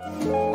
Escuché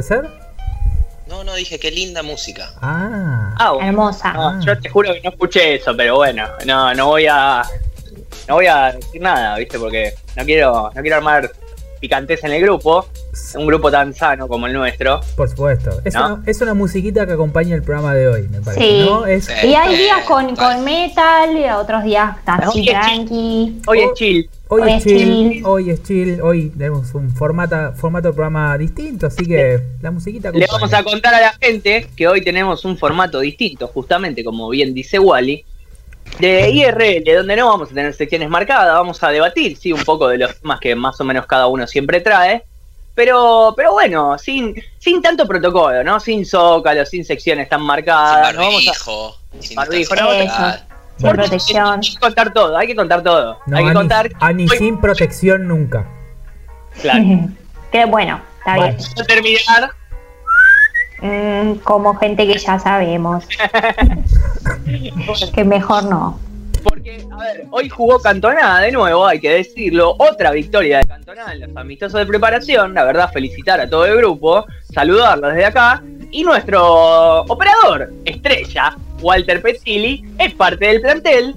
¿puede ser? No, no, dije qué linda música. Ah. Ah. Hermosa. No, yo te juro que no escuché eso, pero bueno, no, no voy a, no voy a decir nada, viste, porque no quiero, no quiero armar picantes en el grupo, un grupo tan sano como el nuestro. Por supuesto. Es, ¿No? una, es una musiquita que acompaña el programa de hoy, me parece. Sí. ¿no? Es, Sí. Y hay días con, con metal, y otros días Hoy así es chill. tranqui. Hoy es chill. hoy, hoy es es chill, chill. hoy es chill, hoy tenemos un formato, formato de programa distinto, así que la musiquita Le vamos a contar a la gente que hoy tenemos un formato distinto, justamente como bien dice Wally, de IRL, donde no vamos a tener secciones marcadas, vamos a debatir, sí, un poco de los temas que más o menos cada uno siempre trae, pero, pero bueno, sin, sin tanto protocolo, ¿no? Sin zócalo, sin secciones tan Sin marcadas, no vamos a barbijo, sin barbijo, no. Sin Porque protección. Hay que contar todo, hay que contar todo. No, hay que Ani, contar. Ani Hoy- sin protección nunca. Claro. Que bueno, está Vale. bien. Vamos a terminar. Mm, como gente que ya sabemos. que mejor no. Porque, a ver, hoy jugó Cantonada de nuevo, hay que decirlo. Otra victoria de Cantonada en los amistosos de preparación. La verdad, felicitar a todo el grupo, saludarlos desde acá. Y nuestro operador, estrella, Walter Pezzilli, es parte del plantel.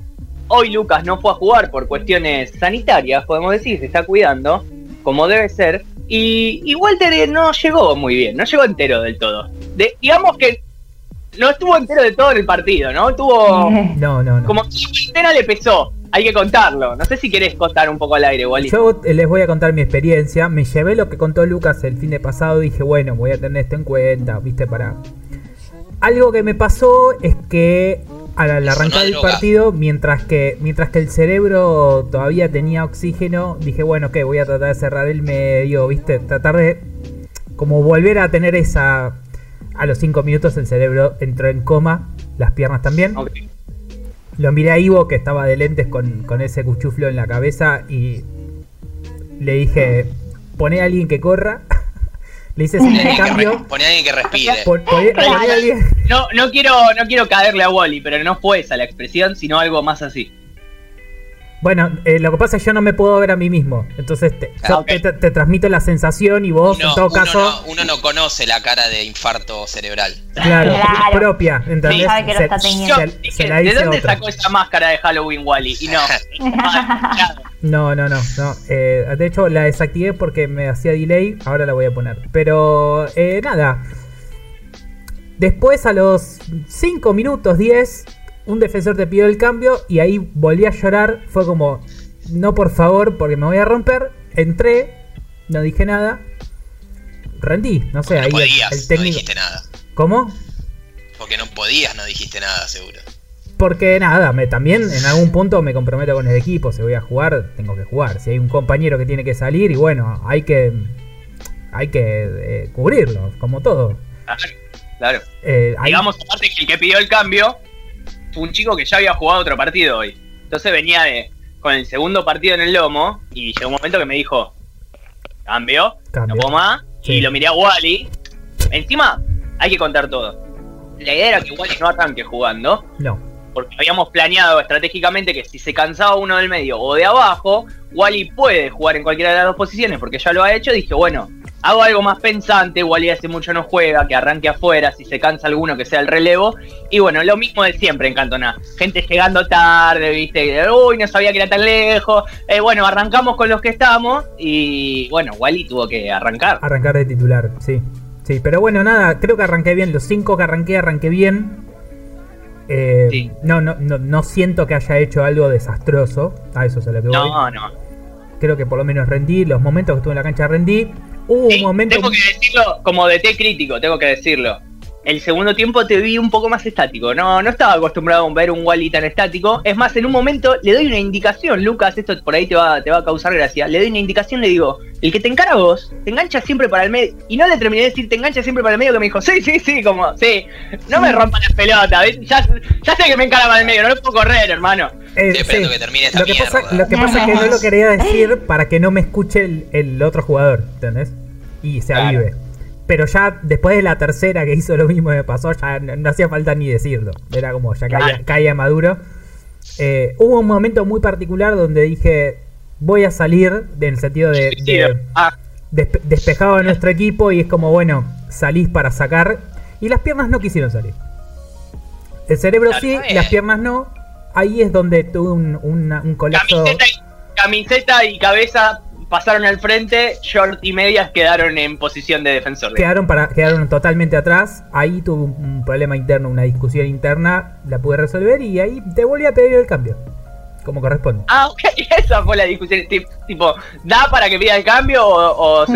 Hoy Lucas no fue a jugar por cuestiones sanitarias, podemos decir, se está cuidando, como debe ser. Y, y Walter no llegó muy bien, no llegó entero del todo. De- digamos que no estuvo entero de todo en el partido, ¿no? Estuvo No, no, no. como cuarentena le pesó. Hay que contarlo. No sé si querés contar un poco al aire, Wally. Yo les voy a contar mi experiencia. Me llevé lo que contó Lucas el fin de pasado. Dije, bueno, voy a tener esto en cuenta, ¿viste? Para. Algo que me pasó es que al, al arrancar el partido, mientras que, mientras que el cerebro todavía tenía oxígeno, dije, bueno, que voy a tratar de cerrar el medio, ¿viste? Tratar de. Como volver a tener esa. A los 5 minutos el cerebro entró en coma, las piernas también. Ok. Lo miré a Ivo que estaba de lentes con, con ese cuchuflo en la cabeza y le dije, poné a alguien que corra. le señal de cambio. Poné a alguien que respire. No, no quiero, no quiero caerle a Wally, pero no fue esa la expresión, sino algo más así. Bueno, eh, lo que pasa es que yo no me puedo ver a mí mismo. Entonces te, Ah, yo ok. te, te- te transmito la sensación y vos, Uno, en todo uno caso, no, uno no conoce la cara de infarto cerebral. claro, Claro. propia. ¿entendés? Sí, sabe que lo Se- está teniendo. Se- se la ¿de dónde sacó esa máscara de Halloween, Wally? Y no. No, no, no, no. Eh, de hecho, la desactivé porque me hacía delay. Ahora la voy a poner. Pero, eh, nada. Después, a los 5 minutos, 10, un defensor te pidió el cambio y ahí volví a llorar. Fue como, no por favor, porque me voy a romper. Entré, no dije nada. Rendí, no sé, no ahí el- podías, el no técnico. dijiste nada. ¿Cómo? Porque no podías, no dijiste nada, seguro. Porque nada, me, también en algún punto me comprometo con el equipo. Si voy a jugar, tengo que jugar. Si hay un compañero que tiene que salir, y bueno, hay que hay que eh, cubrirlo, como todo. Claro, Claro. Eh, hay- Digamos, aparte que el que pidió el cambio fue un chico que ya había jugado otro partido hoy. Entonces venía de con el segundo partido en el lomo y llegó un momento que me dijo, cambio, Cambio. no puedo más. Sí. Y lo miré a Wally. Encima, hay que contar todo. La idea era que Wally no arranque jugando, no. porque habíamos planeado estratégicamente que si se cansaba uno del medio o de abajo, Wally puede jugar en cualquiera de las dos posiciones, porque ya lo ha hecho. Dije, bueno, hago algo más pensante. Wally hace mucho no juega, que arranque afuera, si se cansa alguno, que sea el relevo. Y bueno, lo mismo de siempre en Cantona. Gente llegando tarde, viste, uy, no sabía que era tan lejos. Eh, bueno, arrancamos con los que estamos. Y bueno, Wally tuvo que arrancar. Arrancar de titular, sí. Sí, pero bueno, nada, creo que arranqué bien. Los cinco que arranqué, arranqué bien. Eh, Sí. no, no, no, no siento que haya hecho algo desastroso. A eso es a lo que voy. No, no. Creo que por lo menos rendí. Los momentos que estuve en la cancha rendí. Hubo Sí, un momento. Tengo que decirlo como de té crítico, tengo que decirlo. El segundo tiempo te vi un poco más estático. No, no estaba acostumbrado a ver un Wally tan estático. Es más, en un momento le doy una indicación, Lucas, esto por ahí te va, te va a causar gracia. Le doy una indicación, le digo, el que te encara vos, te engancha siempre para el medio. Y no le terminé de decir, te engancha siempre para el medio, que me dijo, sí, sí, sí, como, sí. No me rompan las pelotas, ¿ves? ya, ya sé que me encara para el medio, no lo puedo correr, hermano. Eh, que termine esta lo que, pasa, mierda. lo que pasa es que no lo quería decir para que no me escuche el, el otro jugador, ¿entendés? Y se Claro. Pero ya después de la tercera que hizo lo mismo que me pasó, ya no, no hacía falta ni decirlo. Era como ya caía, caía maduro. Eh, hubo un momento muy particular donde dije, voy a salir, en el sentido de, de- despe- despejado a nuestro equipo y es como, bueno, salís para sacar. Y las piernas no quisieron salir. El cerebro Claro, sí, las piernas no. Ahí es donde tuve un, una- un colapso. Camiseta y, camiseta y cabeza pasaron al frente, short y medias quedaron en posición de defensor. Quedaron, para, quedaron totalmente atrás. Ahí tuve un, problema interno, una discusión interna. La pude resolver y ahí te volví a pedir el cambio. Como corresponde. Ah, ok, esa fue la discusión. Tip- Tipo, ¿da para que pida el cambio o, o?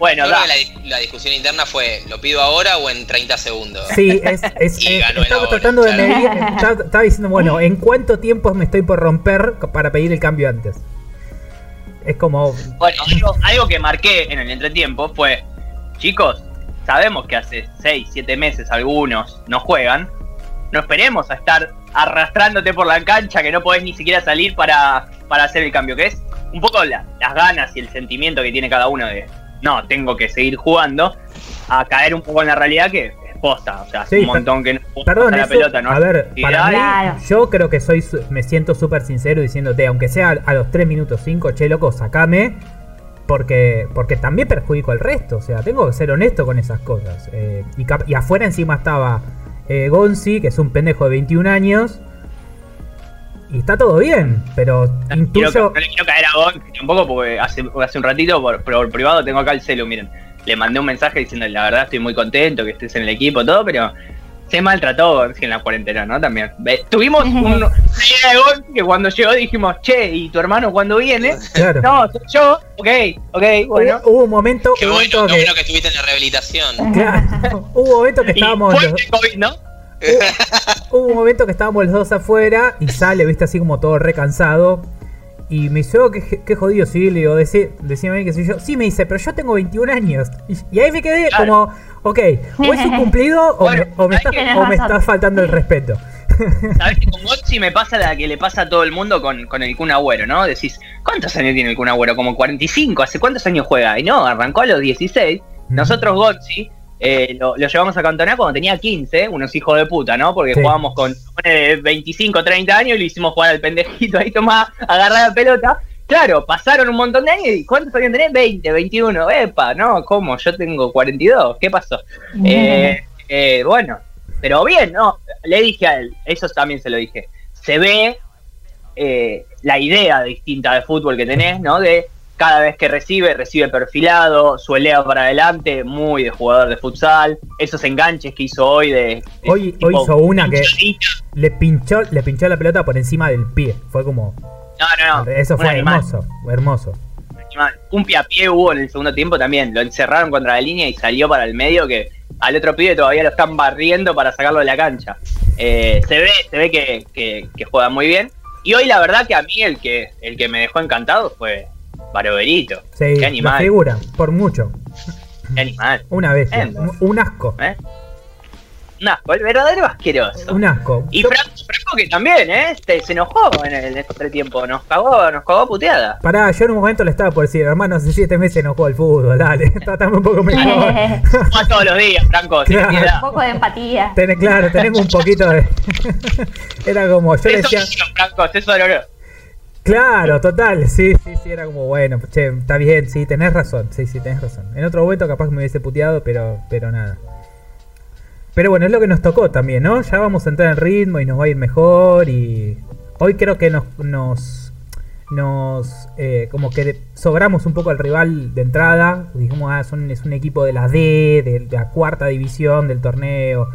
Bueno, la, dis- la discusión interna fue, ¿lo pido ahora o en 30 segundos? Sí, es, es- Y es- ganó el estaba tratando de medir. Estaba, estaba diciendo, bueno, ¿en cuánto tiempo me estoy por romper para pedir el cambio antes? Es como. Bueno, algo, que marqué en el entretiempo fue, chicos, sabemos que hace 6, 7 meses algunos no juegan. No esperemos a estar arrastrándote por la cancha que no podés ni siquiera salir para, para hacer el cambio, que es un poco la- las ganas y el sentimiento que tiene cada uno de, no, tengo que seguir jugando, a caer un poco en la realidad que posta, o sea, hace Sí, un montón que no Perdón, la eso- pelota, ¿no? a ver, para mí, Claro. yo creo que soy su- me siento súper sincero diciéndote, aunque sea a los 3 minutos 5, che, loco, sacame, porque, porque también perjudico al resto, o sea, tengo que ser honesto con esas cosas. Eh, y, y afuera encima estaba eh, Gonzi, que es un pendejo de 21 años, y está todo bien, pero No quiero- intuyo... no le quiero caer a Gon tampoco porque hace, hace un ratito por, por privado tengo acá el celu, miren. Le mandé un mensaje diciendo la verdad estoy muy contento que estés en el equipo, todo, pero se maltrató en la cuarentena, ¿no? También. Tuvimos un, que cuando llegó dijimos, che, ¿y tu hermano cuándo viene? Claro. No, soy yo, ok, ok, bueno. Hubo, hubo un momento, Qué bueno, que, bueno que estuviste en la rehabilitación. claro, hubo un momento que Y estábamos fue los- el COVID, ¿no? Hubo un momento que estábamos los dos afuera y sale, viste, así como todo recansado. Y me dice, oh, qué, qué jodido, sí, le digo, decí, decime a mí que soy yo. Sí, me dice, pero yo tengo 21 años. Y, y ahí me quedé Claro. como, ok, o es un cumplido o, Bueno, me, o me hay está, que o me razón. está faltando el respeto. Sabes que con Gotzi me pasa la que le pasa a todo el mundo con, con el Kun Agüero, ¿no? Decís, ¿cuántos años tiene el Kun Agüero? Como 45, ¿hace cuántos años juega? Y no, arrancó a los 16. Nosotros Gotzi eh, lo, lo llevamos a Cantoná cuando tenía 15, unos hijos de puta, ¿no? Porque Sí. jugábamos con eh, 25, 30 años y le hicimos jugar al pendejito ahí, toma, agarrar la pelota. Claro, pasaron un montón de años y ¿cuántos años tenés? 20, 21, epa, ¿no? ¿Cómo? Yo tengo 42, ¿qué pasó? Eh, eh, bueno, pero bien, ¿no? Le dije a él, eso también se lo dije. Se ve eh, la idea distinta de fútbol que tenés, ¿no? De cada vez que recibe, recibe perfilado, suelea para adelante, muy de jugador de futsal. Esos enganches que hizo hoy de. de Hoy, tipo hoy hizo una que le pinchó, le pinchó la pelota por encima del pie. Fue como. No, no, no. Eso fue animal, hermoso, hermoso. un pie a pie hubo en el segundo tiempo también. Lo encerraron contra la línea y salió para el medio que al otro pibe todavía lo están barriendo para sacarlo de la cancha. Eh, se ve, se ve que, que- que juega muy bien. Y hoy la verdad que a mí el que, el que me dejó encantado fue Baroverito. Sí, Qué la animal. figura, por mucho. Qué animal. Una vez. Un, un asco. ¿eh? Un asco, el verdadero asqueroso. Un asco. Y Franco, Franco que también, ¿eh? Este, se enojó en el entretiempo, nos cagó, nos cagó puteada. Pará, yo en un momento le estaba por decir, hermano, hace siete meses no juego al fútbol, dale, trátame un poco mejor. Todos los días, Franco, Claro. Un poco de empatía. Tenés, claro, tenemos un poquito de. Era como, yo Eso decía, Franco, eso es oro. Claro, total, sí, sí, sí, era como, bueno, che, está bien, sí, tenés razón, sí, sí, tenés razón. En otro momento capaz que me hubiese puteado, pero, pero nada. Pero bueno, es lo que nos tocó también, ¿no? Ya vamos a entrar en ritmo y nos va a ir mejor y hoy creo que nos, nos, nos eh, como que sobramos un poco al rival de entrada. Dijimos, ah, son, es un equipo de la D, de, de la cuarta división del torneo.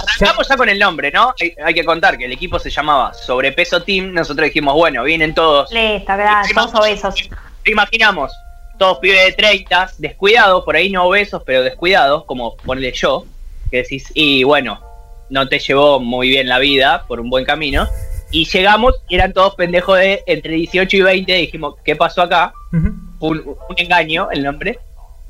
Arrancamos ya con el nombre, ¿no? Hay, hay que contar que el equipo se llamaba Sobrepeso Team. Nosotros dijimos, bueno, vienen todos. Listo, claro, todos obesos. Te imaginamos, todos pibes de 30, descuidados, por ahí no obesos, pero descuidados, como ponle yo, que decís, y bueno, no te llevó muy bien la vida por un buen camino. Y llegamos y eran todos pendejos de entre 18 y 20. Dijimos, ¿qué pasó acá? Un engaño el nombre.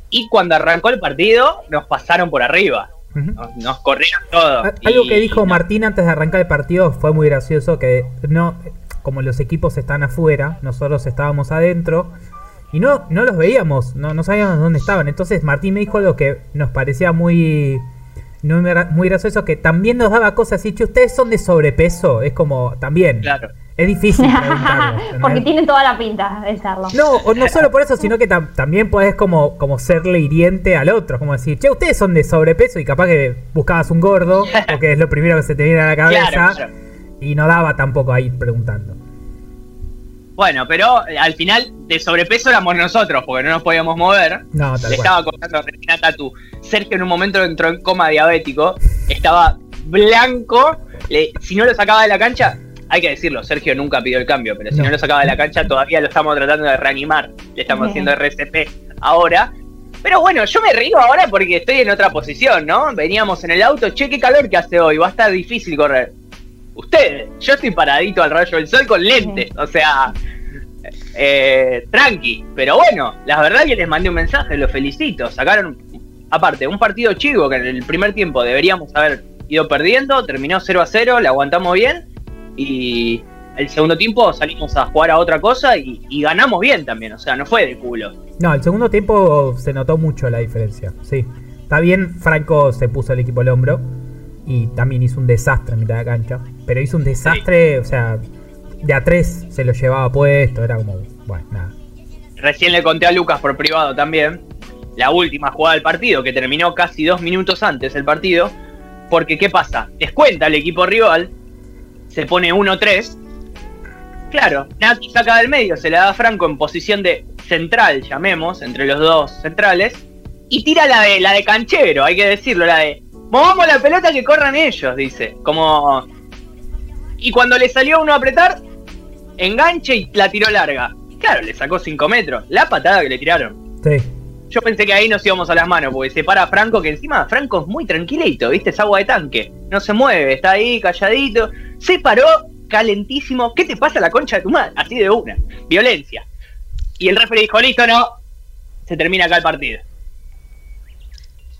Y cuando arrancó el partido, nos pasaron por arriba. Nos, nos corrieron todo. A- Algo Y- que dijo Martín antes de arrancar el partido fue muy gracioso, que no, como los equipos están afuera, nosotros estábamos adentro y no, no los veíamos, no, no sabíamos dónde estaban. Entonces Martín me dijo algo que nos parecía muy, muy, gra- muy gracioso, que también nos daba cosas así, che, ustedes son de sobrepeso, es como, también, Claro. Es difícil. Porque tienen toda la pinta de serlo. No, o no solo por eso, sino que tam- también podés como, como serle hiriente al otro, como decir, che, ustedes son de sobrepeso y capaz que buscabas un gordo, porque es lo primero que se te viene a la cabeza, Claro, claro. y no daba tampoco ahí preguntando. Bueno, pero eh, al final de sobrepeso éramos nosotros, porque no nos podíamos mover. No, tal Le cual. estaba contando recién a Tatu. Sergio en un momento entró en coma diabético, estaba blanco. le- si no lo sacaba de la cancha, hay que decirlo, Sergio nunca pidió el cambio, pero si No. no, lo sacaba de la cancha, todavía lo estamos tratando de reanimar. Le estamos haciendo RCP ahora. Pero bueno, yo me río ahora porque estoy en otra posición, ¿no? Veníamos en el auto, che, qué calor que hace hoy, va a estar difícil correr. Ustedes, yo estoy paradito al rayo del sol con lentes, o sea, eh, tranqui. Pero bueno, la verdad que les mandé un mensaje, los felicito. Sacaron, aparte, un partido chivo que en el primer tiempo deberíamos haber ido perdiendo, terminó 0 a 0, le aguantamos bien y el segundo tiempo salimos a jugar a otra cosa y, y ganamos bien también, o sea, no fue de culo. No, el segundo tiempo se notó mucho la diferencia, sí. Está bien, Franco se puso el equipo al hombro y también hizo un desastre en mitad de cancha, pero hizo un desastre, o sea, de a tres se lo llevaba puesto, era como, bueno, nada. Recién le conté a Lucas por privado también la última jugada del partido, que terminó casi dos minutos antes el partido, porque ¿qué pasa? Descuenta el equipo rival, se pone 1-3, claro, Nati saca del medio, se la da a Franco en posición de central, llamemos, entre los dos centrales, y tira la de, la de canchero, hay que decirlo, la de, movamos la pelota que corran ellos, dice, como... Y cuando le salió uno a apretar, enganche y la tiró larga. Claro, le sacó 5 metros. La patada que le tiraron. Sí, Yo pensé que ahí nos íbamos a las manos, porque se para Franco, que encima Franco es muy tranquilito, ¿viste? Es agua de tanque. No se mueve, está ahí calladito. Se paró calentísimo. ¿Qué te pasa la concha de tu madre? Así de una. Violencia. Y el referee dijo, listo, no. Se termina acá el partido.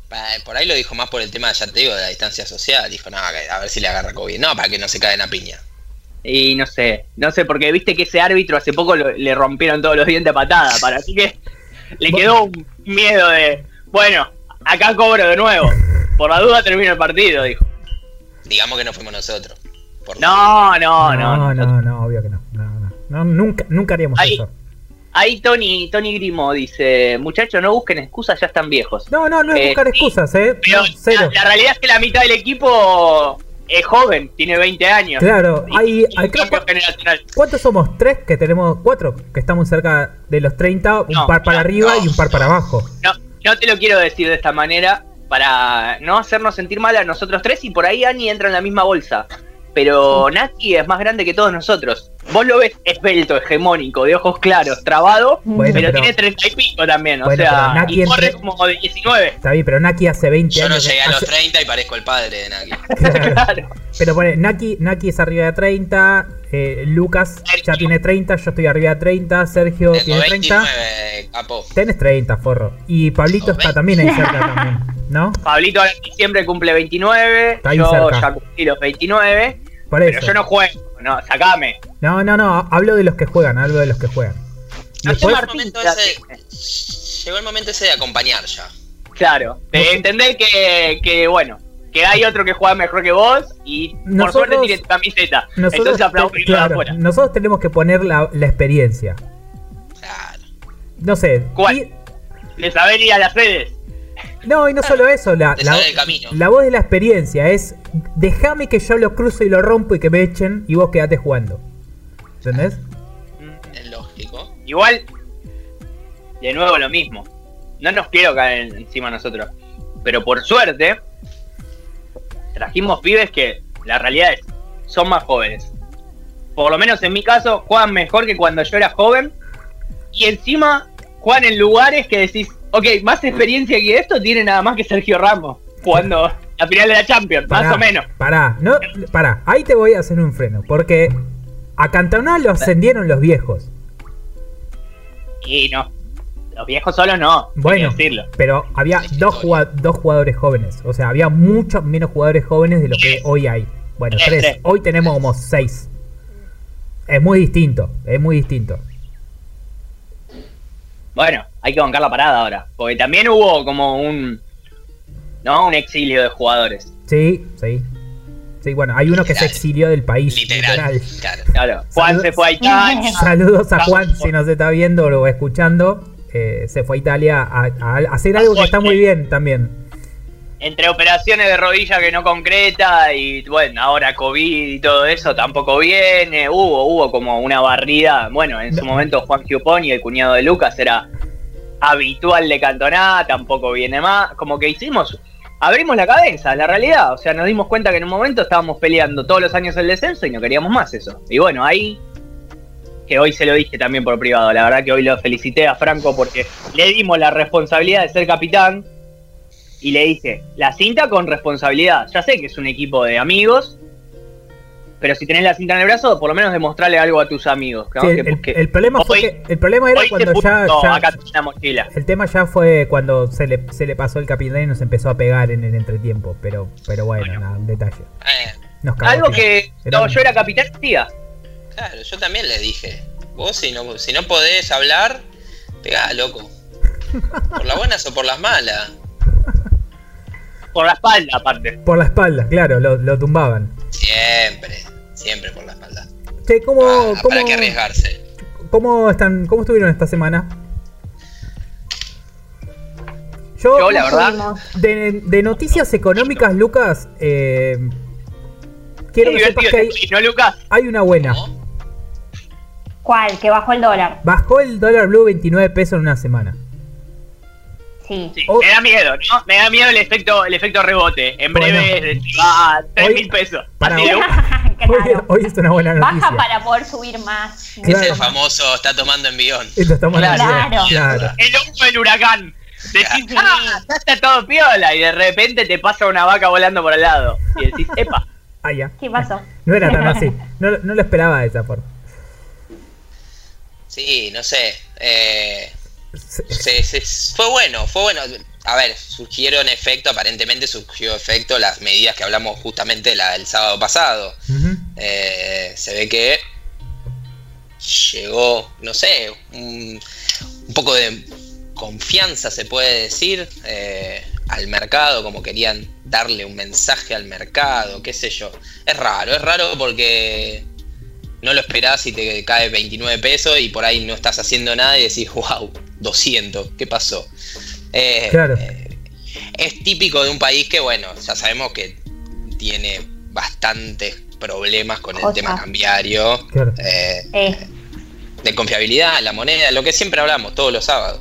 Pa- Por ahí lo dijo más por el tema, ya te digo, de la distancia social. Dijo, no, a ver si le agarra COVID. No, para que no se cae en la piña. Y no sé, no sé, porque viste que ese árbitro hace poco lo- le rompieron todos los dientes a patada. Para así que le quedó un miedo de, bueno, acá cobro de nuevo. Por la duda termino el partido, dijo. Digamos que no fuimos nosotros. Por- No, no, no, no. no, no, obvio que no. no, no. No, nunca, nunca haríamos Ahí. eso. Ahí Tony, Tony Grimo dice, muchachos, no busquen excusas, ya están viejos. No, no, no es Eh, buscar excusas, eh. Pero No, cero. la, la realidad es que la mitad del equipo es joven, tiene 20 años. Claro, hay- hay-. ¿Cuántos somos? ¿Tres? Que tenemos cuatro, que estamos cerca de los 30, un No, par para no, arriba no, y un par para abajo. No, no te lo quiero decir de esta manera para no hacernos sentir mal a nosotros tres y por ahí Ani entra en la misma bolsa. Pero Naki es más grande que todos nosotros. Vos lo ves esbelto, hegemónico, de ojos claros, trabado, Bueno, pero, pero- tiene treinta y pico también, o Bueno, sea, pero Naki y corre entre- como de 19. Está bien, pero Naki hace 20 Yo no años. llegué a los hace- 30 y parezco el padre de Naki. Claro. Claro. Pero pone, Naki, Naki es arriba de 30, eh, Lucas ya tiene 30, yo estoy arriba de 30, Sergio Tengo tiene 30. 29, capo. Tenés 30, forro. Y Pablito está 20. también ahí cerca también, ¿no? Pablito ahora en diciembre cumple 29, Está ahí yo cerca. ya cumplí los 29, Por pero yo no juego, no, sacame. No, no, no, hablo de los que juegan, hablo de los que juegan. No Llegó el momento ese- Llegó el momento ese de acompañar ya. Claro, de entender que, que, bueno, que hay otro que juega mejor que vos y por suerte tiene tu camiseta. nosotros, Entonces claro, de afuera. nosotros tenemos que poner la, la experiencia. Claro. No sé. ¿Cuál? y- De saber ir a las sedes. No, y no solo eso, la, la, la voz de la experiencia es déjame que yo lo cruzo y lo rompo y que me echen y vos quedate jugando. ¿Entendés? Es lógico. Igual, de nuevo lo mismo. No nos quiero caer en- encima nosotros. Pero por suerte, trajimos pibes que la realidad es, son más jóvenes. Por lo menos en mi caso, juegan mejor que cuando yo era joven. Y encima, juegan en lugares que decís, ok, más experiencia que esto tiene nada más que Sergio Ramos. Jugando la final de la Champions, más o menos. Pará, no, pará, ahí te voy a hacer un freno, porque a Cantona lo ascendieron los viejos. Y no, los viejos solos no, Bueno, decirlo. pero había dos, dos jugadores jóvenes. O sea, había muchos menos jugadores jóvenes de lo que hoy hay. Bueno, Tres, tres. tres. Hoy tenemos como seis. Es muy distinto, es muy distinto. Bueno, hay que bancar la parada ahora. Porque también hubo como un. ¿No? Un exilio de jugadores. Sí, sí. Sí, bueno, hay uno que se exilió del país. Literal. literal. Claro. Claro. Juan se fue a Italia. Saludos a Juan si nos está viendo o escuchando. Eh, se fue a Italia a, a hacer algo que está muy bien también. Entre operaciones de rodilla que no concreta y bueno, ahora COVID y todo eso tampoco viene. Hubo, hubo como una barrida. Bueno, en su momento Juan Giuponi, el cuñado de Lucas, era habitual de Cantoná, tampoco viene más. Como que hicimos, abrimos la cabeza, la realidad. O sea, nos dimos cuenta que en un momento estábamos peleando todos los años el descenso y no queríamos más eso. Y bueno, ahí, que hoy se lo dije también por privado, la verdad que hoy lo felicité a Franco porque le dimos la responsabilidad de ser capitán y le dije, la cinta con responsabilidad. Ya sé que es un equipo de amigos. Pero si tenés la cinta en el brazo, por lo menos demostrarle algo a tus amigos. ¿no? Sí, el, Que- el- que- el problema fue que el problema era cuando ya, puso ya- acá una mochila. el tema ya fue cuando se le, se le pasó el capitán y nos empezó a pegar en el entretiempo, pero pero bueno, Bueno. nada, un detalle. Eh, Nos cagó Algo que Era no, un- yo era capitán, diga. claro, yo también le dije. Vos si no, si no podés hablar, pegá, loco. Por las buenas o por las malas. Por la espalda, aparte. por la espalda, claro, lo, lo tumbaban. Siempre, siempre por la espalda. Che, ¿cómo, Ah, cómo, ¿Para qué arriesgarse? cómo están, cómo estuvieron esta semana? Yo, Yo, la verdad, de, de noticias económicas, Lucas, eh, quiero que sepas que hay, ¿no, Lucas? hay una buena. ¿Cuál? Que bajó el dólar. Bajó el dólar blue 29 pesos en una semana. Sí. Sí, Oh. me da miedo, ¿no? Me da miedo el efecto, el efecto rebote. En breve Bueno. se va a 3 Hoy- mil pesos. para Hoy- es una buena noticia. Baja para poder subir más. Claro. Es el famoso está tomando envión. Está Claro. claro. el ojo del huracán. Decís, ah, ya está todo piola. Y de repente te pasa una vaca volando por al lado. Y decís, epa. Ah, ya. ¿Qué pasó? No era tan así. No, no lo esperaba de esa forma. Sí, no sé. Eh, se- fue bueno, fue bueno. A ver, surgieron efecto, aparentemente surgió efecto las medidas que hablamos justamente la del sábado pasado. Eh, se ve que llegó, no sé, un, un poco de confianza, se puede decir, eh, al mercado, como querían darle un mensaje al mercado, qué sé yo. Es raro, es raro porque no lo esperás y te cae 29 pesos y por ahí no estás haciendo nada y decís, wow, 200, ¿qué pasó? Eh, Claro. eh, es típico de un país que, bueno, ya sabemos que tiene bastantes problemas con el tema cambiario, Claro. eh, Eh, de confiabilidad, la moneda, lo que siempre hablamos todos los sábados.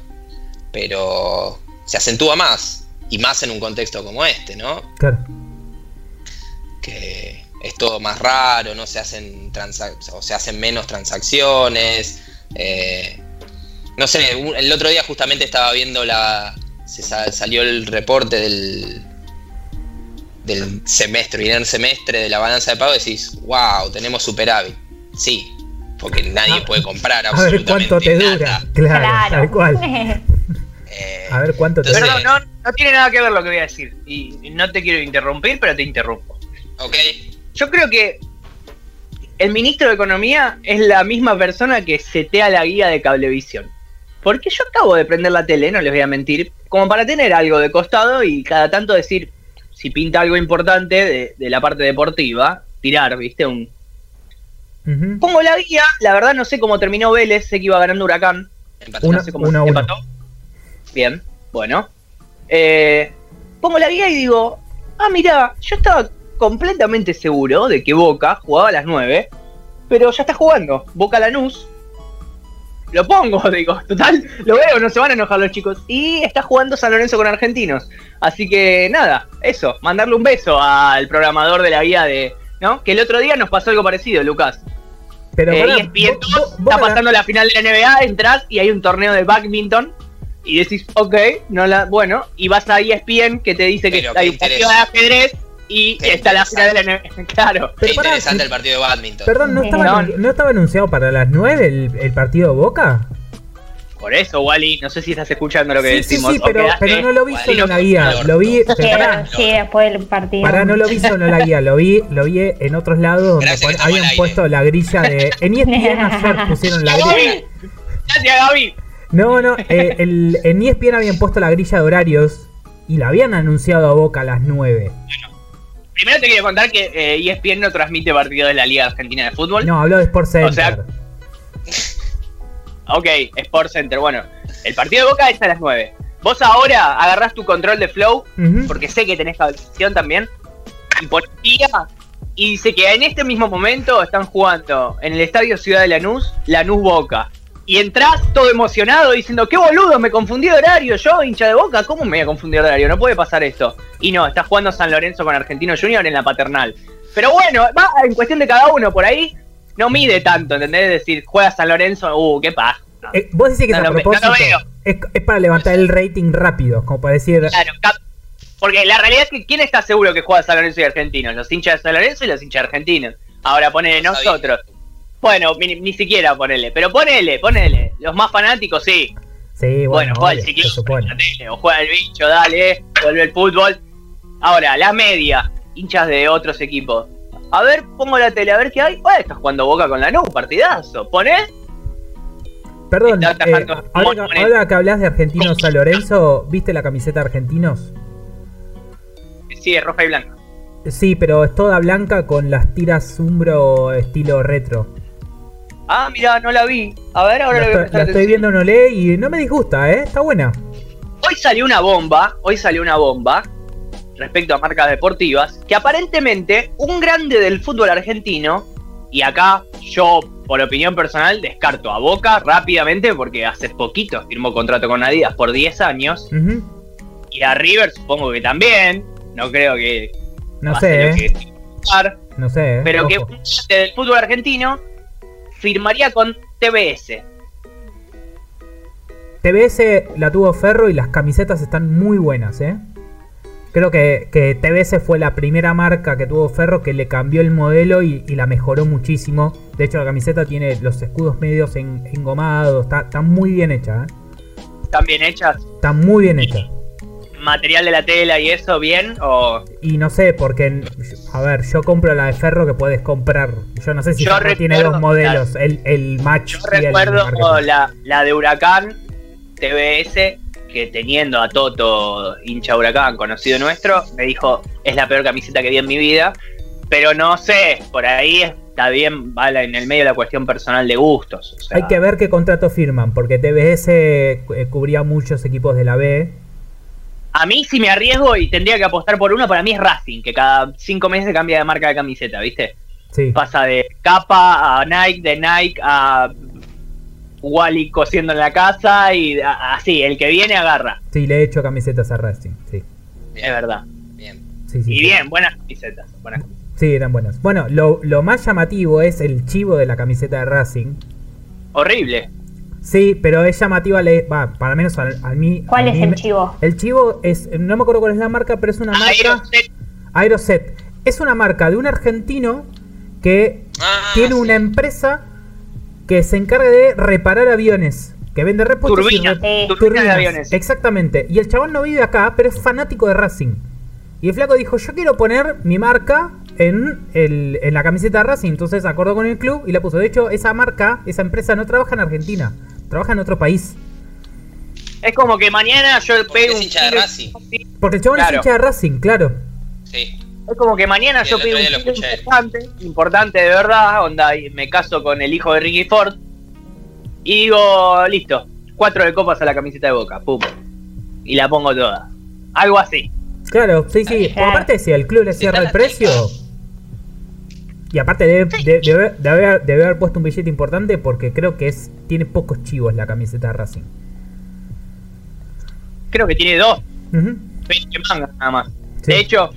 Pero se acentúa más, y más en un contexto como este, ¿no? Claro. que es todo más raro, no se hacen o se hacen menos transacciones. eh, no sé, el otro día justamente estaba viendo la. Se sa- salió el reporte del. del semestre, primer semestre de la balanza de pago y decís, wow, tenemos superávit. Sí, porque nadie Ah, puede comprar A ver absolutamente cuánto te nada. dura. Claro, claro. tal cual. Eh, A ver cuánto te dura. Perdón, no, no tiene nada que ver lo que voy a decir. Y y no te quiero interrumpir, pero te interrumpo. ok, Yo creo que el ministro de Economía es la misma persona que setea la guía de cablevisión. Porque yo acabo de prender la tele, no les voy a mentir, como para tener algo de costado y cada tanto decir, si pinta algo importante de, de la parte deportiva, tirar, ¿viste? Un... Pongo la guía, la verdad no sé cómo terminó Vélez, sé que iba ganando Huracán, empató. Una- no sé cómo uno a uno. empató. Bien, bueno. Eh, pongo la guía y digo, ah, mira, yo estaba completamente seguro de que Boca jugaba a las 9, pero ya está jugando. Boca Lanús. Lo pongo, digo, total, lo veo, no se van a enojar los chicos. Y está jugando San Lorenzo con argentinos. Así que nada, eso, mandarle un beso al programador de la guía de. ¿No? Que el otro día nos pasó algo parecido, Lucas. Pero Eh, vos- vos- está pasando la final de la NBA, entras y hay un torneo de badminton y decís, ok, no la, bueno, y vas a ESPN que te dice que hay un partido de ajedrez y Qué está la final de la NBA. Claro. Qué Pero pará, interesante el partido de badminton. Perdón, ¿no estaba, No. ¿no estaba anunciado para las 9 el, el partido de Boca? Por eso, Wally, no sé si estás escuchando lo que Sí, sí, decimos. sí, pero, no lo vi Guarino solo en la guía. Lo vi. pará, sí, después del partido. pará, no lo vi solo en la guía. Lo vi, lo vi en otros lados donde habían puesto la grilla de. En ESPN ayer pusieron la grilla. Gaby, Gracias, Gaby. No, no, eh, el, en ESPN habían puesto la grilla de horarios y la habían anunciado a Boca a las 9. Primero te quiero contar que eh, ESPN no transmite partidos de la Liga Argentina de Fútbol. No, habló de Sports Center. O sea, Ok, Sports Center. Bueno, el partido de Boca es a las 9. Vos ahora agarrás tu control de flow porque sé que tenés cablevisión también, y por día, y dice que en este mismo momento están jugando en el estadio Ciudad de Lanús, Lanús Boca. Y entras todo emocionado diciendo, qué boludo, me confundí de horario, yo hincha de boca, ¿cómo me voy a confundir de horario? No puede pasar esto. Y no, está jugando San Lorenzo con Argentino Junior en la paternal. Pero bueno, va en cuestión de cada uno, por ahí no mide tanto, ¿entendés? decir, juega San Lorenzo, uh, qué paja. Eh, vos decís que es No a lo ve- no propósito. es, es para levantar el rating rápido, como para decir. Claro, porque la realidad es que ¿quién está seguro que juega San Lorenzo y Argentinos? Los hinchas de San Lorenzo y los hinchas argentinos. Ahora ponele No sabía. Bueno, ni, ni siquiera ponele, pero ponele, ponele. Los más fanáticos sí. Sí, Bueno, bueno, juega el tele, o juega el bicho, dale, vuelve el fútbol. Ahora, la media, hinchas de otros equipos. A ver, pongo la tele, a ver qué hay. Bueno, estás jugando Boca con la NU, partidazo. Ponés, Perdón, eh, ahora, ahora que hablas de Argentinos San Lorenzo, ¿viste la camiseta de Argentinos? sí, es roja y blanca. Sí, pero es toda blanca con las tiras umbro estilo retro. Ah, mira, no la vi. A ver, ahora La, voy a estoy- prestar la estoy viendo en Olé y no me disgusta, ¿eh? Está buena. Hoy salió una bomba, hoy salió una bomba respecto a marcas deportivas, que aparentemente un grande del fútbol argentino, y acá yo, por opinión personal, descarto a Boca rápidamente porque hace poquito firmó contrato con Adidas por 10 años, y a River supongo que también, no creo que No sé, lo ¿eh? que No sé, ¿eh? pero que un grande del fútbol argentino firmaría con TBS. TBS la tuvo Ferro y las camisetas están muy buenas, ¿eh? Creo que, que TBS fue la primera marca que tuvo Ferro que le cambió el modelo y, y la mejoró muchísimo. De hecho, la camiseta tiene los escudos medios en- engomados, está, está muy bien hecha, ¿eh? ¿Están bien hechas? Está muy bien hecha. ¿Material de la tela y eso bien? ¿O Y no sé, porque, a ver, yo compro la de Ferro que puedes comprar. Yo no sé si tiene dos modelos, el, el Match Yo y el recuerdo la, la de Huracán TBS, que teniendo a Toto, hincha Huracán, conocido nuestro, me dijo, es la peor camiseta que vi en mi vida. Pero no sé, por ahí está bien, va en el medio la cuestión personal de gustos. o sea, Hay que ver qué contrato firman, porque TBS eh, cubría muchos equipos de la B A mí, si me arriesgo y tendría que apostar por uno, para mí es Racing, que cada cinco meses cambia de marca de camiseta, ¿viste? Sí. Pasa de capa a Nike, de Nike a Wally cosiendo en la casa y así, el que viene agarra. Sí, le he hecho camisetas a Racing. Sí. Es verdad. Bien. Sí, sí, Y sí. bien, buenas camisetas. Buenas. Sí, eran buenas. Bueno, lo, lo más llamativo es el chivo de la camiseta de Racing. Horrible. Sí, pero es llamativa, le, va, para menos a, a mí. ¿Cuál es mí el chivo? El chivo es, no me acuerdo cuál es la marca, pero es una marca. Aeroset. Aeroset. Es una marca de un argentino que Ah, tiene sí. una empresa que se encarga de reparar aviones. Que vende repuestos y Turbinas, Sí. turbinas de aviones. Exactamente. Y el chabón no vive acá, pero es fanático de Racing. Y el flaco dijo, yo quiero poner mi marca en, el, en la camiseta de Racing. Entonces acordó con el club y la puso. De hecho, esa marca, esa empresa no trabaja en Argentina. Trabaja en otro país. Es como que mañana yo pego un hincha de tiro- Racing. Porque el chabón Claro. es hincha de Racing, claro. Sí. Es como que mañana Sí, yo otro un importante, importante de verdad, onda, y me caso con el hijo de Ricky Ford. Y digo, listo, cuatro de copas a la camiseta de boca, pum. Y la pongo toda. Algo así. Claro, sí, sí. Por aparte, si el club le cierra el precio. Y aparte debe, de- debe- debe haber, debe haber puesto un billete importante porque creo que es tiene pocos chivos la camiseta de Racing. Creo que tiene dos, Ujú. 20 mangas nada más. Sí. De hecho,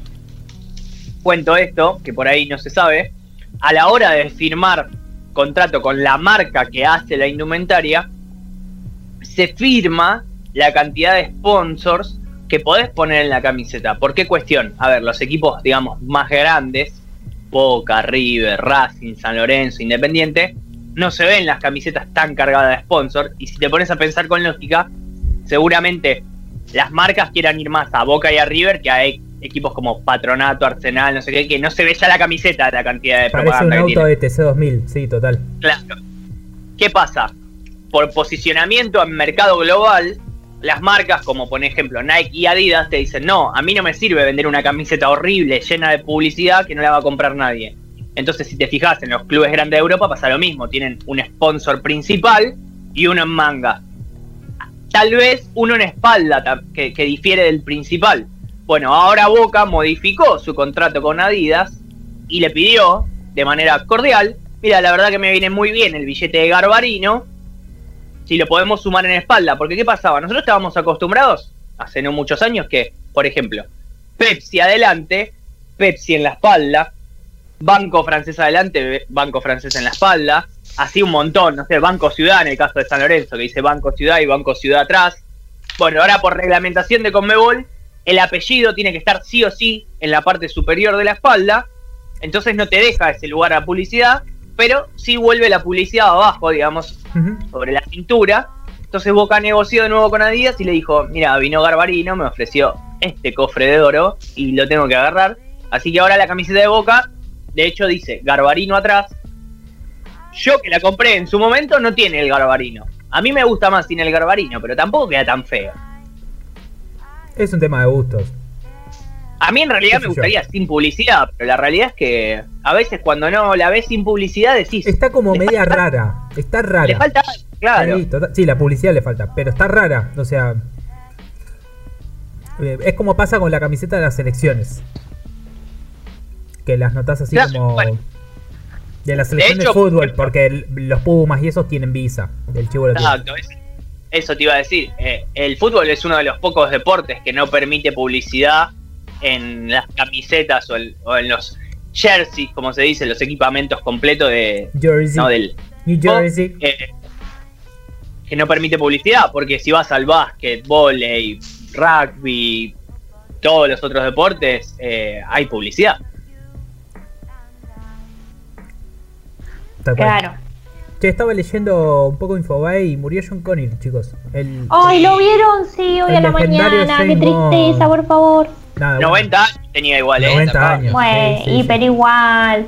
cuento esto, que por ahí no se sabe. A la hora de firmar contrato con la marca que hace la indumentaria, se firma la cantidad de sponsors que podés poner en la camiseta. ¿Por qué cuestión? A ver, los equipos, digamos, más grandes, Boca, River, Racing, San Lorenzo, Independiente, no se ven las camisetas tan cargadas de sponsor. Y si te pones a pensar con lógica, seguramente las marcas quieran ir más a Boca y a River que a e- equipos como Patronato, Arsenal, no sé qué, que no se ve ya la camiseta la cantidad de Parece un propaganda que auto tiene. de TC2000, sí, total. Claro. ¿Qué pasa? Por posicionamiento en mercado global, las marcas como por ejemplo Nike y Adidas te dicen, no, a mí no me sirve vender una camiseta horrible, llena de publicidad que no la va a comprar nadie. Entonces si te fijas en los clubes grandes de Europa pasa lo mismo, tienen un sponsor principal y uno en manga. Tal vez uno en espalda que, que difiere del principal. Bueno, ahora Boca modificó su contrato con Adidas y le pidió de manera cordial, mira, la verdad que me viene muy bien el billete de Garbarino, si lo podemos sumar en espalda, porque ¿qué pasaba? Nosotros estábamos acostumbrados, hace no muchos años, que, por ejemplo, Pepsi adelante, Pepsi en la espalda, Banco Francés adelante, Banco Francés en la espalda, así un montón, no sé, Banco Ciudad en el caso de San Lorenzo, que dice Banco Ciudad y Banco Ciudad atrás. Bueno, ahora por reglamentación de Conmebol, el apellido tiene que estar sí o sí en la parte superior de la espalda, entonces no te deja ese lugar a publicidad, pero sí vuelve la publicidad abajo, digamos, sobre la cintura. Entonces Boca negoció de nuevo con Adidas y le dijo, mira, vino Garbarino, me ofreció este cofre de oro y lo tengo que agarrar. Así que ahora la camiseta de Boca, de hecho dice Garbarino atrás. Yo que la compré en su momento no tiene el Garbarino. A mí me gusta más sin el Garbarino, pero tampoco queda tan feo. Es un tema de gustos. A mí en realidad me yo. gustaría sin publicidad, pero la realidad es que a veces cuando no la ves sin publicidad decís, Está como media falta- rara. Está rara. le falta claro. Sí, la publicidad le falta, pero está rara. O sea, eh, es como pasa con la camiseta de las selecciones. Que las notas así Claro, como bueno. de la selección de, hecho, fútbol, porque el- los Pumas y esos tienen visa. El chivo. Exacto, es- eso te iba a decir. Eh, el fútbol es uno de los pocos deportes que no permite publicidad en las camisetas o, el- o en los jerseys, como se dice, los equipamientos completos de, Jersey, no, del New Jersey. eh, que no permite publicidad, porque si vas al básquet, volei, rugby, todos los otros deportes, eh, hay publicidad. Claro. Che, estaba leyendo un poco Infobae y murió John Connor, chicos. El, ¡Ay, lo vieron! Sí, hoy a la mañana. ¡Qué tristeza, por favor! Nada, bueno, 90 años tenía igual, ¿eh? 90 Tampoco. años. Bueno, sí, y sí. pero igual.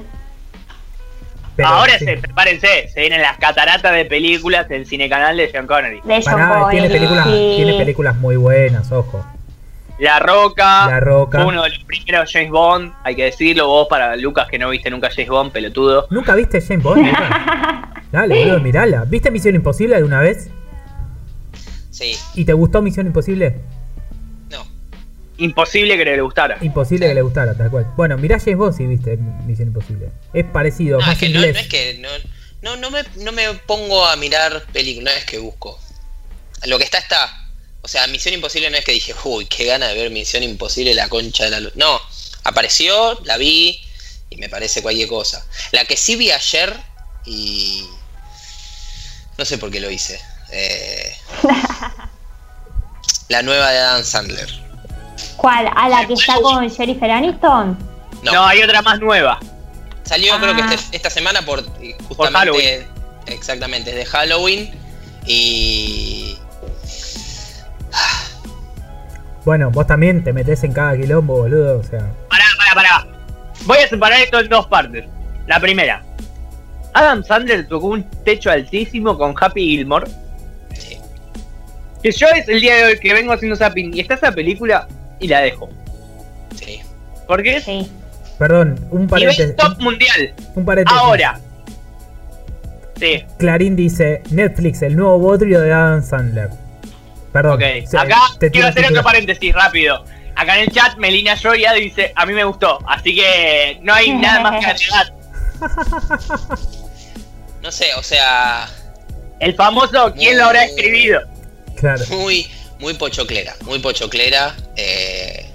pero Ahora sí. se, prepárense, se vienen las cataratas de películas del cine canal de Sean Connery. De John Pará, tiene Connery, películas, sí. tiene películas muy buenas, ojo. La Roca, La Roca. uno de los primeros James Bond, hay que decirlo vos para Lucas que no viste nunca James Bond, pelotudo. ¿Nunca viste James Bond? Lucas? Dale, boludo, mirala. ¿Viste Misión Imposible alguna vez? Sí, ¿Y te gustó Misión Imposible? Imposible que le gustara. Imposible que le gustara, tal cual. Bueno, mirá James Bond si viste Misión Imposible. Es parecido, No, es más que no, inglés. no es que no, no, no me, no me pongo a mirar películas, no es que busco. Lo que está, está. O sea, Misión Imposible no es que dije, uy, qué gana de ver Misión Imposible, la concha de la luz. No, apareció, la vi y me parece cualquier cosa. La que sí vi ayer y. No sé por qué lo hice. Eh, la nueva de Adam Sandler. ¿Cuál? ¿A la que está con Jennifer Aniston? No, No, hay otra más nueva. Salió creo que Ah. este- esta semana por Por Halloween. justamente exactamente es de Halloween y Bueno, vos también te metés en cada quilombo, boludo. O sea, Pará, pará, pará. Voy a separar esto en dos partes. La primera. Adam Sandler tocó un techo altísimo con Happy Gilmore. sí, Que yo es el día de hoy que vengo haciendo zapping y está esa película y la dejo. sí. Porque es Sí. perdón, un paréntesis. nivel top mundial. Un paréntesis. Ahora. Sí, Clarín dice Netflix, el nuevo bodrio de Adam Sandler. Perdón. ok. se- Acá te quiero hacer otro paréntesis rápido. Acá en el chat Melina Joya dice, a mí me gustó. Así que no hay nada más que agregar. No sé, o sea, El famoso, ¿quién lo habrá escribido? Claro. muy muy pochoclera, muy pochoclera. Eh,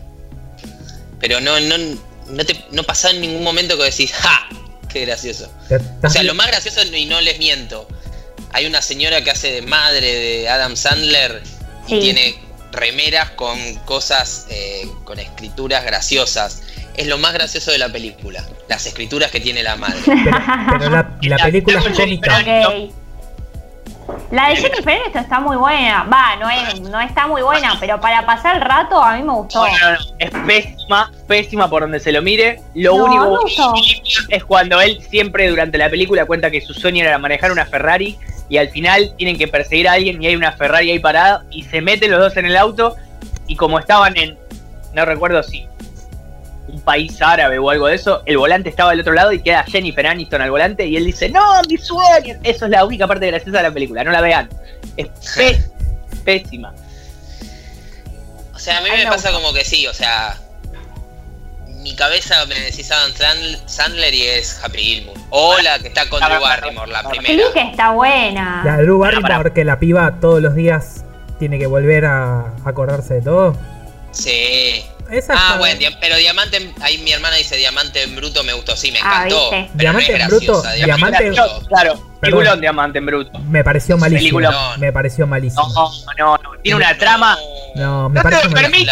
pero no no no te no pasaba en ningún momento que decís, ¡ja! Qué gracioso. O sea, lo más gracioso, y no les miento, hay una señora que hace de madre de Adam Sandler y Sí. tiene remeras con cosas, eh, con escrituras graciosas. Es lo más gracioso de la película, las escrituras que tiene la madre. Pero, pero la, la película es cómica. Ok. La de Jennifer Aniston está muy buena. Va, no, es, no está muy buena, pero para pasar el rato a mí me gustó. No, no, no, es pésima, pésima por donde se lo mire. Lo único es cuando él siempre durante la película cuenta que su sueño era manejar una Ferrari y al final tienen que perseguir a alguien y hay una Ferrari ahí parada y se meten los dos en el auto y como estaban en, no recuerdo si un país árabe o algo de eso, el volante estaba del otro lado y queda Jennifer Aniston al volante y él dice, no, mi sueño. Eso es la única parte graciosa de la película, no la vean. Es pé- pésima. O sea, a mí Ay, me no. pasa como que sí, o sea, mi cabeza me decís Adam Sandl- Sandler y es Happy Gilmore. O la que está con Drew Barrymore, la Sí, primera. que está buena. La Drew Barrymore, que la piba todos los días tiene que volver a acordarse de todo. Sí. Esa Ah, bueno, pero Diamante, ahí mi hermana dice Diamante en Bruto me gustó, sí, me Ah, encantó. pero Diamante no es en Bruto, graciosa, Diamante- en Bruto. Claro, tiburón diamante en bruto. Me pareció malísimo. Película. Me pareció malísimo. No, no, no. Tiene una trama. No, me No te parece permite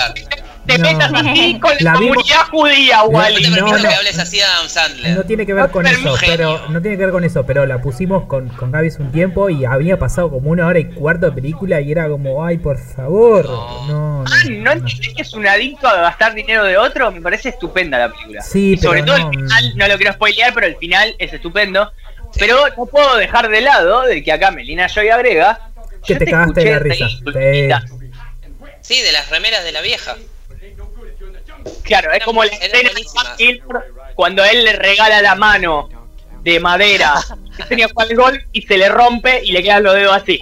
te No. metas así con La la vimos- comunidad judía, No Wally. te No, permito no. que hables así de Adam Sandler. No tiene que ver No con te eso, pero no tiene que ver con eso, pero la pusimos con, con Gaby hace un tiempo y había pasado como una hora y cuarto de película y era como, ay, por favor. No. No, no. Ah, ¿no entendés que es un adicto a gastar dinero de otro? Me parece estupenda la película. Sí, y sobre pero todo no, el final, no lo quiero spoilear, pero el final es estupendo. Pero no puedo dejar de lado de que acá Melina Joy agrega. Que yo te cagaste de la risa. Sí, de las remeras de la vieja. Claro, es como la escena de buenísimas. Matt Gilmore cuando él le regala la mano de madera que tenía para el gol y se le rompe y le quedan los dedos así.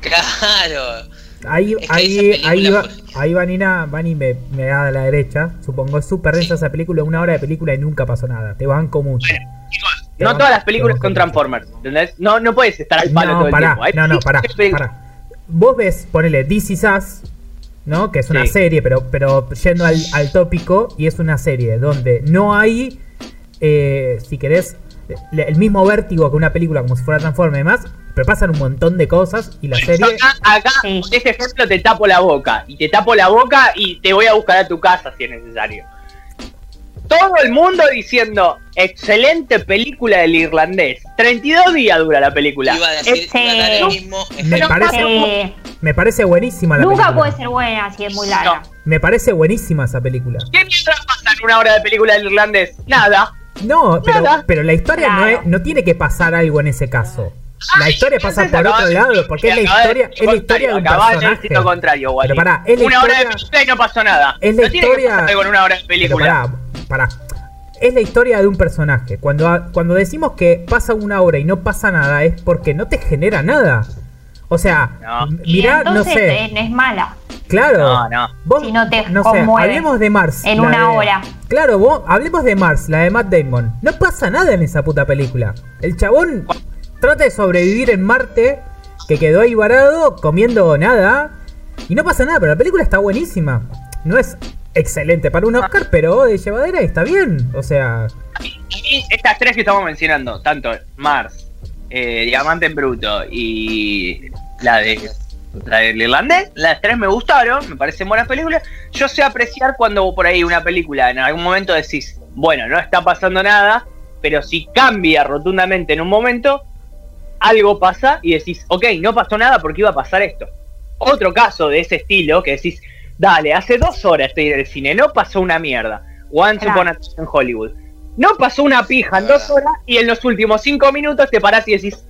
Claro. Ahí, Es que ahí, ahí, va, fue- ahí Vanina, Vani me, me da a la derecha, supongo, es súper densa esa película, una hora de película y nunca pasó nada, te banco mucho. Bueno, no banco- todas las películas con. Transformers, ¿entendés? No, no puedes estar al palo todo No, el pará, tiempo. Hay no, no, pará, pará. Vos ves, ponele This Is Us, ¿no? Que es una Sí. serie, pero, pero yendo al, al tópico, y es una serie donde no hay, eh, si querés, le- el mismo vértigo que una película como si fuera Transformers y demás, pero pasan un montón de cosas y la Yo serie... Acá, acá con este ejemplo te tapo la boca. Y te tapo la boca y te voy a buscar a tu casa si es necesario. Todo el mundo diciendo, excelente película del irlandés. 32 días dura la película. Iba a decir, Es- iba a dar el Sí. mismo Me ejemplo. parece, Eh, me parece buenísima la nunca película. puede ser buena si es muy larga. Me parece buenísima esa película. ¿Qué mientras pasa en una hora de película del irlandés? Nada. No, pero, Nada. pero la historia no, Claro. es, no tiene que pasar algo en ese caso. La Ay, historia pasa por otro lado, porque es la historia, es la historia de un personaje. contrario. Pero pará, es la una hora de historia- película y no pasó nada. Es la no tiene que historia- pasar algo en una hora de Pero película. pará, pará. Es la historia de un personaje. Cuando, cuando decimos que pasa una hora y no pasa nada, es porque no te genera nada. O sea, No. Y mirá, no sé. es mala. Claro. No, no. Vos, Si no te sé, conmueve hablemos de Mars. en una de- hora. Claro, vos, hablemos de Mars, la de Matt Damon. No pasa nada en esa puta película. El chabón trata de sobrevivir en Marte, que quedó ahí varado, comiendo nada. Y no pasa nada, pero la película está buenísima. No es excelente para un Oscar, pero de llevadera está bien. O sea, Y estas tres que estamos mencionando, tanto Mars, eh, Diamante en Bruto y la de la del irlandés, las tres me gustaron, me parecen buenas películas. Yo sé apreciar cuando por ahí una película en algún momento decís, bueno, no está pasando nada, pero si cambia rotundamente en un momento, algo pasa y decís, ok, no pasó nada porque iba a pasar esto. Otro caso de ese estilo que decís, dale, hace dos horas estoy en el cine, no pasó una mierda. Once Claro. Upon a Time en Hollywood. No pasó una pija en dos horas y en los últimos cinco minutos te parás y decís,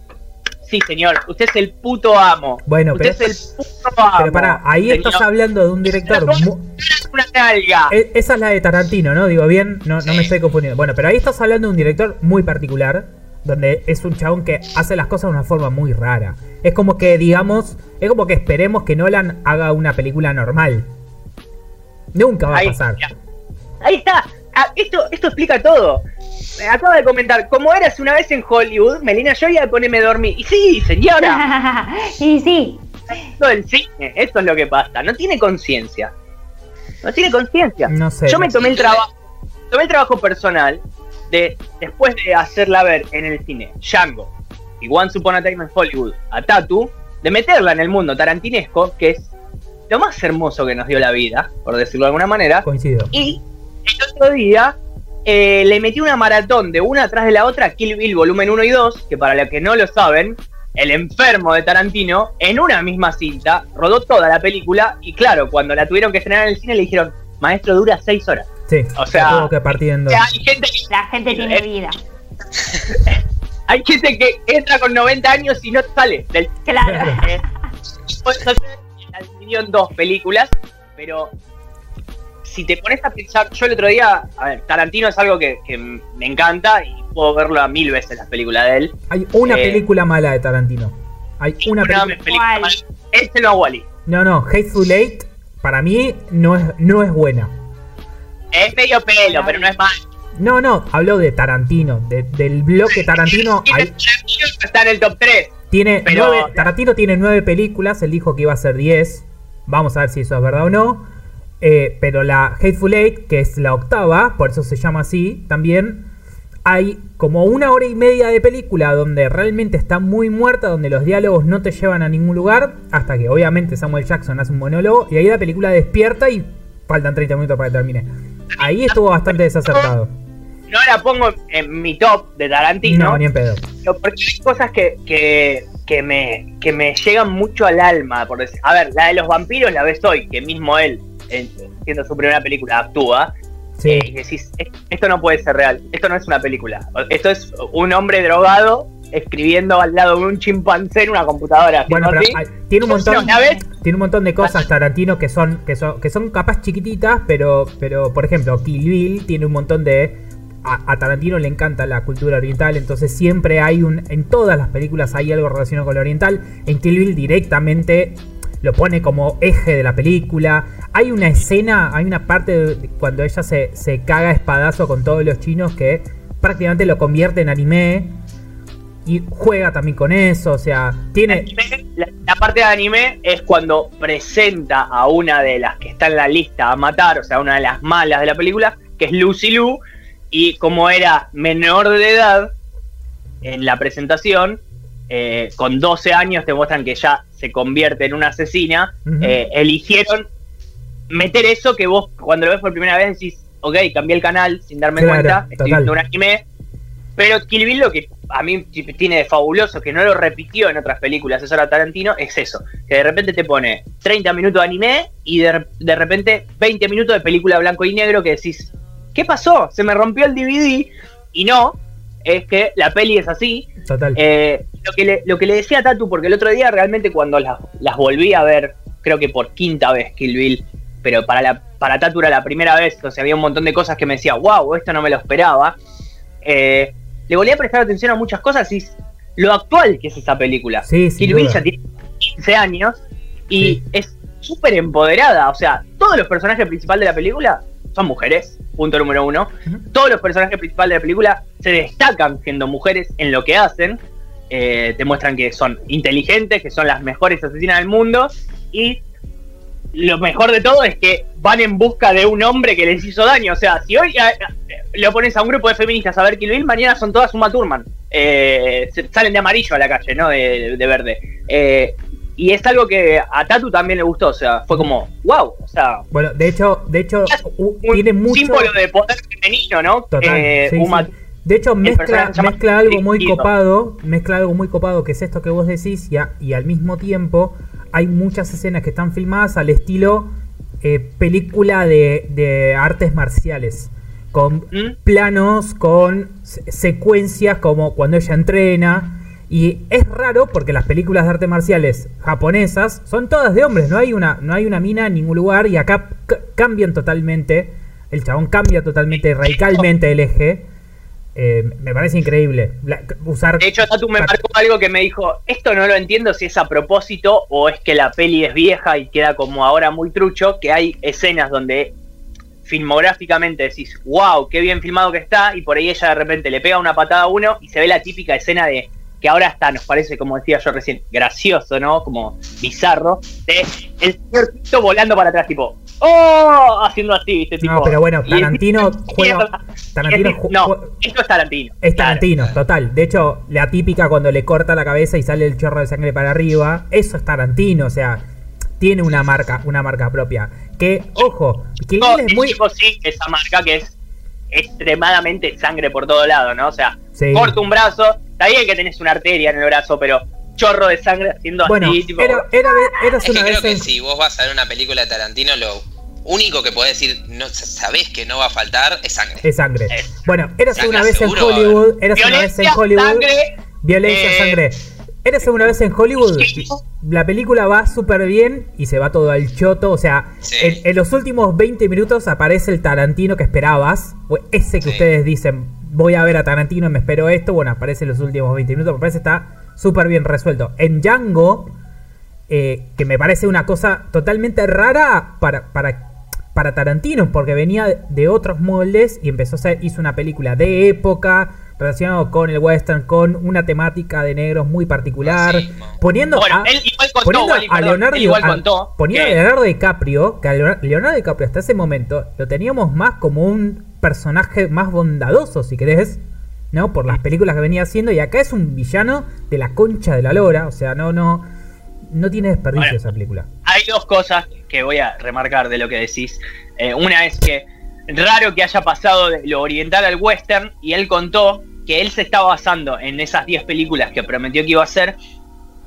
sí señor, usted es el puto amo. Bueno, usted pero- es el puto amo. pero pará, ahí señor. estás hablando de un director. mu- una nalga. E- Esa es la de Tarantino, ¿no? Digo bien, no, no me estoy confundiendo. Bueno, pero ahí estás hablando de un director muy particular, donde es un chabón que hace las cosas de una forma muy rara. Es como que, digamos, es como que esperemos que Nolan haga una película normal. Nunca va a Ahí, pasar. ya. Ahí está. Ah, esto, esto explica todo. Acaba de comentar, como eras una vez en Hollywood, Melina Joya pone me dormí. Y sí, señora, y sí, esto del cine, esto es lo que pasa. No tiene conciencia. No tiene conciencia. No sé. Yo me tomé el trabajo, tomé el trabajo personal de después de hacerla ver en el cine Django y Once Upon a Time in Hollywood a Tatu, de meterla en el mundo tarantinesco, que es lo más hermoso que nos dio la vida, por decirlo de alguna manera. Coincido. Y el otro día eh, le metí una maratón de una atrás de la otra, Kill Bill volumen 1 y 2, que para los que no lo saben, el enfermo de Tarantino, en una misma cinta, rodó toda la película y claro, cuando la tuvieron que estrenar en el cine le dijeron, maestro, dura 6 horas. Sí, o sea, que partir en O dos. sea, hay gente que, la gente tiene vida. hay gente que entra con 90 años y no sale del Claro. En dos películas, pero si te pones a pensar, yo el otro día, a ver, Tarantino es algo que, que me encanta y puedo verlo a mil veces las películas de él. Hay una eh, película mala de Tarantino. Hay una Una película. película-. Este no Wally. No, no, Hateful Eight para mí no es, no es buena. Es medio pelo, pero no es mal. No, no, hablo de Tarantino, de- del bloque Tarantino. hay- Tarantino está en el top 3. Tiene Pero- nueve- Tarantino tiene nueve películas, él dijo que iba a ser 10. Vamos a ver si eso es verdad o no. Eh, pero la Hateful Eight, que es la octava, por eso se llama así, también hay como una hora y media de película donde realmente está muy muerta, donde los diálogos no te llevan a ningún lugar, hasta que obviamente Samuel Jackson hace un monólogo y ahí la película despierta y faltan 30 minutos para que termine. Ahí estuvo bastante desacertado. No la pongo en mi top de Tarantino. No, ni en pedo. Porque hay cosas que, que, que me, que me llegan mucho al alma, por decir. A ver, la de los vampiros la ves hoy, que mismo él, en- siendo su primera película, actúa. Sí. eh, y decís, "Eh, esto no puede ser real, esto no es una película. Esto es un hombre drogado escribiendo al lado de un chimpancé en una computadora. Hay- tiene un montón, tiene un montón de cosas Tarantino que son, que son, que son capaz chiquititas, pero, pero por ejemplo, Kill Bill tiene un montón de. A, Tarantino le encanta la cultura oriental, entonces siempre hay un. En todas las películas hay algo relacionado con lo oriental. En Kill Bill directamente lo pone como eje de la película. Hay una escena, hay una parte de- cuando ella se, se caga espadazo con todos los chinos que prácticamente lo convierte en anime. Y juega también con eso, o sea, tiene. La, parte de anime es cuando presenta a una de las que está en la lista a matar, o sea, una de las malas de la película, que es Lucy Liu, y como era menor de edad en la presentación, eh, con 12 años te muestran que ya se convierte en una asesina, eh, eligieron meter eso que vos cuando lo ves por primera vez decís, ok, cambié el canal sin darme Claro, cuenta, estoy total. viendo un anime, pero Kill Bill lo que a mí tiene de fabuloso, que no lo repitió en otras películas, eso era Tarantino, es eso, que de repente te pone 30 minutos de anime y de, de repente 20 minutos de película blanco y negro que decís, ¿qué pasó? Se me rompió el DVD y no, es que la peli es así. Total. Eh, lo, que le, lo que le decía a Tatu, porque el otro día realmente cuando las, las volví a ver, creo que por quinta vez Kill Bill, pero para, la, para Tatu era la primera vez, o sea, había un montón de cosas que me decía, wow, esto no me lo esperaba. Eh, le volví a prestar atención a muchas cosas y lo actual que es esa película. Sí, Kill Bill duda. ya tiene 15 años y Sí. es súper empoderada. O sea, todos los personajes principales de la película son mujeres, punto número uno. Todos los personajes principales de la película se destacan siendo mujeres en lo que hacen. Eh, te muestran que son inteligentes, que son las mejores asesinas del mundo. Y lo mejor de todo es que van en busca de un hombre que les hizo daño. O sea, si hoy eh, eh, lo pones a un grupo de feministas a ver Kill Bill, mañana son todas Uma Thurman. Eh, salen de amarillo a la calle, ¿no? De, de verde. Eh, y es algo que a Tatu también le gustó. O sea, fue como, wow. O sea, Bueno, de hecho, de hecho, un tiene mucho. símbolo de poder femenino, ¿no? Total, Eh, sí, Uma- sí. De hecho, mezcla, mezcla algo muy copado, mezcla algo muy copado, que es esto que vos decís, y, a- y al mismo tiempo hay muchas escenas que están filmadas al estilo eh, película de, de artes marciales, con ¿Mm? planos, con se- secuencias como cuando ella entrena. Y es raro porque las películas de artes marciales japonesas son todas de hombres, no hay una, no hay una mina en ningún lugar y acá cambian totalmente, el chabón cambia totalmente, radicalmente el eje. Eh, me parece increíble. La- usar De hecho, Tatu me marcó algo que me dijo, esto no lo entiendo si es a propósito o es que la peli es vieja y queda como ahora muy trucho, que hay escenas donde filmográficamente decís, wow, qué bien filmado que está, y por ahí ella de repente le pega una patada a uno y se ve la típica escena de que ahora hasta nos parece, como decía yo recién, gracioso, ¿no? Como bizarro, de el señor Tito volando para atrás, tipo, ¡oh! Haciendo así, ¿viste? Tipo, No, pero bueno, y- Tarantino juega. Tarantino no, esto es Tarantino. Es Claro. Tarantino, total. De hecho, la típica cuando le corta la cabeza y sale el chorro de sangre para arriba, eso es Tarantino, o sea, tiene una marca, una marca propia. Que, ojo, que No, él es muy. sí, esa marca que es extremadamente sangre por todo lado, ¿no? O sea, Sí. corta un brazo, está bien que tenés una arteria en el brazo, pero chorro de sangre haciendo Bueno, así, tipo. era, era, eras Es que creo que en- si vos vas a ver una película de Tarantino, lo único que podés decir, no sabés que no va a faltar, es sangre. Es sangre. Es- Bueno, eras Sangre una vez en Hollywood. Eras una vez en Hollywood. sangre, Violencia, eh, sangre. Eras una vez en Hollywood. La película va súper bien y se va todo al choto. O sea, Sí. en, en los últimos 20 minutos aparece el Tarantino que esperabas. Ese que Sí. ustedes dicen, voy a ver a Tarantino, me espero esto. Bueno, aparece en los últimos 20 minutos. Me parece que está súper bien resuelto. En Django, eh, que me parece una cosa totalmente rara para, para, para Tarantino, porque venía de otros moldes y empezó a hacer, hizo una película de época relacionado con el western, con una temática de negros muy particular, poniendo Bueno, a, él igual contó, poniendo Wally, a Leonardo, igual a- contó poniendo a Leonardo DiCaprio, que a Leonardo Leonardo DiCaprio hasta ese momento lo teníamos más como un personaje más bondadoso, si querés, ¿no? Por las películas que venía haciendo, y acá es un villano de la concha de la lora, o sea, no, no, no tiene desperdicio Bueno. esa película. Hay dos cosas que voy a remarcar de lo que decís. Eh, una es que raro que haya pasado de lo oriental al western y él contó que él se estaba basando en esas 10 películas que prometió que iba a hacer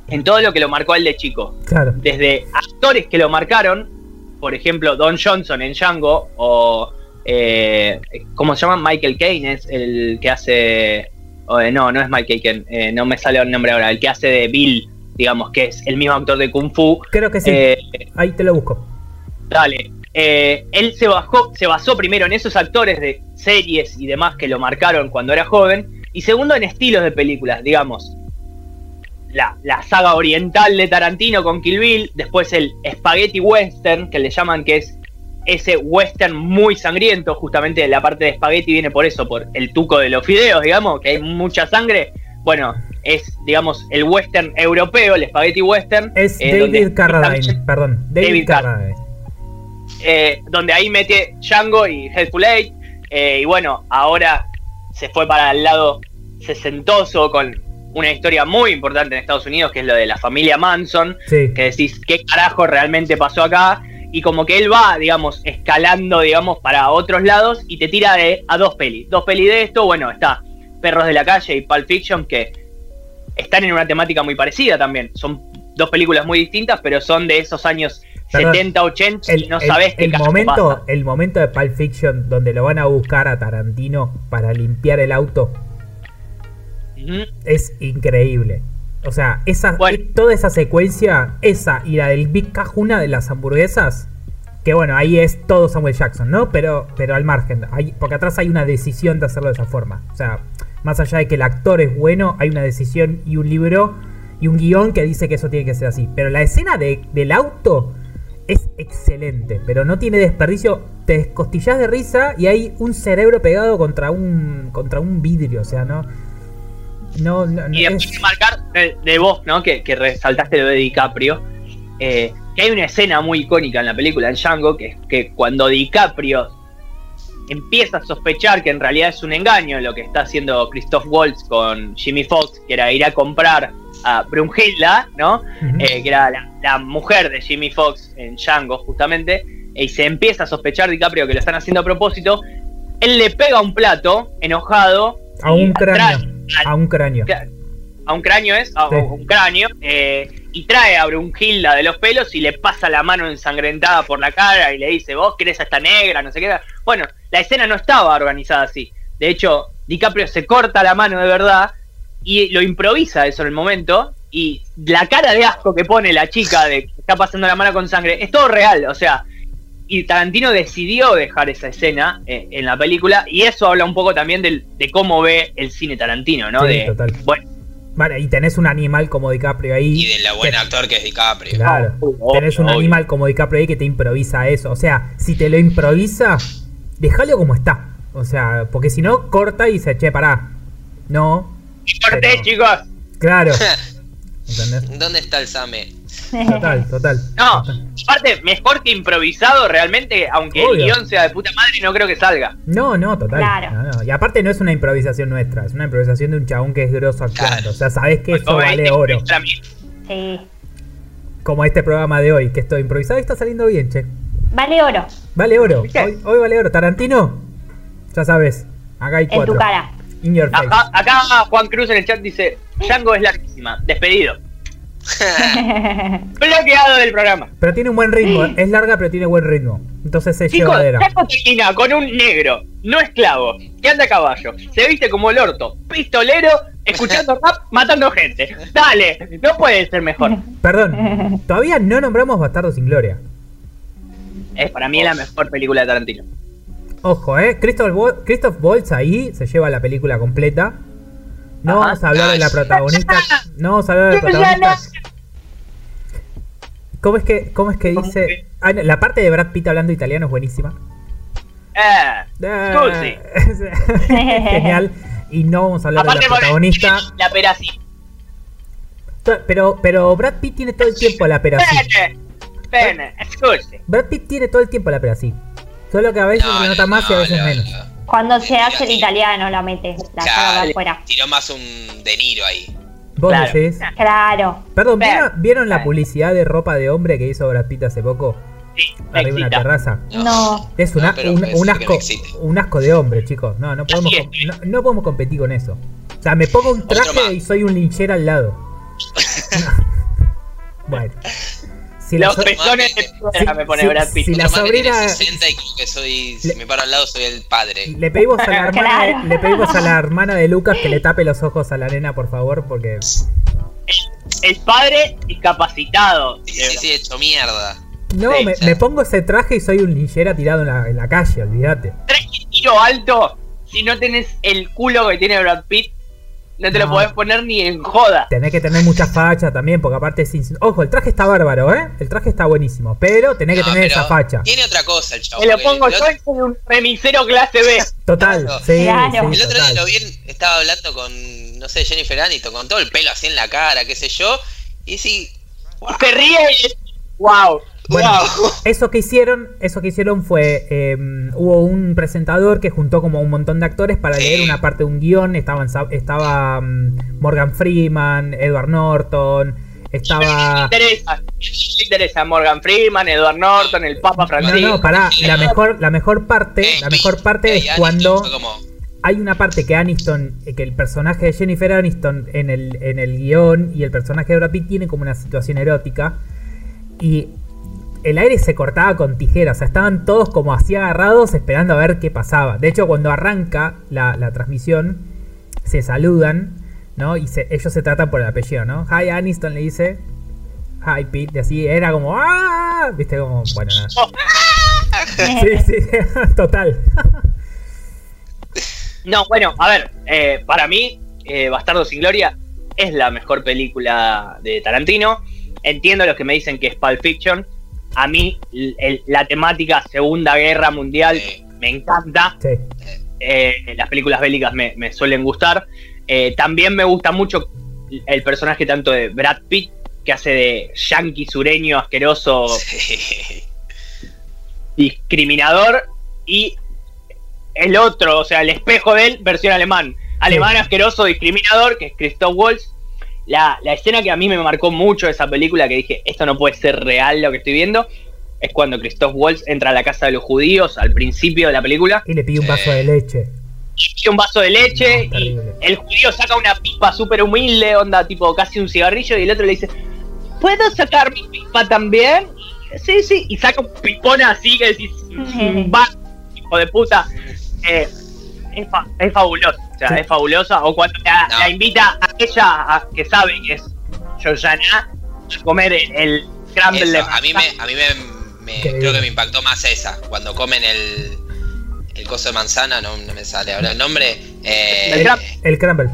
en todo lo que lo marcó a él de chico. Claro. Desde actores que lo marcaron, por ejemplo, Don Johnson en Django o... Eh, ¿Cómo se llama? Michael Caine es el que hace... o, eh, no, no es Michael Caine, eh, no me sale el nombre ahora, el que hace de Bill, digamos, que es el mismo actor de Kung Fu. Creo que sí. Eh, Ahí te lo busco. Dale. Eh, él se, bajó, se basó primero en esos actores de series y demás que lo marcaron cuando era joven. Y segundo en estilos de películas, digamos. La, la saga oriental de Tarantino con Kill Bill. Después el Spaghetti Western, que le llaman que es ese western muy sangriento. Justamente la parte de Spaghetti viene por eso, por el tuco de los fideos, digamos, que hay mucha sangre. Bueno, es, digamos, el western europeo, el Spaghetti Western. Es eh, David Carradine, perdón. David, David Car- Carradine. Eh, donde ahí mete Django y Hateful Eight. eh, y bueno, ahora se fue para el lado sesentoso con una historia muy importante en Estados Unidos, que es lo de la familia Manson, Sí. que decís, ¿qué carajo realmente pasó acá? Y como que él va, digamos, escalando, digamos, para otros lados y te tira de, a dos pelis. Dos pelis de esto, bueno, está Perros de la Calle y Pulp Fiction, que están en una temática muy parecida también. Son dos películas muy distintas, pero son de esos años Perdón, 70, 80 y El, no qué el carajo momento, pasa. el momento de Pulp Fiction donde lo van a buscar a Tarantino para limpiar el auto es increíble. O sea, esa, Bueno. toda esa secuencia, esa y la del Big Cajuna de las hamburguesas, que bueno, ahí es todo Samuel Jackson, ¿no? Pero, pero al margen, hay- porque atrás hay una decisión de hacerlo de esa forma. O sea, más allá de que el actor es bueno, hay una decisión y un libro y un guion que dice que eso tiene que ser así. Pero la escena de- del auto es excelente, pero no tiene desperdicio. Te descostillas de risa y hay un cerebro pegado contra un contra un vidrio, o sea, no no, no, no Y después es- marcar de, de vos, ¿no? Que, que resaltaste lo de DiCaprio. eh, que hay una escena muy icónica en la película, en Django, que es que cuando DiCaprio empieza a sospechar que en realidad es un engaño lo que está haciendo Christoph Waltz con Jimmy Fox, que era ir a comprar a Brunhilda, ¿no? Eh, que era la, la mujer de Jimmy Fox en Django, justamente, y se empieza a sospechar DiCaprio que lo están haciendo a propósito, él le pega un plato, enojado, a un cráneo, a un cráneo. A un cráneo es, a Sí. un cráneo, eh, y trae a Brunhilda de los pelos y le pasa la mano ensangrentada por la cara y le dice, vos querés a esta negra, no sé qué. Bueno, la escena no estaba organizada así. De hecho, DiCaprio se corta la mano de verdad y lo improvisa eso en el momento. Y la cara de asco que pone la chica de que está pasando la mano con sangre es todo real. O sea, y Tarantino decidió dejar esa escena eh, en la película. Y eso habla un poco también del- de cómo ve el cine Tarantino, ¿no? Sí, de, total. Bueno, Vale, y tenés un animal como DiCaprio ahí. Y de la buena que- actor que es DiCaprio. Claro. Obvio, Tenés un obvio. animal como DiCaprio ahí que te improvisa eso. O sea, si te lo improvisa, déjalo como está. O sea, porque si no, corta y se che, pará. No. Corté, Pero- chicos. Claro. ¿Entendés? ¿Dónde está el Same? Total, total. No, Total. aparte, mejor que improvisado, realmente, aunque Obvio. el guion sea de puta madre, no creo que salga. No, no, total. Claro. No, no. Y aparte no es una improvisación nuestra, es una improvisación de un chabón que es grosso actuando. Claro. O sea, sabés que eso Como vale oro. Sí. Como este programa de hoy, que estoy improvisado y está saliendo bien, che. Vale oro. Vale oro. Hoy, hoy vale oro. Tarantino, ya sabes. Acá hay En cuatro. tu cara. In your face. Acá, acá Juan Cruz en el chat dice: Django es larguísima, despedido. Bloqueado del programa. Pero tiene un buen ritmo. Es larga, pero tiene buen ritmo. Entonces es Chicos, llevadera. Django termina con un negro, no esclavo, que anda a caballo, se viste como el orto, pistolero, escuchando rap, matando gente. Dale, no puede ser mejor. Perdón, todavía no nombramos Bastardo sin Gloria. Es para mí la mejor película de Tarantino. Ojo, eh. Christoph, Christoph Waltz ahí se lleva la película completa. No Ajá. vamos a hablar de la protagonista. No vamos a hablar de la protagonista. ¿Cómo es que, cómo es que ¿Cómo dice? Ah, no, la parte de Brad Pitt hablando italiano es buenísima. Eh, Ah. Genial. Y no vamos a hablar Aparte, de la protagonista. La pera sí. To- Pero, pero Brad Pitt tiene todo el tiempo la pera así. Pene, pene, scusi. Brad Pitt tiene todo el tiempo la pera así. Solo que a veces se nota más y a no, veces no, menos. no. Cuando se hace el italiano lo mete. La cara afuera. tiró más un De Niro ahí. ¿Vos Claro. decís? Claro. Perdón. ¿vieron, vieron la publicidad de ropa de hombre que hizo Brad Pitt hace poco? Sí, Arriba de una terraza. No. Es una- No, un, asco, un asco de hombre, chicos. No, no podemos, no, no podemos competir con eso. O sea, me pongo un traje y soy un linchera al lado. bueno. Si la Los so- pezones de piedra Sí, me pone Brad Pitt. sí. la sobrina- 60 y como que soy. Le- Si me paro al lado, soy el padre. le pedimos a la hermana, Claro. de, le pedimos a la hermana de Lucas que le tape los ojos a la nena, por favor, porque El padre incapacitado. Sí, sí, sí, hecho mierda. no, Sí, me, me pongo ese traje y soy un linchera tirado en la, en la calle, olvídate. Tres tiro alto. Si no tenés el culo que tiene Brad Pitt, no te lo podés poner ni en joda. Tenés que tener mucha facha también, porque aparte es... ins- Ojo, el traje está bárbaro, ¿eh? El traje está buenísimo, pero tenés que tener esa facha. Tiene otra cosa el chavo. Me lo pongo el, yo y soy un remisero clase B. Total, Claro. sí, Claro. sí, El otro total. día lo vi, estaba hablando con, no sé, Jennifer Aniston, con todo el pelo así en la cara, qué sé yo. Y sí, Se ríe y. ¡Wow! Bueno, ¡Wow! eso que hicieron, eso que hicieron fue, eh, hubo un presentador que juntó como un montón de actores para Sí. leer una parte de un guion. Estaban, estaba mm, Morgan Freeman, Edward Norton, Me estaba... interesa. Me interesa Morgan Freeman, Edward Norton, el Papa No, Francisco. no, pará. La mejor, la mejor parte, la mejor parte eh, es Aniston cuando hay una parte que Aniston, eh, que el personaje de Jennifer Aniston en el, en el guion y el personaje de Brad Pitt tiene como una situación erótica y el aire se cortaba con tijeras, o sea, estaban todos como así agarrados esperando a ver qué pasaba. De hecho, cuando arranca la, la transmisión, se saludan, ¿no? Y se- ellos se tratan por el apellido, ¿no? Hi Aniston le dice, Hi Pete, y así era como, ¡ah! Viste, como, bueno, nada. Sí, sí, total. No, bueno, a ver, eh, para mí, eh, Bastardo sin Gloria es la mejor película de Tarantino. Entiendo los que me dicen que es Pulp Fiction. A mí el- el- la temática Segunda Guerra Mundial Sí. me encanta. Sí. Eh, las películas bélicas me, me suelen gustar. Eh, también me gusta mucho el personaje tanto de Brad Pitt, que hace de yankee sureño asqueroso, Sí. discriminador, y el otro, o sea, el espejo de él, versión alemán. Alemán asqueroso, discriminador, que es Christoph Waltz. La, la escena que a mí me marcó mucho de esa película, que dije, esto no puede ser real lo que estoy viendo, es cuando Christoph Waltz entra a la casa de los judíos al principio de la película, Y le pide un vaso de leche. y pide un vaso de leche, No, y el judío saca una pipa súper humilde, onda tipo casi un cigarrillo, y el otro le dice, ¿puedo sacar mi pipa también? Sí, sí, y saca un pipón así que decís, va, hijo de puta. Eh, es, fa- es fabuloso, o sea, Sí. es fabulosa. O cuando la, No. la invita a ella, a- que sabe que es Georgiana, a comer el, el scramble Eso, de a mí me, a mí me, me- creo bien. que me impactó más esa, cuando comen el, el coso de manzana, no, no me sale ahora el nombre. Eh, El. El crumble.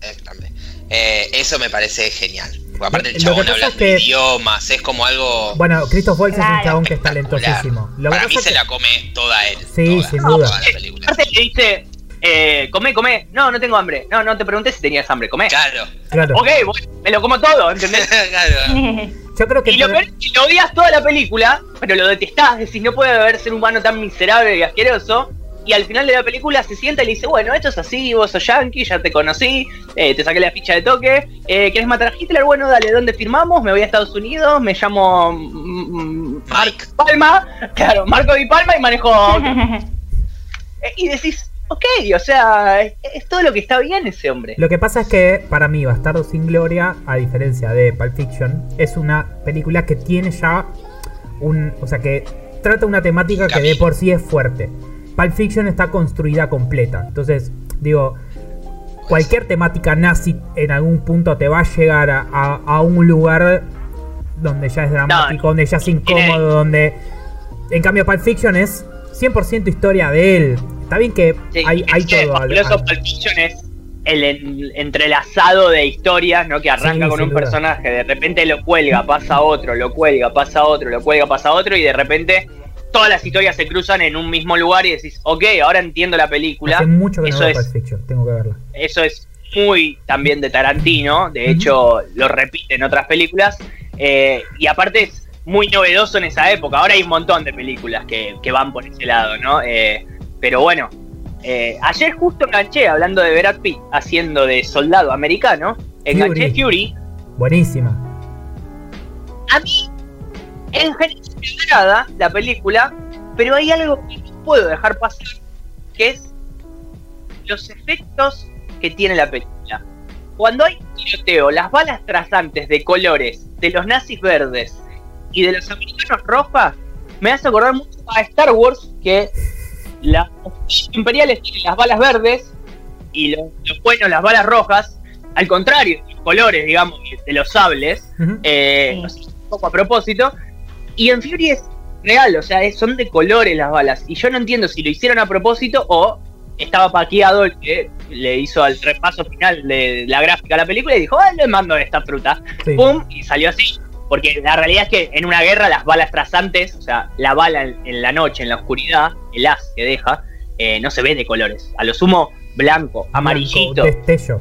eh, crumble. Eh, eso me parece genial. Porque aparte el que chabón hablando es que- idiomas, es como algo Bueno, Christoph Waltz es un chabón que es talentosísimo. Lo que Para mí pasa se la que- come toda él. Sí, toda, sin toda duda. la película. Aparte le dice, eh, come, come. No, no tengo hambre. No, no te pregunté si tenías hambre, come. Claro. Claro. Ok, voy, me lo como todo, ¿entendés? claro. Yo creo que Y lo peor es que lo odias toda la película, pero lo detestás, decís, no puede haber ser humano tan miserable y asqueroso. Y al final de la película se sienta y le dice, bueno, esto es así, vos sos yankee, ya te conocí, eh, te saqué la ficha de toque, eh, ¿quieres matar a Hitler? Bueno, dale, ¿dónde firmamos? Me voy a Estados Unidos, me llamo mm, mm, Mark. Palma, claro, Marco Di Palma y manejo... Eh, y decís, ok, o sea, es, es todo lo que está bien ese hombre. Lo que pasa es que para mí Bastardo sin Gloria, a diferencia de Pulp Fiction, es una película que tiene ya un, o sea, que trata una temática que de por sí es fuerte. Pulp Fiction está construida completa. Entonces, digo, cualquier temática nazi en algún punto te va a llegar a, a- a un lugar donde ya es dramático, donde ya es incómodo, donde... En cambio, Pulp Fiction es 100% historia de él. Está bien que Sí, hay, hay es que todo... al- al- el en- entrelazado de historias, ¿no? Que arranca Sí, con un duda. personaje, de repente lo cuelga, pasa otro, lo cuelga, pasa otro, lo cuelga, pasa otro, y de repente todas las historias se cruzan en un mismo lugar y decís, ok, ahora entiendo la película. Hace mucho que no eso veo es Pulp Fiction, tengo que verla. eso es muy también de Tarantino, de hecho lo repite en otras películas, eh, y aparte es muy novedoso en esa época, ahora hay un montón de películas que, que van por ese lado, ¿no? Eh, pero bueno, eh, ayer justo enganché, hablando de Brad Pitt, haciendo de soldado americano, enganché Fury. Fury, Buenísima. a mí en general me agrada la película, pero hay algo que no puedo dejar pasar, que es los efectos que tiene la película. Cuando hay tiroteo, las balas trazantes de colores de los nazis verdes y de los americanos rojas, me hace acordar mucho a Star Wars, que las imperiales tienen las balas verdes y los, los buenos las balas rojas, al contrario, los colores, digamos, de los sables, eh, Sí. no sé, un poco a propósito. Y en Fury es real, o sea, es- son de colores las balas. Y yo no entiendo si lo hicieron a propósito o estaba paqueado el que le hizo al repaso final de la gráfica a la película y dijo, ah, le mando esta fruta. Sí. ¡Pum! Y salió así. Porque la realidad es que en una guerra las balas trazantes, o sea, la bala en, en la noche, en la oscuridad, el as que deja, eh, no se ve de colores. A lo sumo, blanco, amarillito. Blanco, destello.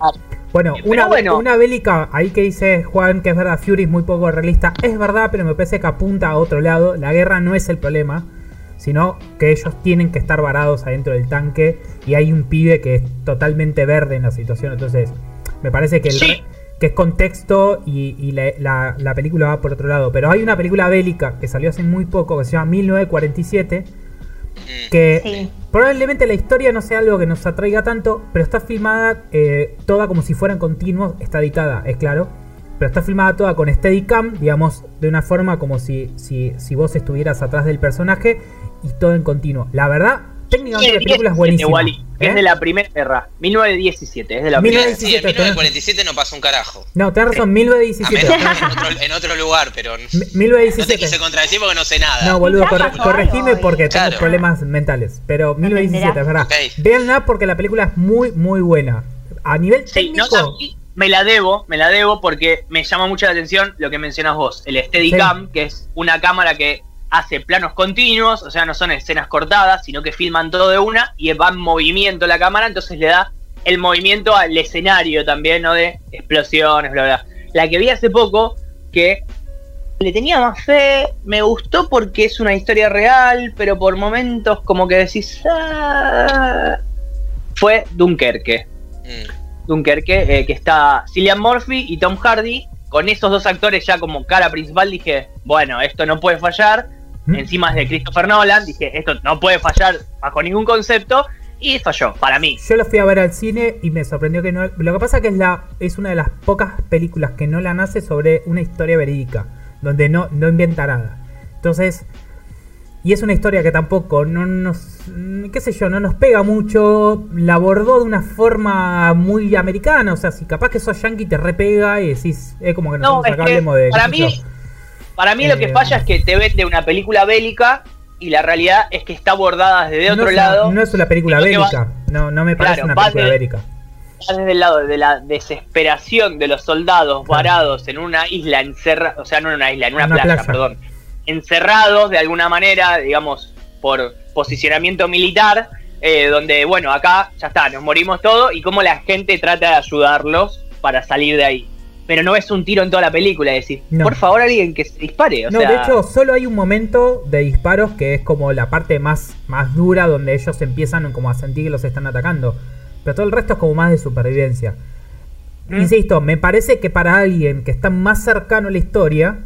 Ah. Bueno, una, bueno. una bélica, ahí que dice Juan que es verdad, Fury es muy poco realista. Es verdad, pero me parece que apunta a otro lado. La guerra no es el problema, sino que ellos tienen que estar varados adentro del tanque y hay un pibe que es totalmente verde en la situación. Entonces, me parece que, el Sí. Que es contexto y, y la, la- la película va por otro lado. Pero hay una película bélica que salió hace muy poco que se llama 1947 Mm. que Sí. probablemente la historia no sea algo que nos atraiga tanto, pero está filmada eh, toda como si fuera en continuo, está editada, es claro, pero está filmada toda con Steadicam, digamos, de una forma como si, si, si vos estuvieras atrás del personaje y todo en continuo. La verdad, técnicamente la película es buenísima. ¿Eh? Es de la primera guerra, 1917, es de la Mil- primera. Sí, en 1917, 1947 no pasó un carajo. No, tenés razón, A 1917. menos tenés en otro, en otro lugar, pero Mi- no te 1917. quise contradecir porque no sé nada. No, boludo, corre- corregime porque tengo Claro. problemas mentales. Pero 1917, es verdad. Ok. Véanla porque la película es muy, muy buena. A nivel Sí, no técnico, sabía, me la debo, me la debo porque me llama mucho la atención lo que mencionas vos, el Steadicam, que es una cámara que hace planos continuos, o sea, no son escenas cortadas, sino que filman todo de una y va en movimiento la cámara, entonces le da el movimiento al escenario también, ¿no? De explosiones, bla, bla. La que vi hace poco, que le tenía más fe, me gustó porque es una historia real, pero por momentos como que decís... "Ah", fue Dunkerque. Mm. Dunkerque, eh, que está Cillian Murphy y Tom Hardy. Con esos dos actores ya como cara principal dije, bueno, esto no puede fallar. ¿Mm? Encima es de Christopher Nolan, dije, esto no puede fallar bajo ningún concepto. Y falló, para mí. Yo lo fui a ver al cine y me sorprendió que no. Lo que pasa que es la es una de las pocas películas que no la nace sobre una historia verídica, donde no, no inventa nada. Entonces, y es una historia que tampoco no nos, qué sé yo, no nos pega mucho. La abordó de una forma muy americana, o sea, si capaz que sos yankee te repega y decís, es como que No, nosotros es acá hablemos de. para mí, yo. Para mí lo que Eh, falla es que te vende una película bélica y la realidad es que está abordada desde no otro es lado. no es una película va- bélica. No, no me parece Claro, una película de- bélica. desde el lado de la desesperación de los soldados Claro. varados en una isla encerrada, o sea, no en una isla, en una, Una playa. perdón, encerrados de alguna manera, digamos, por posicionamiento militar, eh, donde, bueno, acá ya está, nos morimos todos y cómo la gente trata de ayudarlos para salir de ahí. Pero no es un tiro en toda la película, es decir, No. por favor alguien que se dispare. O no, sea, de hecho, solo hay un momento de disparos que es como la parte más, más dura donde ellos empiezan como a sentir que los están atacando. Pero todo el resto es como más de supervivencia. ¿Mm? Insisto, me parece que para alguien que está más cercano a la historia,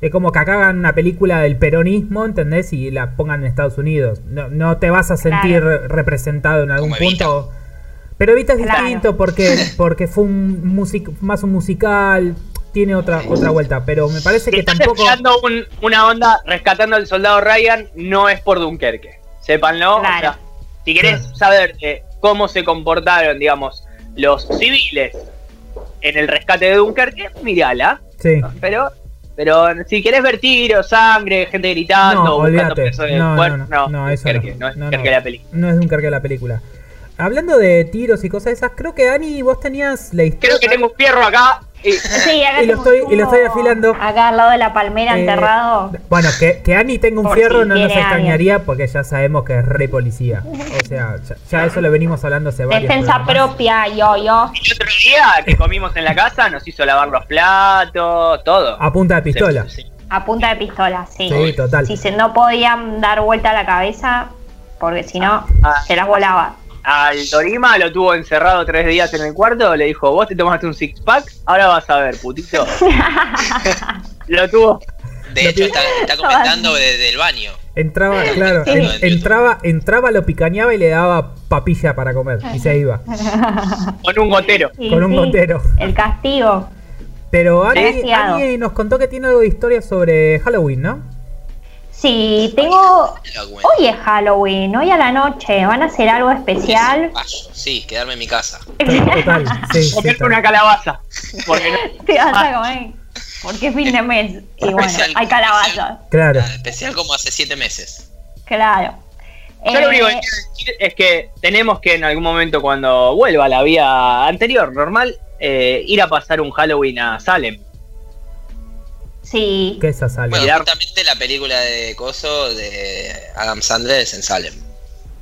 es como que acá hagan una película del peronismo, ¿entendés? Y la pongan en Estados Unidos. No, no te vas a sentir Claro. representado en algún Como Evita. punto. Pero Evita es Claro. distinto porque, porque fue un music, más un musical, tiene otra, otra vuelta. Pero me parece si que estás tampoco... un- una onda rescatando al soldado Ryan, no es por Dunkerque. Sépanlo. o Claro. sea, si querés Claro. saber eh, cómo se comportaron, digamos, los civiles en el rescate de Dunkerque, mírala. Sí. Pero, pero si querés ver tiros, sangre, gente gritando, No, buscando olvídate. presos del No, cuerpo, no, no, no, eso no. Dunkerque, no es No, Dunkerque no. la película. No es Dunkerque la película. Hablando de tiros y cosas esas, creo que Ani, vos tenías la historia. Creo que tengo un fierro acá. y- Sí, acá Y lo estoy- y lo estoy uno afilando. Acá al lado de la palmera Eh, enterrado. Bueno, que, que Ani tenga un Por fierro si no nos extrañaría porque ya sabemos que es re policía. O sea, ya, ya eso lo venimos hablando hace varios Defensa propia, yo, yo. y el otro día que comimos en la casa nos hizo lavar los platos, todo. A punta de pistola. Sí, sí, sí. A punta de pistola, sí. Sí, total. Si se no podían dar vuelta a la cabeza, porque si no, Ah. se las volaba. Al Torima lo tuvo encerrado tres días en el cuarto, le dijo, vos te tomaste un six pack, ahora vas a ver, putito. lo tuvo. De Lo hecho, está, está comentando desde el baño. Entraba, claro, Sí. en- entraba, entraba, lo picañaba y le daba papilla para comer. Y se iba. Con un gotero. Sí, Con un sí, gotero. El castigo. Pero Ani, Demasiado. Ani nos contó que tiene algo de historia sobre Halloween, ¿no? Sí, tengo. Hoy es Halloween, hoy a la noche. ¿Van a hacer algo especial? Sí, quedarme en mi casa. Total, sí, una calabaza. Porque no- Te vas a comer. Porque es fin de mes. Y bueno, Especial, hay calabazas. Claro. Especial como hace siete meses. Claro. Yo lo único que Eh, quiero decir es que tenemos que en algún momento cuando vuelva a la vía anterior, normal, eh, ir a pasar un Halloween a Salem. Sí, ¿Qué es esa sala? Bueno, justamente la película de Coso de Adam Sandler es en Salem.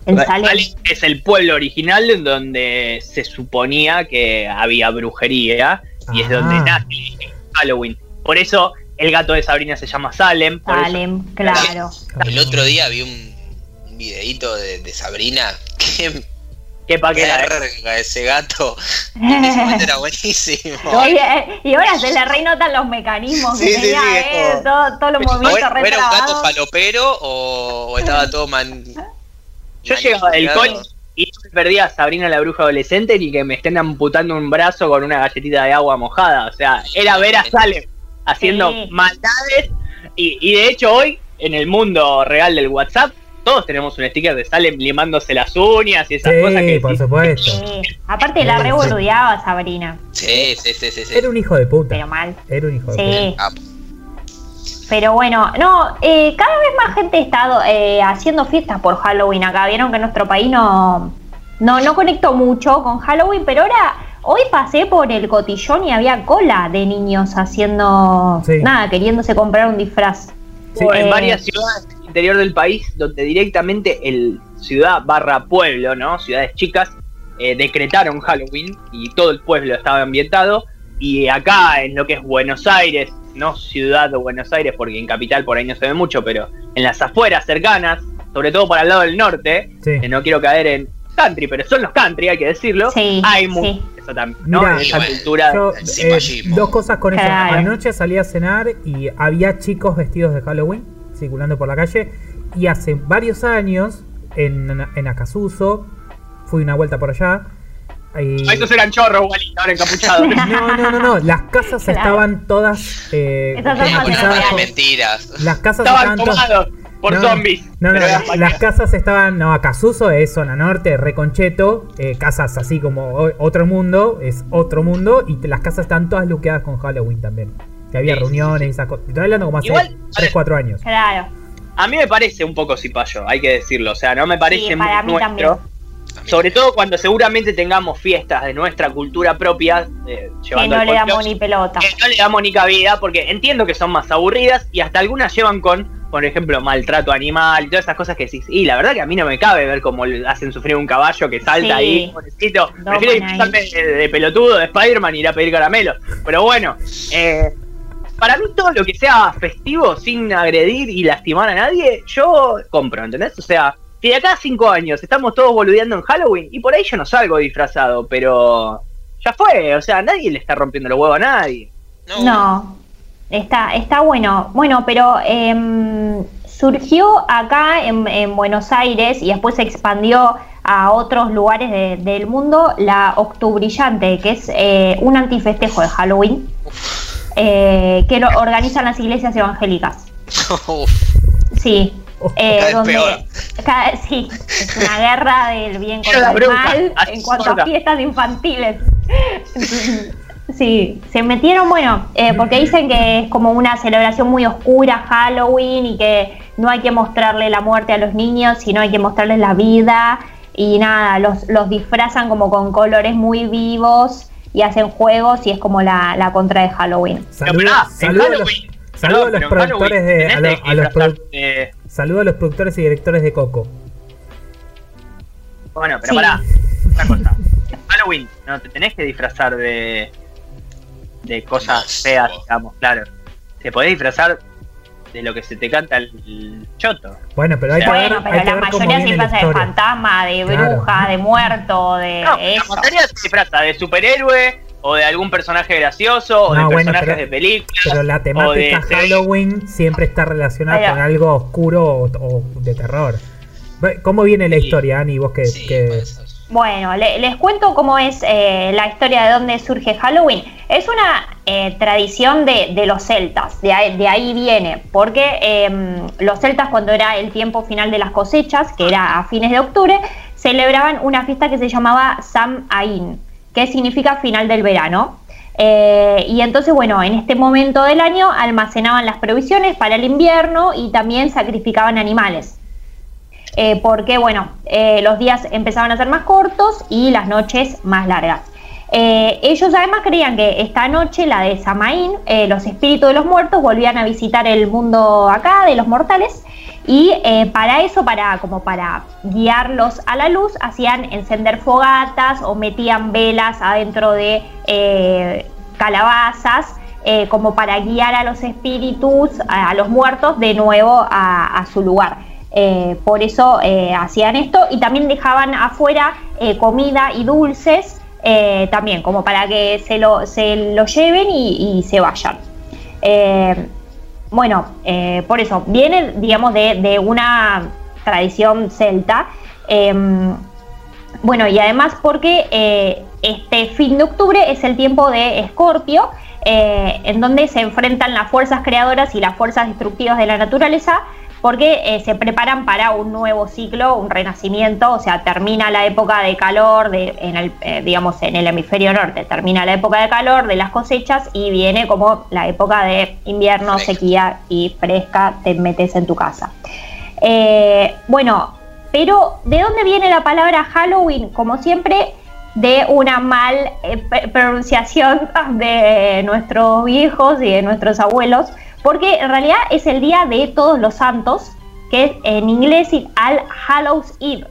en Salem. es el pueblo original en donde se suponía que había brujería y es Ah. donde nace Halloween. Por eso el gato de Sabrina se llama Salem. por eso- Salem, claro. El otro día vi un, videíto de, de Sabrina. Qué ¿Qué pa' qué era, eh? verga ese gato. En ese momento era buenísimo. Oye, y ahora se le renotan los mecanismos que Sí, sí, tenía, sí, eh, como- todo- todos los ¿O movimientos era, o era un gato falopero o, o estaba todo man. Yo llegaba del col y no me perdía a Sabrina la bruja adolescente ni que me estén amputando un brazo con una galletita de agua mojada. O sea, era ver a Salem haciendo Sí. maldades. Y, y de hecho hoy, en el mundo real del WhatsApp, todos tenemos un sticker de Salem limándose las uñas y esas cosas Sí, que por supuesto. Sí. Aparte la revoludeaba Sabrina, Sí, sí, sí, sí. sí. Era un hijo de puta. pero mal. Era un hijo de Sí. Ah, Pero bueno, no, eh, cada vez más gente está eh, haciendo fiestas por Halloween acá. Vieron que en nuestro país no, no, no conectó mucho con Halloween, pero ahora hoy pasé por el cotillón y había cola de niños haciendo Sí. nada, queriéndose comprar un disfraz. Sí. En Eh, varias ciudades del interior del país donde directamente el ciudad barra pueblo, ¿no? Ciudades chicas, eh, decretaron Halloween y todo el pueblo estaba ambientado. Y acá en lo que es Buenos Aires, no ciudad de Buenos Aires, porque en capital por ahí no se ve mucho, pero en las afueras cercanas, sobre todo para el lado del norte, Sí. que no quiero caer en country, pero son los country, hay que decirlo. Sí, hay sí. Eso también, ¿no? Esa cultura. Yo, eh, dos cosas con eso. Claro. Anoche salí a cenar y había chicos vestidos de Halloween circulando por la calle. Y hace varios años, en, en Acasuso, fui una vuelta por allá. y- Ah, Esos eran chorros, igual, estaban encapuchados. No, no, no, no. Las casas Claro. estaban todas eh, Esas son con- mentiras. Las casas Estaban estaban todas- por No, zombies. No, no, la- las casas estaban. No, Acasuso es zona norte, Reconcheto. eh, casas así como o- otro mundo, es otro mundo. Y te- las casas están todas luqueadas con Halloween también. Que había Sí, sí, reuniones sí. y esas cosas. Estoy hablando como hace Igual, a 3, ver. 4 años. Claro. A mí me parece un poco cipayo, hay que decirlo. O sea, no me parece Sí, muy mí Sobre todo cuando seguramente tengamos fiestas de nuestra cultura propia. eh, Que llevando no el le damos ni pelota. que no le damos ni cabida, porque entiendo que son más aburridas y hasta algunas llevan con, por ejemplo, maltrato animal y todas esas cosas que decís. Y la verdad que a mí no me cabe ver cómo hacen sufrir un caballo que salta Sí. ahí, pobrecito. Prefiero ahí. disfrazarme de, de pelotudo, de Spider-Man y ir a pedir caramelo. Pero bueno, eh, para mí todo lo que sea festivo sin agredir y lastimar a nadie, yo compro, ¿entendés? O sea, si de acá a cinco años estamos todos boludeando en Halloween, y por ahí yo no salgo disfrazado, pero ya fue, o sea, nadie le está rompiendo los huevos a nadie. No, está, está bueno. Bueno, pero em, surgió acá en, en Buenos Aires y después se expandió a otros lugares de- del mundo la Octubrillante, que es eh, un antifestejo de Halloween eh, que lo organizan las iglesias evangélicas. Sí. Eh, cada vez peor. cada- sí, es una guerra del bien contra el mal en cuanto a fiestas infantiles. Sí, se metieron, bueno, eh, porque dicen que es como una celebración muy oscura, Halloween, y que no hay que mostrarle la muerte a los niños, sino hay que mostrarles la vida. Y nada, los, los disfrazan como con colores muy vivos y hacen juegos y es como la, la contra de Halloween. Pero en Halloween- saludo a los productores de. A, lo- que a los disfrazarte produ- de- saludo a los productores y directores de Coco. Bueno, pero Sí. pará, una cosa. En Halloween no te tenés que disfrazar de de cosas feas, digamos, claro. Te podés disfrazar de lo que se te canta el choto. Bueno, pero hay que ver, Bueno, pero hay que la ver mayoría se la disfraza de fantasma, de Claro. bruja, de muerto, de No, la eso. mayoría se disfraza de superhéroe o de algún personaje gracioso o No, de bueno, personajes pero- de películas. Pero la de temática series. Halloween siempre está relacionada con algo oscuro o, o de terror. Ve, ¿Cómo viene la Sí. historia, Ani? Vos que, sí, que- puede ser. Bueno, le- les cuento cómo es eh, la historia de dónde surge Halloween. Es una eh, tradición de, los celtas, de ahí, de ahí viene, porque em, los celtas cuando era el tiempo final de las cosechas, que era a fines de octubre, celebraban una fiesta que se llamaba Sam Ain, que significa final del verano. Eh, y entonces, bueno, en este momento del año almacenaban las provisiones para el invierno y también sacrificaban animales. Eh, porque bueno, eh, los días empezaban a ser más cortos y las noches más largas. Eh, ellos además creían que esta noche, la de Samaín, los espíritus de los muertos volvían a visitar el mundo acá de los mortales y para eso, para como para guiarlos a la luz, hacían encender fogatas o metían velas adentro de calabazas como para guiar a los espíritus, a, los muertos de nuevo a su lugar. Eh, por eso eh, hacían esto y también dejaban afuera eh, comida y dulces también, como para que se lo, se lo lleven y, y se vayan. Bueno, por eso viene, digamos, de, de una tradición celta. Em, bueno, y además porque este fin de octubre es el tiempo de Escorpio, en donde se enfrentan las fuerzas creadoras y las fuerzas destructivas de la naturaleza, porque eh, se preparan para un nuevo ciclo, un renacimiento, o sea, termina la época de calor, de, en el, eh, digamos, en el hemisferio norte, termina la época de calor de las cosechas y viene como la época de invierno, Fresca. sequía y fresca, te metes en tu casa. Eh, bueno, pero ¿de dónde viene la palabra Halloween? Como siempre, de una mal pronunciación de nuestros viejos y de nuestros abuelos, porque en realidad es el día de todos los santos, que en inglés es All Hallows Eve.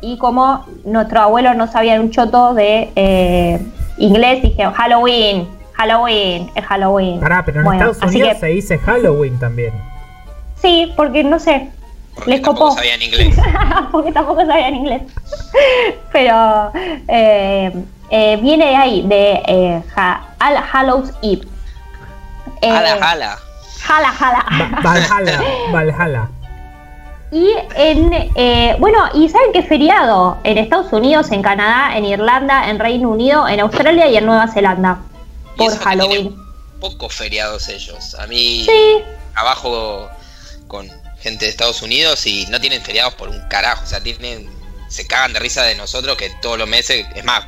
Y como nuestro abuelo no sabía un choto de eh, inglés, dije Halloween, Halloween, es Halloween. Pará, pero en Bueno, Estados así Unidos que- se dice Halloween también. Sí, porque no sé, Porque les tampoco copó. sabían inglés. porque tampoco sabían inglés. Pero eh, eh, viene de ahí, de eh, Ha- All Hallows Eve. Eh, Jala, jala. Jala, jala. Va- Valhalla, Valhalla. Y en, eh, bueno, ¿y saben qué feriado? En Estados Unidos, en Canadá, en Irlanda, en Reino Unido, en Australia y en Nueva Zelanda. Por Halloween. Pocos feriados ellos. A mí Sí, trabajo con gente de Estados Unidos y no tienen feriados por un carajo. O sea, tienen. Se cagan de risa de nosotros que todos los meses. Es más,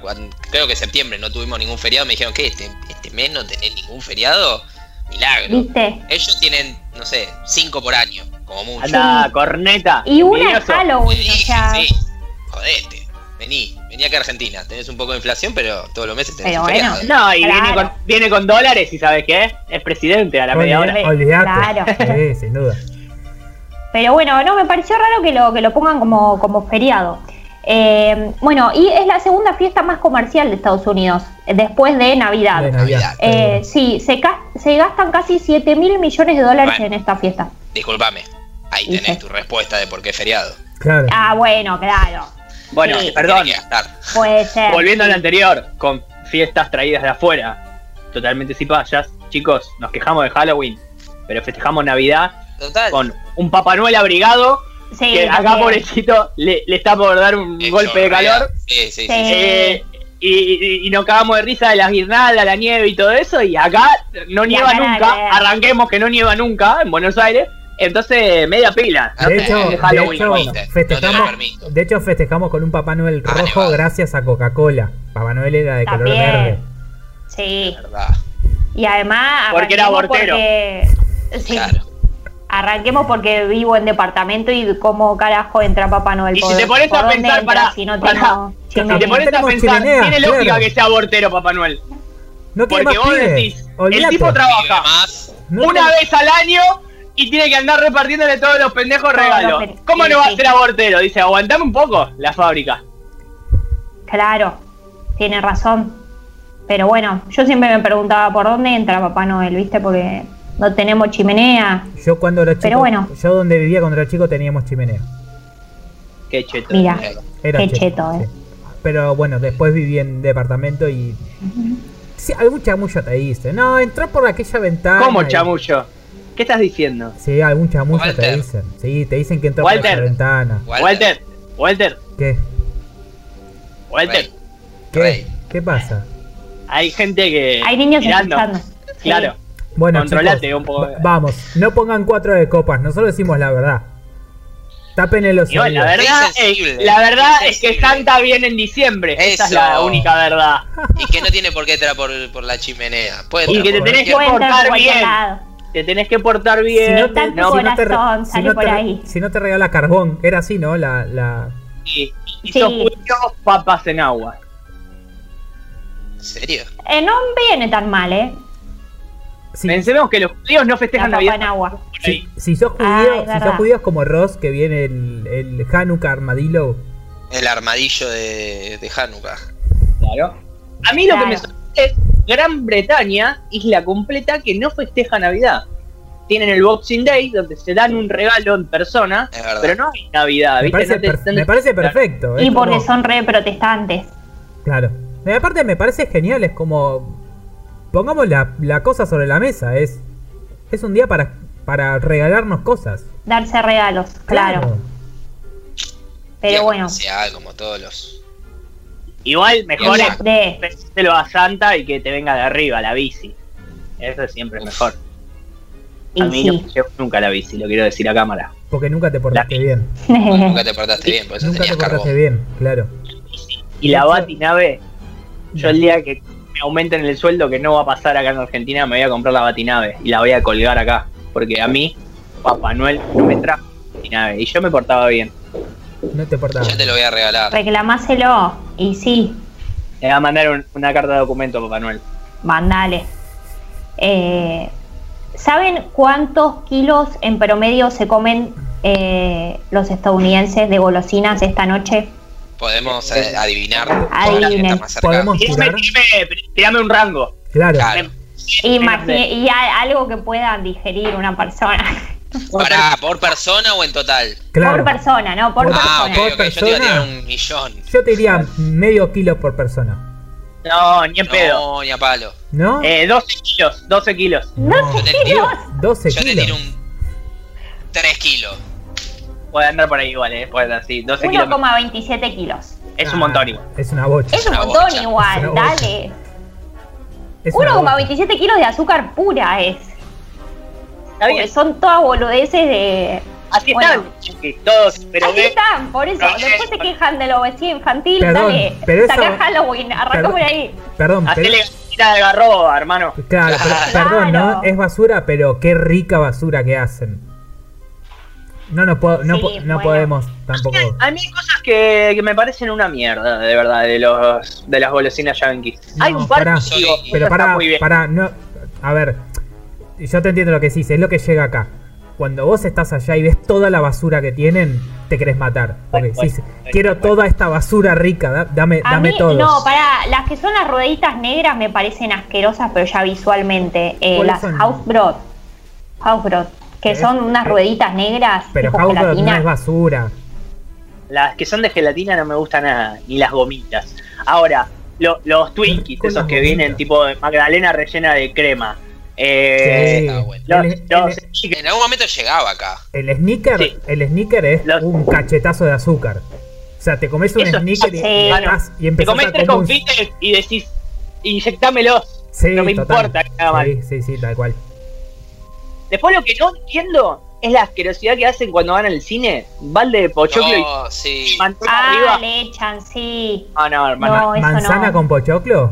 creo que en septiembre no tuvimos ningún feriado. Me dijeron que este, este mes no tenés ningún feriado. Milagro. ¿viste? Ellos tienen, no sé, cinco por año, como mucho. Anda, Sí. corneta. Y una es Halloween, o dije, sea. sí. Jodete. Vení, vení acá a Argentina. Tenés un poco de inflación, pero todos los meses tenés Pero bueno. No, y viene, Claro. con, viene con dólares y ¿sabes qué? Es presidente a la media hora. Olvidate. Claro. Sí, sin duda. Pero bueno, no, me pareció raro que lo, que lo pongan como, como feriado. Eh, bueno, y es la segunda fiesta más comercial de Estados Unidos, después de Navidad. De Navidad. Eh, sí, se, ca- se gastan casi 7 mil millones de dólares Bueno. en esta fiesta. Disculpame. Ahí Dice. tenés tu respuesta de por qué es feriado. Claro. Ah, bueno, claro. Bueno, Sí. perdón. Puede ser. Volviendo al anterior, con fiestas traídas de afuera, totalmente cipayas. Chicos, nos quejamos de Halloween, pero festejamos Navidad Total. con un Papá Noel abrigado Sí, que acá, pobrecito, le, le está por dar un golpe de calor. Sí, sí, sí. Eh, y, y- y nos cagamos de risa de las guirnaldas, la nieve y todo eso. Y acá no nieva nunca. Arranquemos que no nieva nunca en Buenos Aires. Entonces, media pila. Ah, De no hecho, festejamos, de hecho festejamos con un Papá Noel Ah, rojo nevado. gracias a Coca-Cola. Papá Noel era de color verde. Sí, y además. Porque era abortero. porque- Sí, Claro. Arranquemos porque vivo en departamento y cómo carajo entra Papá Noel. Y si ¿Por- te pones a pensar, pará, si no tengo Si te pones a pensar, tiene lógica claro. que sea abortero Papá Noel. No tiene Porque más vos decís, el tipo trabaja una vez al año y tiene que andar repartiéndole todos los pendejos regalos. ¿Cómo sí, no va sí. a ser abortero? Dice, aguantame un poco la fábrica. Claro, tiene razón. Pero bueno, yo siempre me preguntaba por dónde entra Papá Noel, ¿viste? Porque no tenemos chimenea. Yo cuando era chico, Pero bueno. yo donde vivía cuando era chico teníamos chimenea. Qué cheto. Mira, Era Qué cheto, eh. sí. Pero bueno, después viví en departamento y... Sí, algún chamullo te dice, no, entró por aquella ventana. ¿Cómo y- chamullo? ¿Qué estás diciendo? Sí, algún chamullo te Walter. dicen. Sí, te dicen que entró por esa ventana. Walter, Walter, ¿Qué? Walter. ¿Qué? ¿Qué pasa? Hay gente que. hay niños mirando. escuchando. Sí. Claro. Bueno, Controlate chicos, un poco. va- vamos, no pongan cuatro de copas, nosotros decimos la verdad. Tapen los Igual, la oídos. verdad, Es la verdad es es que. Santa viene en diciembre. Esa es la única verdad. Y que no tiene por qué entrar por, por la chimenea. Puede Y que te tenés que portar bien. Te tenés que portar bien. Si no te, ¿no? si no te corazón si no por te- ahí. si no te regala carbón, era así, ¿no? La, la... Y, y Sí. papas en agua. ¿En serio? Eh, no viene tan mal, ¿eh? Si, Pensemos que los judíos no La festejan papa Navidad. en agua. por ahí. si, si sos Ah, judío, si sos judíos como Ross, que viene el, el Hanukkah Armadillo, El armadillo de, de Hanukkah. Claro. A mí lo que me sorprende es Gran Bretaña, isla completa, que no festeja Navidad. Tienen el Boxing Day, donde se dan un regalo en persona, pero no hay Navidad, me ¿viste? parece, No te- per- no me te- parece perfecto. Y porque como- son re protestantes. Claro. Y aparte me parece genial, es como... Pongamos la, la cosa sobre la mesa, es, es un día para, para regalarnos cosas. Darse regalos, claro. Pero Día bueno. comercial, como todos los. Igual mejor es. De, pedírselo a Santa y que te venga de arriba la bici. Eso es siempre mejor. y A mí no sí. me llegó nunca la bici, lo quiero decir a cámara. Porque nunca te portaste La- bien. Nunca te portaste bien, por eso Nunca te portaste carbón. bien, claro. Y la batinave, yo el día que me aumenten el sueldo, que no va a pasar acá en Argentina, me voy a comprar la batinave y la voy a colgar acá. Porque a mí, Papá Noel no me trajo batinave y yo me portaba bien. No te portabas. Yo te lo voy a regalar. Reclamáselo. Y sí. Le va a mandar un- una carta de documento a Papá Noel. Mandale. Eh, ¿Saben cuántos kilos en promedio se comen eh, los estadounidenses de golosinas esta noche? Podemos eh, adivinar. Adivinen. más cerca. Podemos- Tirame, Tirar. tirame- un rango. Claro. Claro. Imagine- y algo que pueda digerir una persona. Pará, ¿por persona o en total? Claro. Por persona, ¿no? Por Ah, persona. Por ok, yo te iba a persona. tirar un millón. Yo te diría medio kilo por persona. No, ni en pedo. No, ni a palo. ¿No? Eh, 12 kilos, 12 kilos. No. Yo te kilos. tiro, 12 yo te kilos. tiro un 3 kilos. Puede andar por ahí igual, eh. Puede así, 12 kilos. 1,27 kilos. Es un montón igual. Es una bocha. Es un montón bocha. Igual, dale. Es una bocha. 1,27 kilos de azúcar pura es. Está Porque bien. son todas boludeces de. Así Bueno. están, todos, pero Así ve. están, por eso. Después se quejan de la obesidad infantil. Perdón, dale, pero eso- saca Halloween, arranca por ahí. Perdón, pero, Hacele tira de garroba, hermano. claro, pero- Claro. perdón, ¿no? Es basura, pero qué rica basura que hacen. No, no, puedo, no, Sí, po- no bueno. podemos tampoco. A mí hay cosas que, que me parecen una mierda, de verdad, de los de las golosinas yankees. No, hay un par pará. que digo, Soy- Pero bien. para, no. A ver, yo te entiendo lo que decís, es lo que llega acá. Cuando vos estás allá y ves toda la basura que tienen, te querés matar. Porque quiero toda esta basura rica, da- dame, A dame mí, todo. no, para las que son las rueditas negras me parecen asquerosas, pero ya visualmente. Eh, ¿Cuáles las son? Hausbrot. Hausbrot. Que son unas rueditas negras. Pero tipo Howard no gelatina. es basura. Las que son de gelatina no me gustan nada, ni las gomitas. Ahora, lo- los Twinkies, esos que gomitas. vienen tipo de magdalena rellena de crema. Eh, Sí. está bueno. los, El- los el- En algún momento llegaba acá. El sneaker, Sí. el sneaker es Los- un cachetazo de azúcar. O sea, te comes un Eso- sneaker y, sí. y Bueno, y te empezás comés a tres confites y decís, inyectámelos. Sí, no me total. importa que haga mal. Sí, sí, sí, tal cual. Después lo que no entiendo es la asquerosidad que hacen cuando van al cine. Balde de pochoclo y No, sí. manteca Ah, arriba. le echan, sí. Ah, no, hermano. No, eso ¿Manzana no. con pochoclo?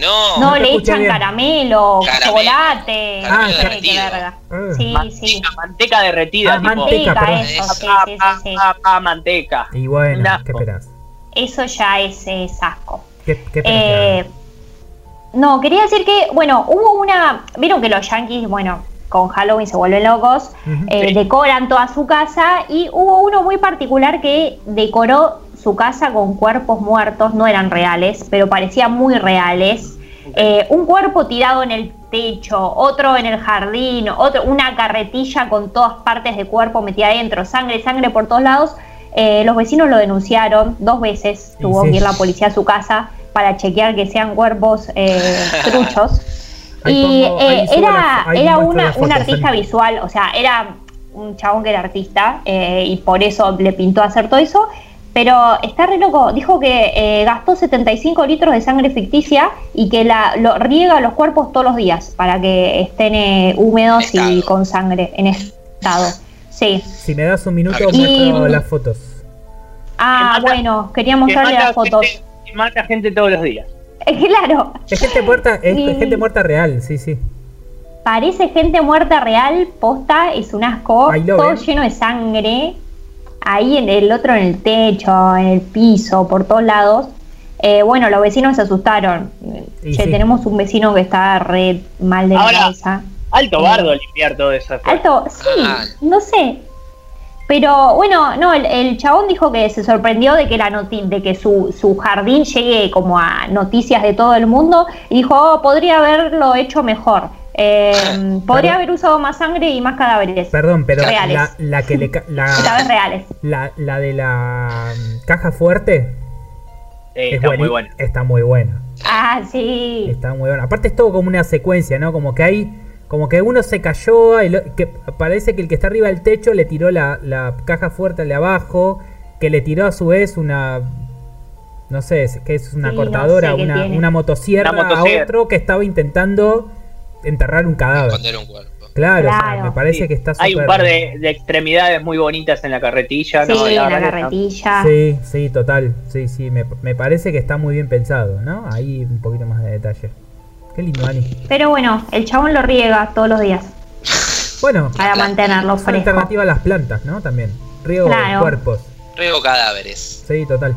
No, No, le echan bien. caramelo, Caramelo. chocolate. Sé qué verga. Ah. Sí, sí. manteca, manteca derretida. Ah, tipo, manteca. Manteca, eso, Eso. sí, sí, sí. pa, pa, manteca. Y bueno. ¿qué esperás? Eso ya es, es asco. ¿Qué, qué Eh, no, quería decir que, bueno, hubo una. Vieron que los yankees, bueno, con Halloween se vuelven locos, eh, Sí. decoran toda su casa y hubo uno muy particular que decoró su casa con cuerpos muertos, no eran reales, pero parecían muy reales. Eh, un cuerpo tirado en el techo, otro en el jardín, otro, una carretilla con todas partes de cuerpo metida adentro, sangre, sangre por todos lados. Eh, los vecinos lo denunciaron dos veces, tuvo que ir la policía a su casa para chequear que sean cuerpos eh, truchos. Y pongo- eh, era, era una, un artista visual, o sea, era un chabón que era artista eh, y por eso le pintó hacer todo eso. Pero está re loco, dijo que eh, gastó 75 litros de sangre ficticia y que la, lo riega los cuerpos todos los días para que estén eh, húmedos y con sangre en estado. Sí. Si me das un minuto, Y- muestro las fotos. Ah, mata- bueno, quería Que mostrarle las fotos. gente, mata gente todos los días. claro, Es gente muerta, es Y- gente muerta real, sí, sí. parece gente muerta real, posta, es un asco, todo lleno de sangre, ahí en el otro en el techo, en el piso, por todos lados. Eh, bueno, los vecinos se asustaron. Y Che, sí. tenemos un vecino que está re mal de la cabeza. Alto Eh, bardo limpiar todo eso. Alto, sí, Ah. no sé. Pero bueno, no, el, el chabón dijo que se sorprendió de que la noti de que su, su jardín llegue como a noticias de todo el mundo y dijo, oh, podría haberlo hecho mejor. Eh, podría Perdón. haber usado más sangre y más cadáveres. Perdón, pero Reales. la, la que le la, reales. la, la de la mm, caja fuerte Sí, es está muy bueno. Está muy buena. Ah, sí. Está muy buena. Aparte es todo como una secuencia, ¿no? Como que hay. Como que uno se cayó. y lo- que parece que el que está arriba del techo le tiró la, la caja fuerte al de abajo. Que le tiró a su vez una. No sé, que es una Sí, no cortadora, sé una, una motosierra, Una motosierra. a otro que estaba intentando enterrar un cadáver. Esconder un cuerpo. Claro, o sea, me parece Sí. que está. Hay un par de, de extremidades muy bonitas en la carretilla. Sí, ¿no? en la carretilla. Sí, sí, total. Sí, sí, me, me parece que está muy bien pensado, ¿no? Ahí un poquito más de detalle. Qué lindo, Ani. Pero bueno, el chabón lo riega todos los días Bueno, para mantenerlo fresco. alternativa a las plantas, ¿no? También. Riego Claro. cuerpos. Riego cadáveres. Sí, total.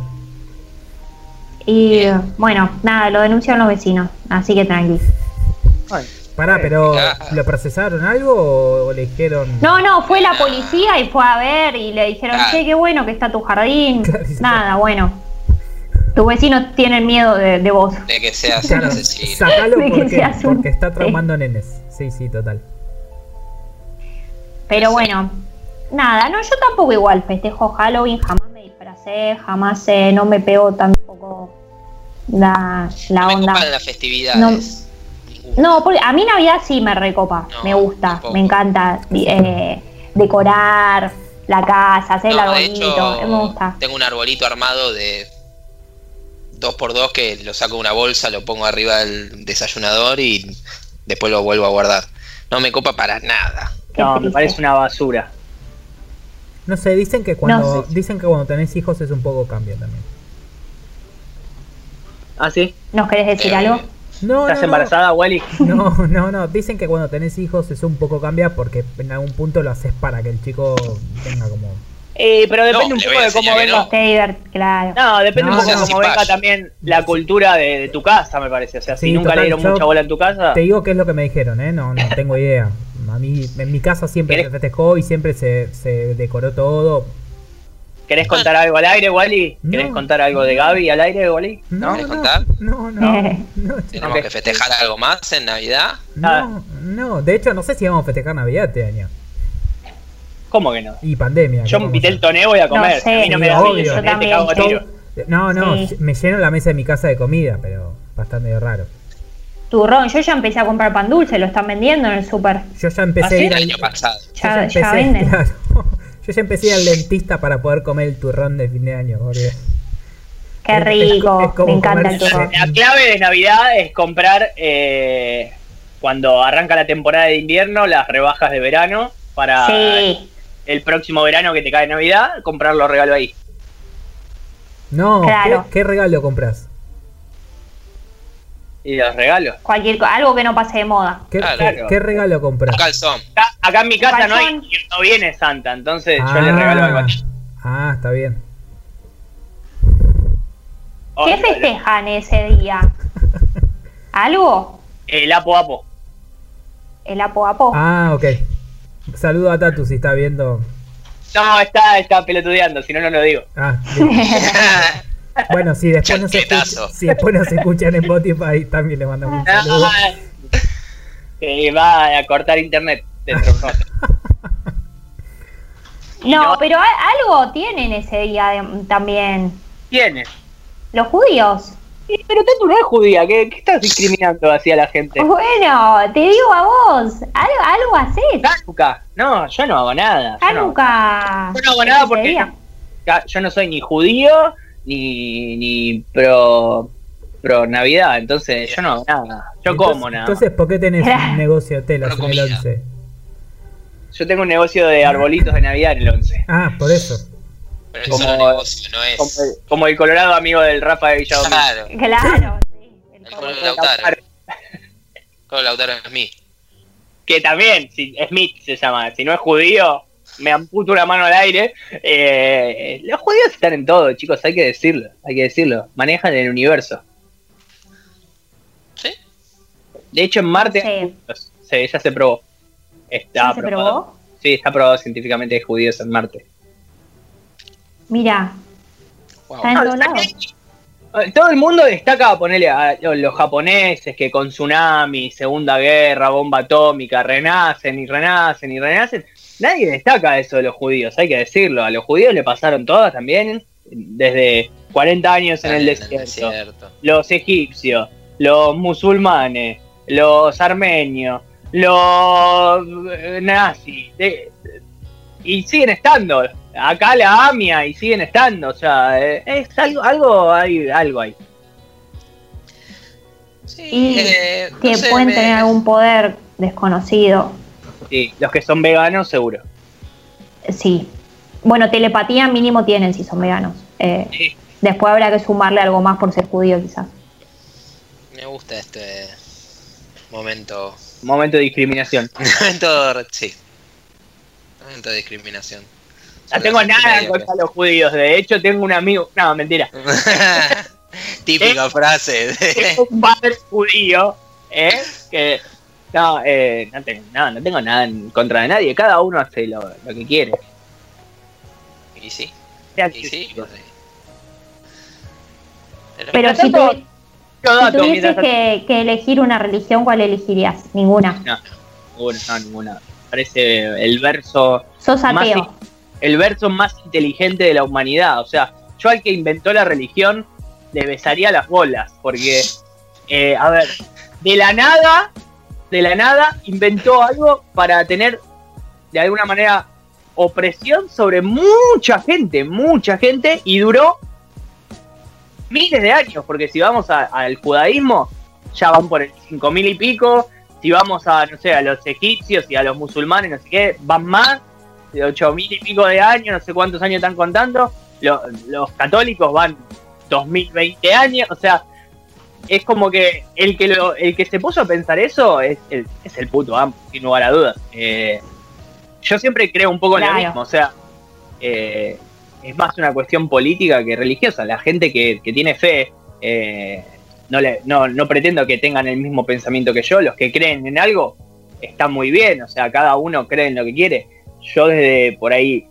Y Bien. bueno, nada, lo denunciaron los vecinos, así que tranqui. Bueno, Pará, pero Claro. ¿lo procesaron algo o le dijeron.? No, no, fue la policía y fue a ver y le dijeron, che, qué bueno que está tu jardín. Claro. Nada, bueno. Tus vecinos tienen miedo de, de vos. De que seas un Claro, asesino. sacalo De que porque, seas un- porque está traumando nenes. Sí, sí, total. Pero Sí. bueno, nada, no, yo tampoco igual festejo Halloween, jamás me disfracé, jamás eh, no me pegó tampoco la, la no me onda. las festividades. Ninguna. No, porque a mí Navidad sí me recopa, No, me gusta, tampoco. me encanta eh, decorar la casa, hacer el No, de arbolito, hecho, me gusta. tengo un arbolito armado de 2x2 que lo saco de una bolsa, lo pongo arriba del desayunador y después lo vuelvo a guardar. No me copa para nada. No, me parece una basura. No sé, dicen que cuando No dicen que cuando tenés hijos es un poco cambio también. ¿Ah, sí? ¿Nos querés decir Eh, algo? No, ¿Estás no, embarazada, Wally? No, no, no. Dicen que cuando tenés hijos es un poco cambia porque en algún punto lo haces para que el chico tenga como. Eh, pero depende No, un poco de cómo venga. no. Claro. Depende No, un poco de cómo venga también la cultura de, de tu casa, me parece. O sea, Sí, si nunca total, le dieron mucha bola en tu casa. Te digo qué es lo que me dijeron, ¿eh? No, no tengo idea. A mí, en mi casa siempre ¿Querés- se festejó y siempre se, se decoró todo. ¿Querés contar algo al aire, Wally? ¿Querés No. contar algo de Gaby al aire, Wally? No, ¿Querés no, contar? no, no, no, Tenemos que festejar algo más en Navidad. no, no. De hecho, no sé si vamos a festejar Navidad este año. ¿Cómo que no? Y pandemia. Yo ¿qué me invité el toné, voy a comer. No sé. a mí no me da obvio. Yo te cago tiro. No, no, Sí. me lleno la mesa de mi casa de comida, pero bastante raro. Turrón, yo ya empecé a comprar pan dulce, lo están vendiendo en el súper. Yo ya empecé ¿Ah, sí? a ir al, año pasado. yo Ya, empecé, ya venden. claro. Yo ya empecé al dentista para poder comer el turrón de fin de año. porque- Qué Es- es- rico, es me encanta el turrón. La clave de Navidad es comprar eh, cuando arranca la temporada de invierno las rebajas de verano para Sí, el próximo verano que te cae Navidad, comprar los regalos ahí. No, Claro. ¿qué, qué regalo compras? Y los regalos. cualquier algo que no pase de moda. ¿Qué, Claro. qué- qué regalo compras? Un calzón. Acá, acá en mi casa no, hay, no viene Santa, entonces yo le regalo algo ah, está bien. ¿Qué Ay, festejan ese día? ¿Algo? El apo apo. ¿El apo apo? Ah, ok. Saludo a Tatu si está viendo. No, está, está pelotudeando, si no, no lo digo. Ah, bien. Bueno, si después, no se escucha, Chancletazo. si después nos escuchan en Spotify, también le mandamos un saludo. Que va a cortar internet dentro de no, no- pero algo tienen ese día de- también. Tiene. Los judíos. Pero tú no es judía, ¿qué, qué estás discriminando hacia la gente? Bueno, te digo a vos, algo, algo haces. Hanukkah. No, yo no hago nada. Yo no, Hanukkah. yo no hago nada porque yo no soy ni judío ni, ni pro, pro Navidad, entonces yo no hago nada. Yo Entonces- como nada. Entonces, ¿por qué tenés un negocio de telas en el comida. 11? Yo tengo un negocio de arbolitos de Navidad en el 11. Ah, por eso. Pero Como- solo negocio, no Como es. el, como el colorado amigo del Rafa de Villadomín. Claro. Claro, sí. el El color. color Lautaro. Lautaro es mí. Que también, si, Smith se llama, si no es judío, me amputo una mano al aire. Eh, los judíos están en todo, chicos, hay que decirlo, hay que decirlo. Manejan el universo. ¿Sí? De hecho, en Marte, Sí. Sí, ya se probó. Está ¿Sí se probado. probó? Sí, está probado científicamente hay judíos en Marte. Mira, Wow. está en todos lados. Eh, Todo el mundo destaca ponerle a los japoneses que con tsunami, segunda guerra, bomba atómica, renacen y renacen y renacen. Nadie destaca eso de los judíos, hay que decirlo. A los judíos le pasaron todas también, desde 40 años en el desierto. desierto. Los egipcios, los musulmanes, los armenios, los eh, nazis. de- y siguen estando. Acá la AMIA y siguen estando. O sea, eh, es algo, algo hay, algo hay. Sí, Y eh, no que sé, pueden me- tener algún poder desconocido. Sí, los que son veganos, seguro. Sí. Bueno, telepatía mínimo tienen si son veganos. Eh, Sí. después habrá que sumarle algo más por ser judío quizás. Me gusta este momento. Momento de discriminación. momento. Sí. Momento de discriminación. No tengo nada contra los judíos. De hecho, tengo un amigo. No, mentira. Típica frase. de- un padre judío, ¿eh? Que no, eh, no, tengo, no, no tengo nada en contra de nadie. Cada uno hace lo, lo que quiere. Y sí, y sí. chicos. Pero- Pero si, Yo si dato, tuvieses mientras- que, que elegir una religión, ¿cuál elegirías? Ninguna. Ninguna, no, ninguna. Parece el verso, Sos Más ateo. El verso más inteligente de la humanidad. O sea, yo al que inventó la religión le besaría las bolas. Porque, eh, a ver, de la nada, de la nada, inventó algo para tener, de alguna manera, opresión sobre mucha gente, mucha gente, y duró miles de años. Porque si vamos al judaísmo, ya van por el 5000 y pico. Si vamos a, no sé, a los egipcios y a los musulmanes, no sé qué, van más de 8000 y pico de años, no sé cuántos años están contando. Lo- los católicos van 2020 años, o sea, es como que el que lo, el que se puso a pensar eso es el, es el puto amo, sin lugar a dudas. Eh, yo siempre creo un poco en lo mismo, o sea, eh, es más una cuestión política que religiosa. La gente que, que tiene fe, eh, no, le, no, no pretendo que tengan el mismo pensamiento que yo. Los que creen en algo están muy bien, o sea, cada uno cree en lo que quiere. Yo desde por ahí,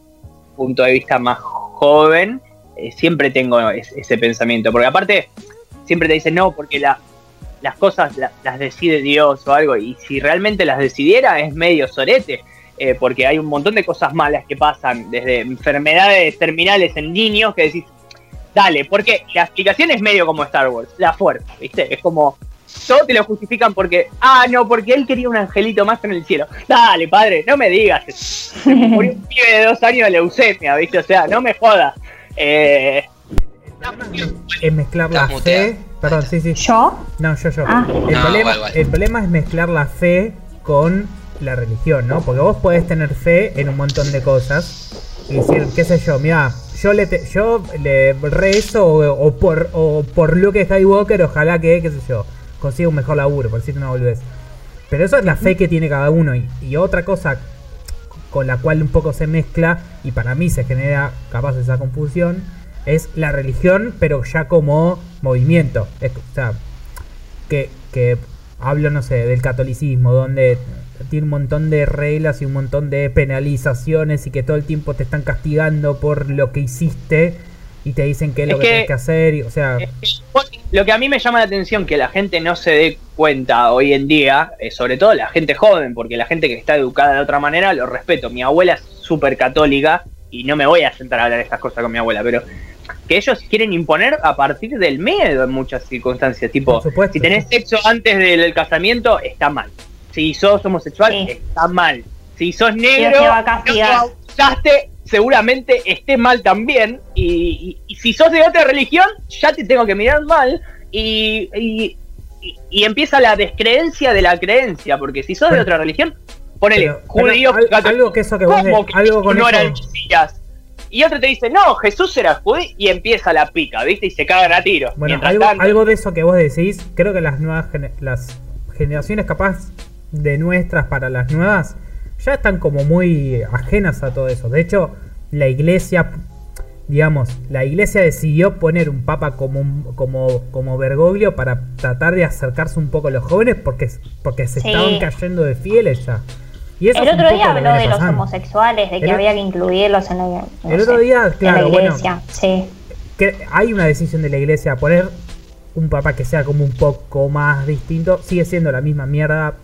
punto de vista más joven, eh, siempre tengo es- ese pensamiento. Porque aparte, siempre te dicen, no, porque la, las cosas la- las decide Dios o algo. Y si realmente las decidiera, es medio sorete. eh, porque hay un montón de cosas malas que pasan, desde enfermedades terminales en niños, que decís, dale, porque la explicación es medio como Star Wars, la fuerza, ¿viste? Es como, todo te lo justifican porque, ah, no, porque él quería un angelito más en el cielo. Dale, padre, no me digas. Se murió un pibe de dos años de leucemia, ¿viste? O sea, no me jodas. Eh, Es mezclar la fe. Perdón, sí, sí. ¿Yo? No, yo, yo. Ah. El, No, problema, el problema es mezclar la fe con la religión, ¿no? Porque vos podés tener fe en un montón de cosas y decir, qué sé yo, mira, yo le te- yo le rezo o, o por o por Luke Skywalker, ojalá que, qué sé yo, consiga un mejor laburo, por decirte una boludez. Pero eso es la fe que tiene cada uno y, otra cosa con la cual un poco se mezcla y para mí se genera capaz esa confusión es la religión pero ya como movimiento es, o sea que, que hablo no sé del catolicismo donde tiene un montón de reglas y un montón de penalizaciones y que todo el tiempo te están castigando por lo que hiciste y te dicen qué es, Es lo que, que- tienes que hacer y, o sea que, Lo que a mí me llama la atención que la gente no se dé cuenta hoy en día, eh, sobre todo la gente joven, porque la gente que está educada de otra manera lo respeto. Mi abuela es súper católica y no me voy a sentar a hablar de estas cosas con mi abuela, pero que ellos quieren imponer a partir del miedo en muchas circunstancias. Tipo, supuesto, si tenés sí. sexo antes del casamiento, está mal. Si sos homosexual, Sí. está mal. Si sos negro, te va a no te seguramente esté mal también. Y, y- y si sos de otra religión, ya te tengo que mirar mal. Y, y- empieza la descreencia de la creencia. Porque si sos de otra religión, ponele pero- judío, pero algo que eso que vos ¿cómo de- algo con no eso- Mesías? Y otro te dice, no, Jesús era judío. Y empieza la pica, ¿viste? Y se cagan a tiro. Bueno, algo, tanto- algo de eso que vos decís, creo que las nuevas las generaciones capaz de nuestras para las nuevas ya están como muy ajenas a todo eso. De hecho, la iglesia, digamos, la iglesia decidió poner un papa como un- como como Bergoglio para tratar de acercarse un poco a los jóvenes porque porque se Sí. estaban cayendo de fieles ya. Y eso El otro día habló de los homosexuales, de que El- había que incluirlos en la, no el otro sé, día, en claro, la bueno. iglesia. Sí. que hay una decisión de la iglesia poner un papa que sea como un poco más distinto. Sigue siendo la misma mierda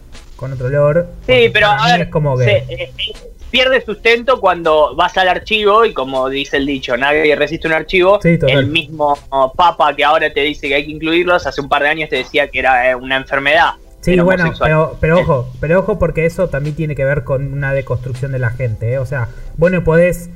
con otro olor. Sí, pero a ver, es como que se- eh, eh, pierde sustento cuando vas al archivo y como dice el dicho, nadie resiste un archivo. Sí, el mismo papa que ahora te dice que hay que incluirlos, hace un par de años te decía que era eh, una enfermedad. Sí, bueno, pero, pero ojo, pero ojo porque eso también tiene que ver con una deconstrucción de la gente, ¿eh? O sea, vos no podés,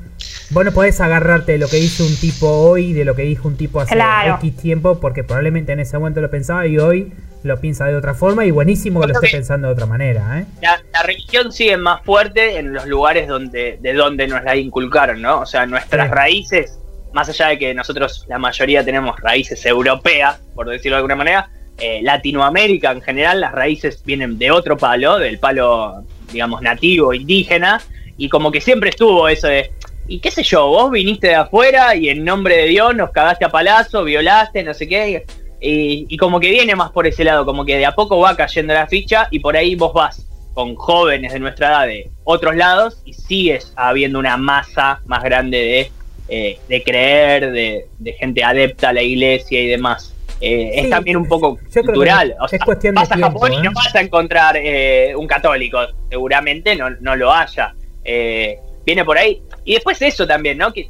vos no podés agarrarte de lo que hizo un tipo hoy, de lo que dijo un tipo hace Claro. X tiempo, porque probablemente en ese momento lo pensaba y hoy lo piensa de otra forma y buenísimo que lo esté pensando de otra manera, ¿eh? la, la religión sigue más fuerte en los lugares donde de donde nos la inculcaron, ¿no? O sea, nuestras Sí. raíces, más allá de que nosotros la mayoría tenemos raíces europeas, por decirlo de alguna manera, eh, Latinoamérica en general, las raíces vienen de otro palo, del palo, digamos, nativo, indígena, y como que siempre estuvo eso de, y qué sé yo, vos viniste de afuera y en nombre de Dios nos cagaste a palazo, violaste, no sé qué. Y, y como que viene más por ese lado, como que de a poco va cayendo la ficha y por ahí vos vas con jóvenes de nuestra edad de otros lados y sigues habiendo una masa más grande de, eh, de creer, de, de gente adepta a la iglesia y demás. Eh, Sí, es también un poco cultural. O es sea, cuestión de vas a tiempo, Japón y ¿eh? no vas a encontrar eh, un católico, seguramente no, no lo haya. Eh, viene por ahí. Y después eso también, ¿no? Que,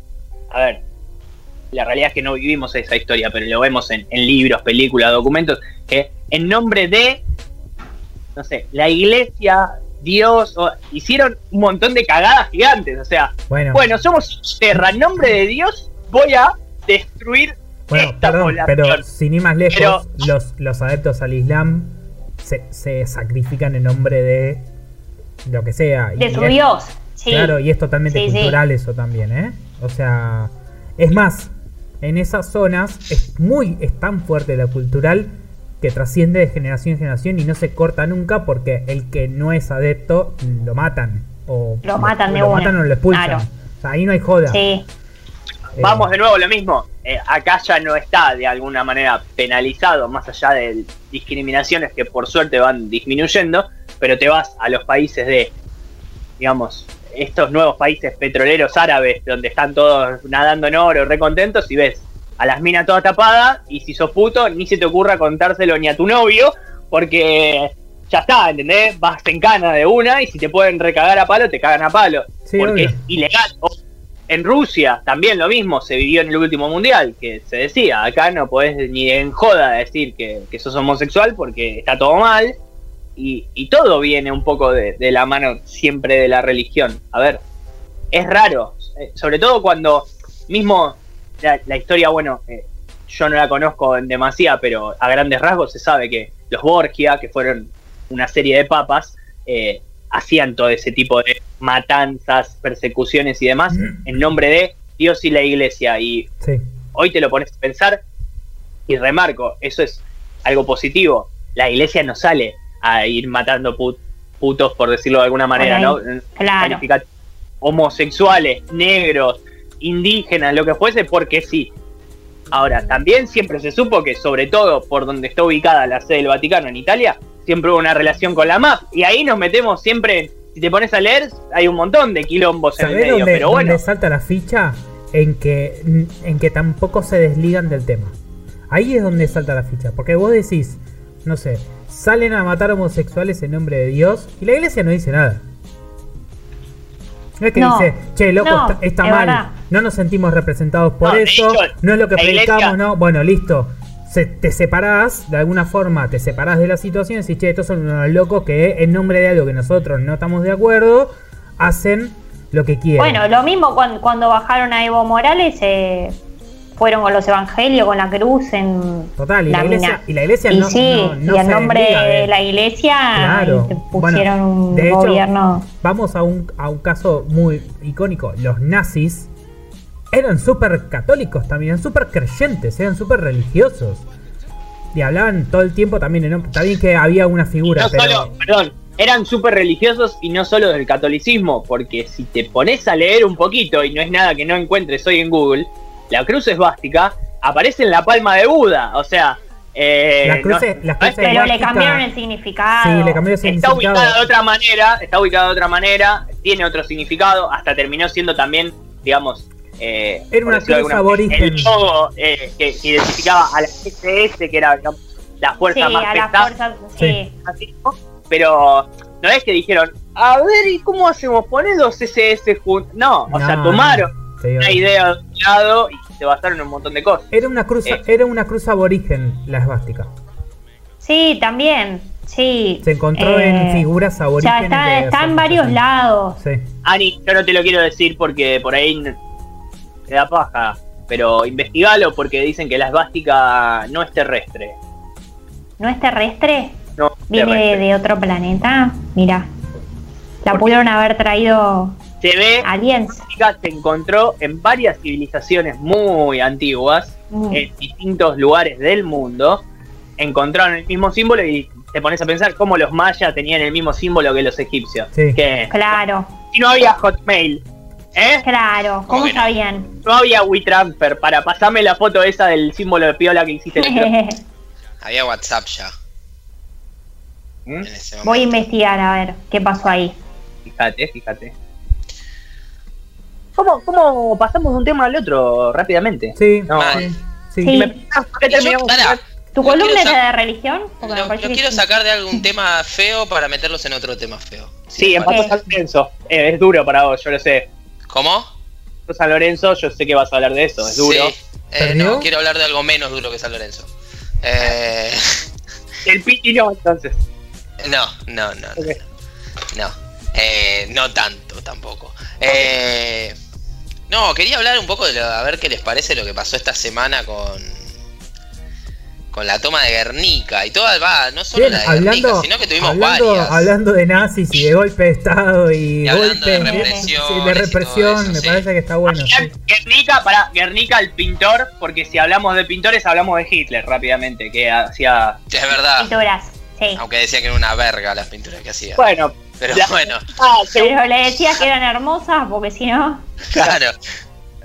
a ver, la realidad es que no vivimos esa historia, pero lo vemos en, en libros, películas, documentos, que en nombre de, no sé, la iglesia, Dios, o- hicieron un montón de cagadas gigantes. O sea, Bueno, bueno, somos tierra, en nombre de Dios voy a destruir bueno, esta perdón, población. pero sin ir más lejos, Pero- los, los adeptos al Islam se, se sacrifican en nombre de lo que sea. De su es- Dios. Sí. Claro, y es totalmente Sí, sí. cultural eso también, ¿eh? O sea, es más, en esas zonas es muy, es tan fuerte la cultural que trasciende de generación en generación y no se corta nunca porque el que no es adepto lo matan. O Lo matan de lo una. matan o lo expulsan. Claro. O sea, ahí no hay joda. Sí. Eh, Vamos de nuevo lo mismo. Eh, acá ya no está de alguna manera penalizado, más allá de discriminaciones que por suerte van disminuyendo, pero te vas a los países de, digamos, estos nuevos países petroleros árabes, donde están todos nadando en oro, recontentos, y ves a las minas todas tapadas, y si sos puto, ni se te ocurra contárselo ni a tu novio, porque ya está, ¿entendés? Vas en cana de una, y si te pueden recagar a palo, te cagan a palo, Sí, porque obvio. es ilegal. En Rusia también lo mismo, se vivió en el último mundial, que se decía, acá no podés ni en joda decir que, que sos homosexual porque está todo mal, y, y todo viene un poco de, de la mano siempre de la religión. A ver, es raro, eh, sobre todo cuando mismo la, la historia, bueno, eh, yo no la conozco en demasía, pero a grandes rasgos se sabe que los Borgia, que fueron una serie de papas, eh, hacían todo ese tipo de matanzas, persecuciones y demás en nombre de Dios y la iglesia. Y Sí. hoy te lo pones a pensar y remarco, eso es algo positivo. La iglesia no sale a ir matando put- putos, por decirlo de alguna manera, ¿no? Claro. Homosexuales, negros, indígenas, lo que fuese, porque sí. Ahora, también siempre se supo que, sobre todo por donde está ubicada la sede del Vaticano en Italia, siempre hubo una relación con la MAF. Y ahí nos metemos siempre, en- si te pones a leer, hay un montón de quilombos en el ¿Sabés medio. dónde, pero bueno, dónde salta la ficha? En que, en que tampoco se desligan del tema. Ahí es donde salta la ficha. Porque vos decís, no sé, salen a matar homosexuales en nombre de Dios y la iglesia no dice nada. No es que No, dice, che, loco, no, está, está es mal, verdad. no nos sentimos representados por No, eso, hecho, no es lo que iglesia- predicamos, no, bueno, listo. Se, te separás, de alguna forma te separás de la situación y decís, che, estos son unos locos que en nombre de algo que nosotros no estamos de acuerdo, hacen lo que quieren. Bueno, lo mismo cuando, cuando bajaron a Evo Morales, eh, fueron con los evangelios, con la cruz en Total, y la iglesia- y la iglesia Y no- sí, no- no y en nombre de- la iglesia Claro. Bueno, pusieron un de hecho, gobierno. Vamos a un, a un caso muy icónico. Los nazis eran súper católicos también, eran súper creyentes, eran súper religiosos. Y hablaban todo el tiempo también, en nombre- está bien que había una figura, no pero... solo, perdón, eran súper religiosos y no solo del catolicismo, porque si te pones a leer un poquito, y no es nada que no encuentres hoy en Google, la cruz esvástica aparece en la palma de Buda, o sea... eh, Las cruces- no- las no es cruces que- Pero le cambiaron el significado. Sí, le cambió el está significado. ubicada de otra manera, está ubicada de otra manera, tiene otro significado, hasta terminó siendo también, digamos, eh, Era una cruz aborigen. el logo eh, que identificaba a la SS, que era digamos, la Sí, fuerza más a fuerzas. Sí. Sí. así, ¿no? pero no es que dijeron, a ver, ¿y cómo hacemos? Poner dos SS juntos. No, o sea, No, tomaron una idea de un lado y se basaron en un montón de cosas. Era una cruz, Eh. era una cruz aborigen la esvástica. Sí, también. Sí. Se encontró Eh, en figuras Ya aborígenes. está, de está en varios lados. Sí. Ani, yo no te lo quiero decir porque por ahí te da paja, pero investigalo porque dicen que la esvástica no es terrestre. ¿No es terrestre? No ¿Viene de, terrestre. de otro planeta? Mira. La pudieron haber traído Se ve, esvástica se encontró en varias civilizaciones muy antiguas, Mm. en distintos lugares del mundo, encontraron el mismo símbolo y te pones a pensar cómo los mayas tenían el mismo símbolo que los egipcios. Sí. Que Claro, si no había Hotmail, ¿eh? claro. ¿Cómo Bueno. sabían? No había WeTransfer para pasarme la foto esa del símbolo de piola que hiciste. el Había WhatsApp ya ¿Mm? Voy a investigar a ver qué pasó ahí. Fíjate, fíjate. ¿Cómo, ¿Cómo pasamos de un tema al otro rápidamente? Sí, No, sí, sí. ¿Tu Lo columna era de religión? Porque me lo, lo quiero sí. sacar de algún tema feo para meterlos en otro tema feo. Sí, bueno. empató San Lorenzo. Eh, es duro para vos, yo lo sé. ¿Cómo? San Lorenzo, yo sé que vas a hablar de eso, es duro. Sí. Eh, no, quiero hablar de algo menos duro que San Lorenzo. Eh, El Piti no, entonces. no, no, no, no. No, Eh, no tanto tampoco. Eh, no, quería hablar un poco de lo, a ver qué les parece lo que pasó esta semana con con la toma de Guernica y toda va, no solo Bien, la de Guernica, sino que tuvimos hablando, varias. hablando de nazis y de golpe de estado y, Y hablando de sí, y de represión, eso, me sí. parece que está bueno. sí. Guernica, para Guernica el pintor, porque si hablamos de pintores hablamos de Hitler rápidamente, que hacía... Es verdad, Pinturas, sí. aunque decía que era una verga las pinturas que hacía. Bueno, Pero bueno, ah, Pero le decías que eran hermosas porque si no. claro.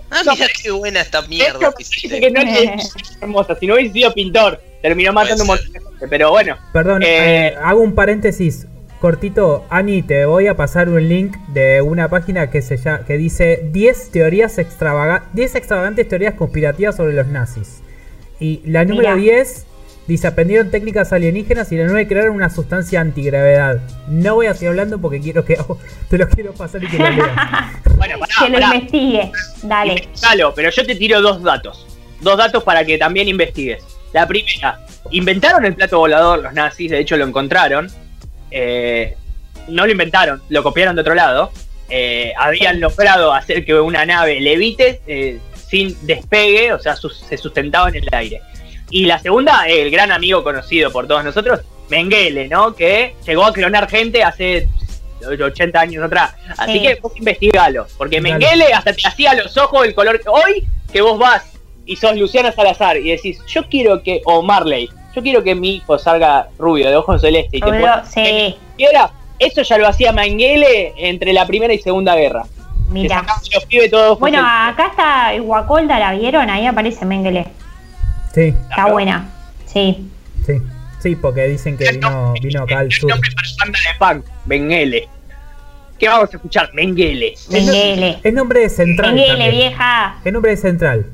Ah, mira qué buena esta mierda que hiciste. que no es hermosa, si no hubiese sido pintor, terminó matando un montón de gente, pero bueno. Perdón, Eh, eh, hago un paréntesis cortito. Ani, te voy a pasar un link de una página que se llama, que dice 10 teorías extravaga 10 extravagantes teorías conspirativas sobre los nazis. Y la número Mira. 10 dice aprendieron técnicas alienígenas y la 9 crearon una sustancia antigravedad. No voy a seguir hablando porque quiero que te lo quiero pasar y que lo leas. Bueno, pará, que lo pará. investigue. Dale. Investigalo, pero yo te tiro dos datos. Dos datos para que también investigues. La primera, inventaron el plato volador los nazis, de hecho lo encontraron. Eh, no lo inventaron, lo copiaron de otro lado. Eh, habían logrado hacer que una nave levite eh, sin despegue, o sea, sus- se sustentaba en el aire. Y la segunda, el gran amigo conocido por todos nosotros, Mengele, ¿no? Que llegó a clonar gente hace 80 años atrás. Así Sí. que vos investigalo, porque Dale. Mengele hasta te hacía los ojos el color. Hoy que vos vas y sos Luciana Salazar y decís, yo quiero que, o Marley, yo quiero que mi hijo salga rubio, de ojos celestes y te Obvio, sí. quiera, eso ya lo hacía Mengele entre la primera y segunda guerra. Que Mira. sacaba a los pibes todos Bueno, acá está Guacolda, ¿la vieron? Ahí aparece Mengele. Sí, Está buena. Sí. sí. Sí, porque dicen que vino, vino acá al El sur. nombre para banda de punk, Mengele. ¿Qué vamos a escuchar? Mengele. Mengele. Es nombre de central. También. vieja. Es nombre de central.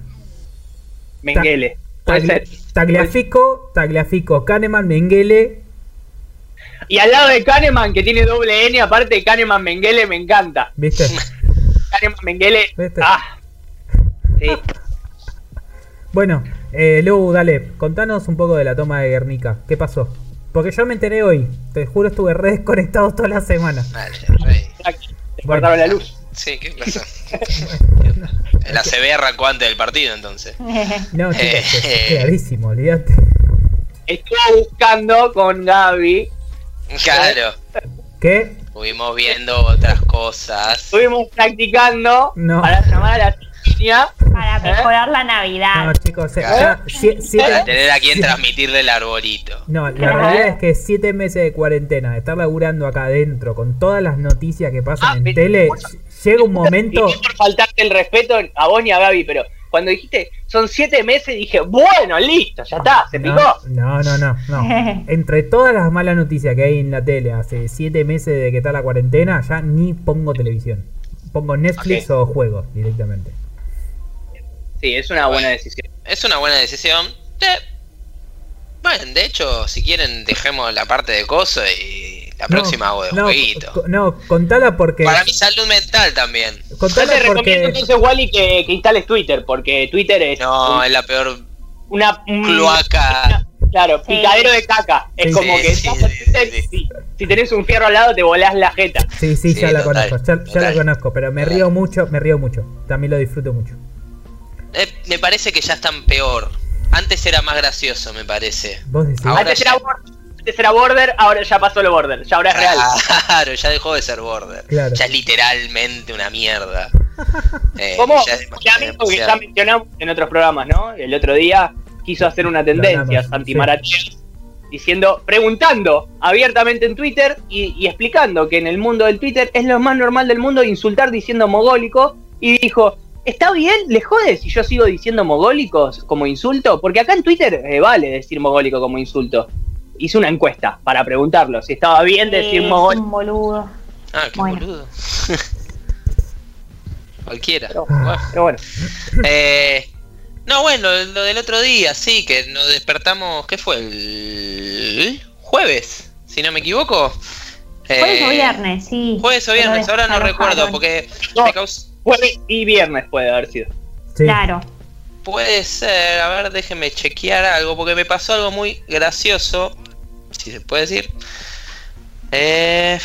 Mengele. Puede Tagli- ser. Tagliafico, Tagliafico, Kahneman, Mengele. Y al lado de Kahneman, que tiene doble N, aparte de Kahneman Mengele, me encanta. ¿Viste? Kahneman Mengele. ¿Viste? Ah. Sí. Bueno, eh, Lu, dale, contanos un poco de la toma de Guernica. ¿Qué pasó? Porque yo me enteré hoy. Te juro, estuve re desconectado toda la semana. Vale, rey. Te cortaron la luz. Sí, ¿qué pasó? La CB arrancó antes del partido entonces. No, chicos, es Eh. clarísimo, olvídate. Estuve buscando con Gaby. Claro, ¿Qué? estuvimos viendo otras cosas. Estuvimos practicando No. para llamar a la Para mejorar la No, Navidad. chicos, eh, ya sie- siete- Para tener a quien sie- transmitirle el arbolito. No, la realidad es que siete meses de cuarentena, de estar laburando acá adentro con todas las noticias que pasan Ah, en tele, llega un momento. No por faltarte el respeto a vos ni a Gaby, pero cuando dijiste son siete meses, dije, bueno, listo, ya está, se No, picó. no, no, no, no. Entre todas las malas noticias que hay en la tele hace siete meses de que está la cuarentena, ya ni pongo televisión. Pongo Netflix Ok. o juegos directamente. Sí, es una buena decisión. Es una buena decisión. Eh, bueno, de hecho, si quieren, dejemos la parte de coso y la No, próxima hago de no, jueguito. co- no, contala porque. Para mi salud mental también. Yo Contala te recomiendo entonces, Wally, que, que instales Twitter, porque Twitter es No, un- es la peor una, un- cloaca. una- claro, Sí. picadero de caca. Es Sí, como sí, que sí, Twitter si, tenés un fierro al lado te volás la jeta. Sí, sí, Sí, ya la total, conozco, ya, ya la conozco, pero me río mucho, me río mucho. También lo disfruto mucho. Me parece que ya están peor. Antes era más gracioso, me parece. Vos decís. Ahora Antes ya- era, border, antes era border, ahora ya pasó lo border, ya ahora es real. Claro, ya dejó de ser border. Claro. Ya es literalmente una mierda. Eh, Como ya es ya mismo que demasiado. ya mencionamos en otros programas, ¿no? El otro día quiso hacer una tendencia hablamos, antimaracheras diciendo, preguntando abiertamente en Twitter y, y explicando que en el mundo del Twitter es lo más normal del mundo insultar diciendo mogólico y dijo, ¿Está bien? ¿Le jode si yo sigo diciendo mogólicos como insulto? Porque acá en Twitter eh, vale decir mogólico como insulto. Hice una encuesta para preguntarlo si estaba bien decir Es mogólico. un boludo. Ah, qué Bueno. boludo. Cualquiera. Pero, Bueno. pero bueno, Eh, no, bueno, lo del otro día, sí, que nos despertamos, ¿qué fue? El jueves, si no me equivoco. Jueves o Eh, viernes, sí. Jueves o viernes, ahora no recuerdo, porque No. me jueves y viernes puede haber sido. Sí. Claro. Puede ser, a ver, déjeme chequear algo, porque me pasó algo muy gracioso, si se puede decir. Eh,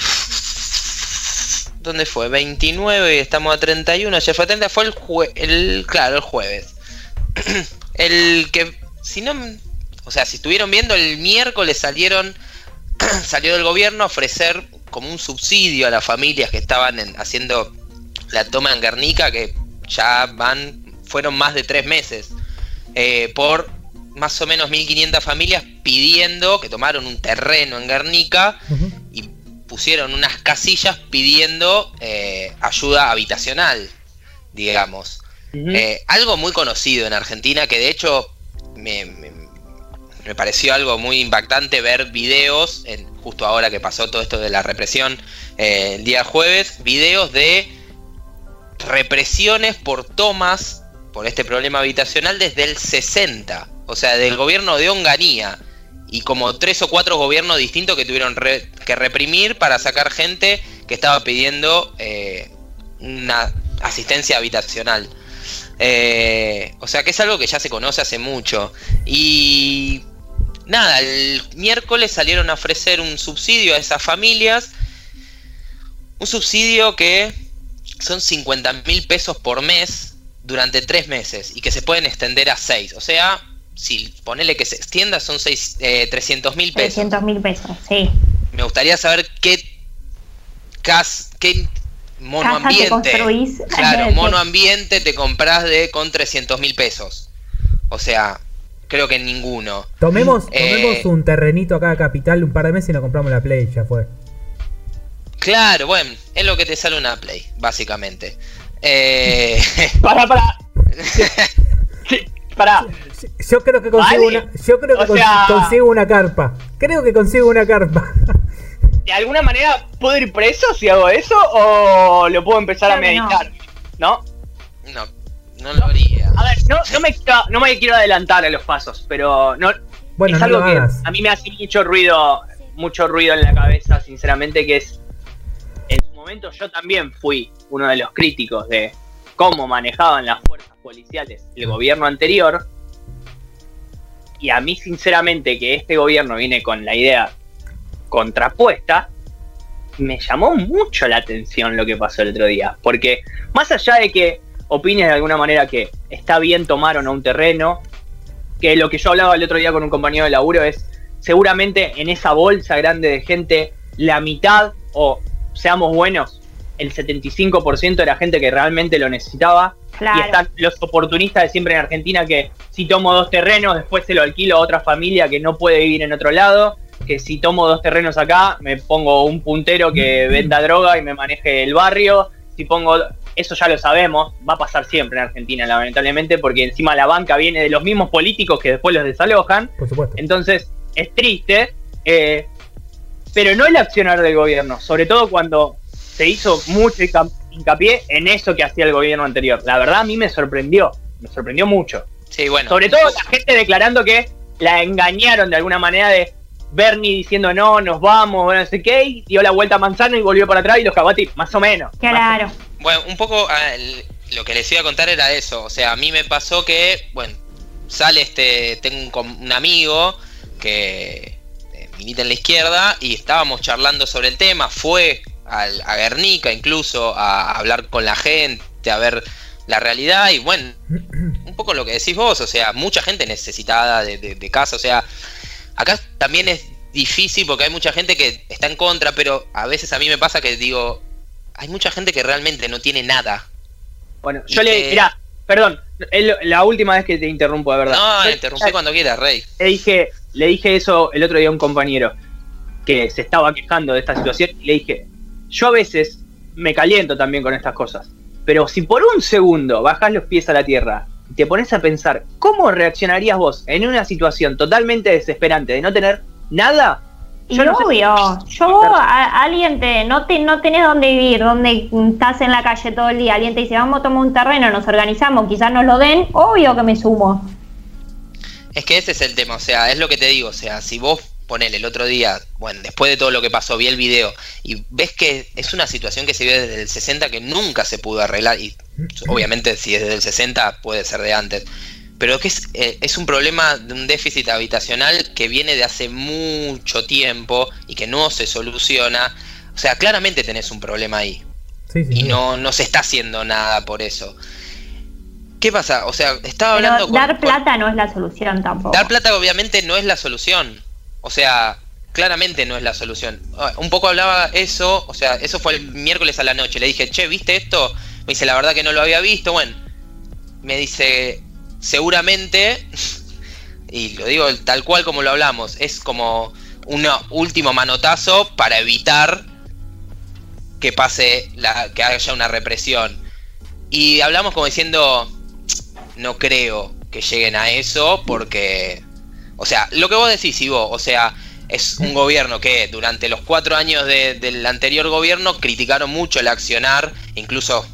¿Dónde fue? 29 y estamos a 31, ya fue a 30, fue el, jue el claro, el jueves. el que, si no, o sea, si estuvieron viendo, el miércoles salieron, salió del gobierno a ofrecer como un subsidio a las familias que estaban en- haciendo la toma en Guernica, que ya van, fueron más de tres meses, eh, por más o menos 1.500 familias pidiendo que tomaron un terreno en Guernica y pusieron unas casillas pidiendo eh, ayuda habitacional, digamos. Eh, algo muy conocido en Argentina que de hecho me, me- me pareció algo muy impactante ver videos, en, justo ahora que pasó todo esto de la represión eh, el día jueves, videos de represiones por tomas por este problema habitacional desde el 60, o sea, del gobierno de Onganía. Y como tres o cuatro gobiernos distintos que tuvieron que reprimir para sacar gente que estaba pidiendo eh, una asistencia habitacional. Eh, o sea que es algo que ya se conoce hace mucho. Y nada, el miércoles salieron a ofrecer un subsidio a esas familias. Un subsidio que son 50 mil pesos por mes durante tres meses y que se pueden extender a seis. O sea, si ponele que se extienda son seis, eh, 300 mil pesos. 300 mil pesos, sí. Me gustaría saber qué cas, qué mono Casa te ambiente. construís. Claro, Sí. mono ambiente te compras de con 300 mil pesos. O sea, creo que ninguno. Tomemos, Eh, tomemos un terrenito acá a Capital un par de meses y nos compramos la Play, ya fue. Claro, bueno, es lo que te sale una Play, básicamente. Eh, Para, para. Sí, para. Yo creo que consigo Vale. una, yo creo que sea- consigo una carpa. Creo que consigo una carpa. ¿De alguna manera puedo ir preso si hago eso o lo puedo empezar a no. meditar? ¿No? no, no lo haría. A ver, no, no, me, quiero- no me quiero adelantar a los pasos, pero no, Bueno, es no algo lo que a mí me hace mucho ruido, mucho ruido en la cabeza, sinceramente, que es momento yo también fui uno de los críticos de cómo manejaban las fuerzas policiales el gobierno anterior. Y a mí, sinceramente, que este gobierno viene con la idea contrapuesta, me llamó mucho la atención lo que pasó el otro día. Porque más allá de que opines de alguna manera que está bien tomar o no un terreno, que lo que yo hablaba el otro día con un compañero de laburo es seguramente en esa bolsa grande de gente, la mitad, o seamos buenos, el 75% era gente que realmente lo necesitaba. Y están los oportunistas de siempre en Argentina que si tomo dos terrenos, después se lo alquilo a otra familia que no puede vivir en otro lado. Que si tomo dos terrenos acá, me pongo un puntero que venda droga y me maneje el barrio. Si pongo. Eso ya lo sabemos, va a pasar siempre en Argentina, lamentablemente, porque encima la banca viene de los mismos políticos que después los desalojan. Por supuesto. Entonces, es triste, eh, pero no el accionar del gobierno, sobre todo cuando se hizo mucho hinca- hincapié en eso que hacía el gobierno anterior. La verdad a mí me sorprendió, me sorprendió mucho. Sí, bueno. Sobre todo la gente declarando que la engañaron de alguna manera de Bernie diciendo no, nos vamos, bueno, no sé qué, y dio la vuelta a Manzano y volvió para atrás y los Cabati, más o menos. Claro. Bueno, un poco ah, lo que les iba a contar era eso. O sea, a mí me pasó que, bueno, sale este, tengo un, com- un amigo que milita en la izquierda y estábamos charlando sobre el tema. Fue al- a Guernica incluso a hablar con la gente, a ver la realidad y bueno, un poco lo que decís vos, o sea, mucha gente necesitada de, de- de casa, o sea, acá también es difícil porque hay mucha gente que está en contra, pero a veces a mí me pasa que digo, hay mucha gente que realmente no tiene nada. Bueno, yo le, que- mirá, perdón, es la última vez que te interrumpo, de verdad. No, Yo- interrumpí cuando quieras, Rey. le dije, le dije eso el otro día a un compañero que se estaba quejando de esta situación y le dije, yo a veces me caliento también con estas cosas. Pero si por un segundo bajas los pies a la tierra y te pones a pensar, ¿cómo reaccionarías vos en una situación totalmente desesperante de no tener nada? Y obvio, yo a, alguien te no te no tenés dónde vivir, donde estás en la calle todo el día, alguien te dice vamos a tomar un terreno, nos organizamos, quizás nos lo den, obvio que me sumo. Es que ese es el tema, o sea, es lo que te digo, o sea, si vos ponele el otro día, bueno, después de todo lo que pasó, vi el video y ves que es una situación que se vive desde el 60 que nunca se pudo arreglar y obviamente si es desde el 60 puede ser de antes, pero que es, eh, es un problema de un déficit habitacional que viene de hace mucho tiempo y que no se soluciona. O sea, claramente tenés un problema ahí. y no, no se está haciendo nada por eso. ¿Qué pasa? O sea, estaba hablando Dar plata no es la solución tampoco. Dar plata obviamente no es la solución. O sea, claramente no es la solución. Ah, un poco hablaba eso, o sea, eso fue el miércoles a la noche. Le dije, che, ¿viste esto? Me dice, la verdad que no lo había visto. Bueno, me dice, seguramente, y lo digo tal cual como lo hablamos, es como un último manotazo para evitar que pase la, que haya una represión. Y hablamos como diciendo, no creo que lleguen a eso porque, o sea, lo que vos decís, Ivo, o sea, es un gobierno que durante los cuatro años del anterior gobierno criticaron mucho el accionar, incluso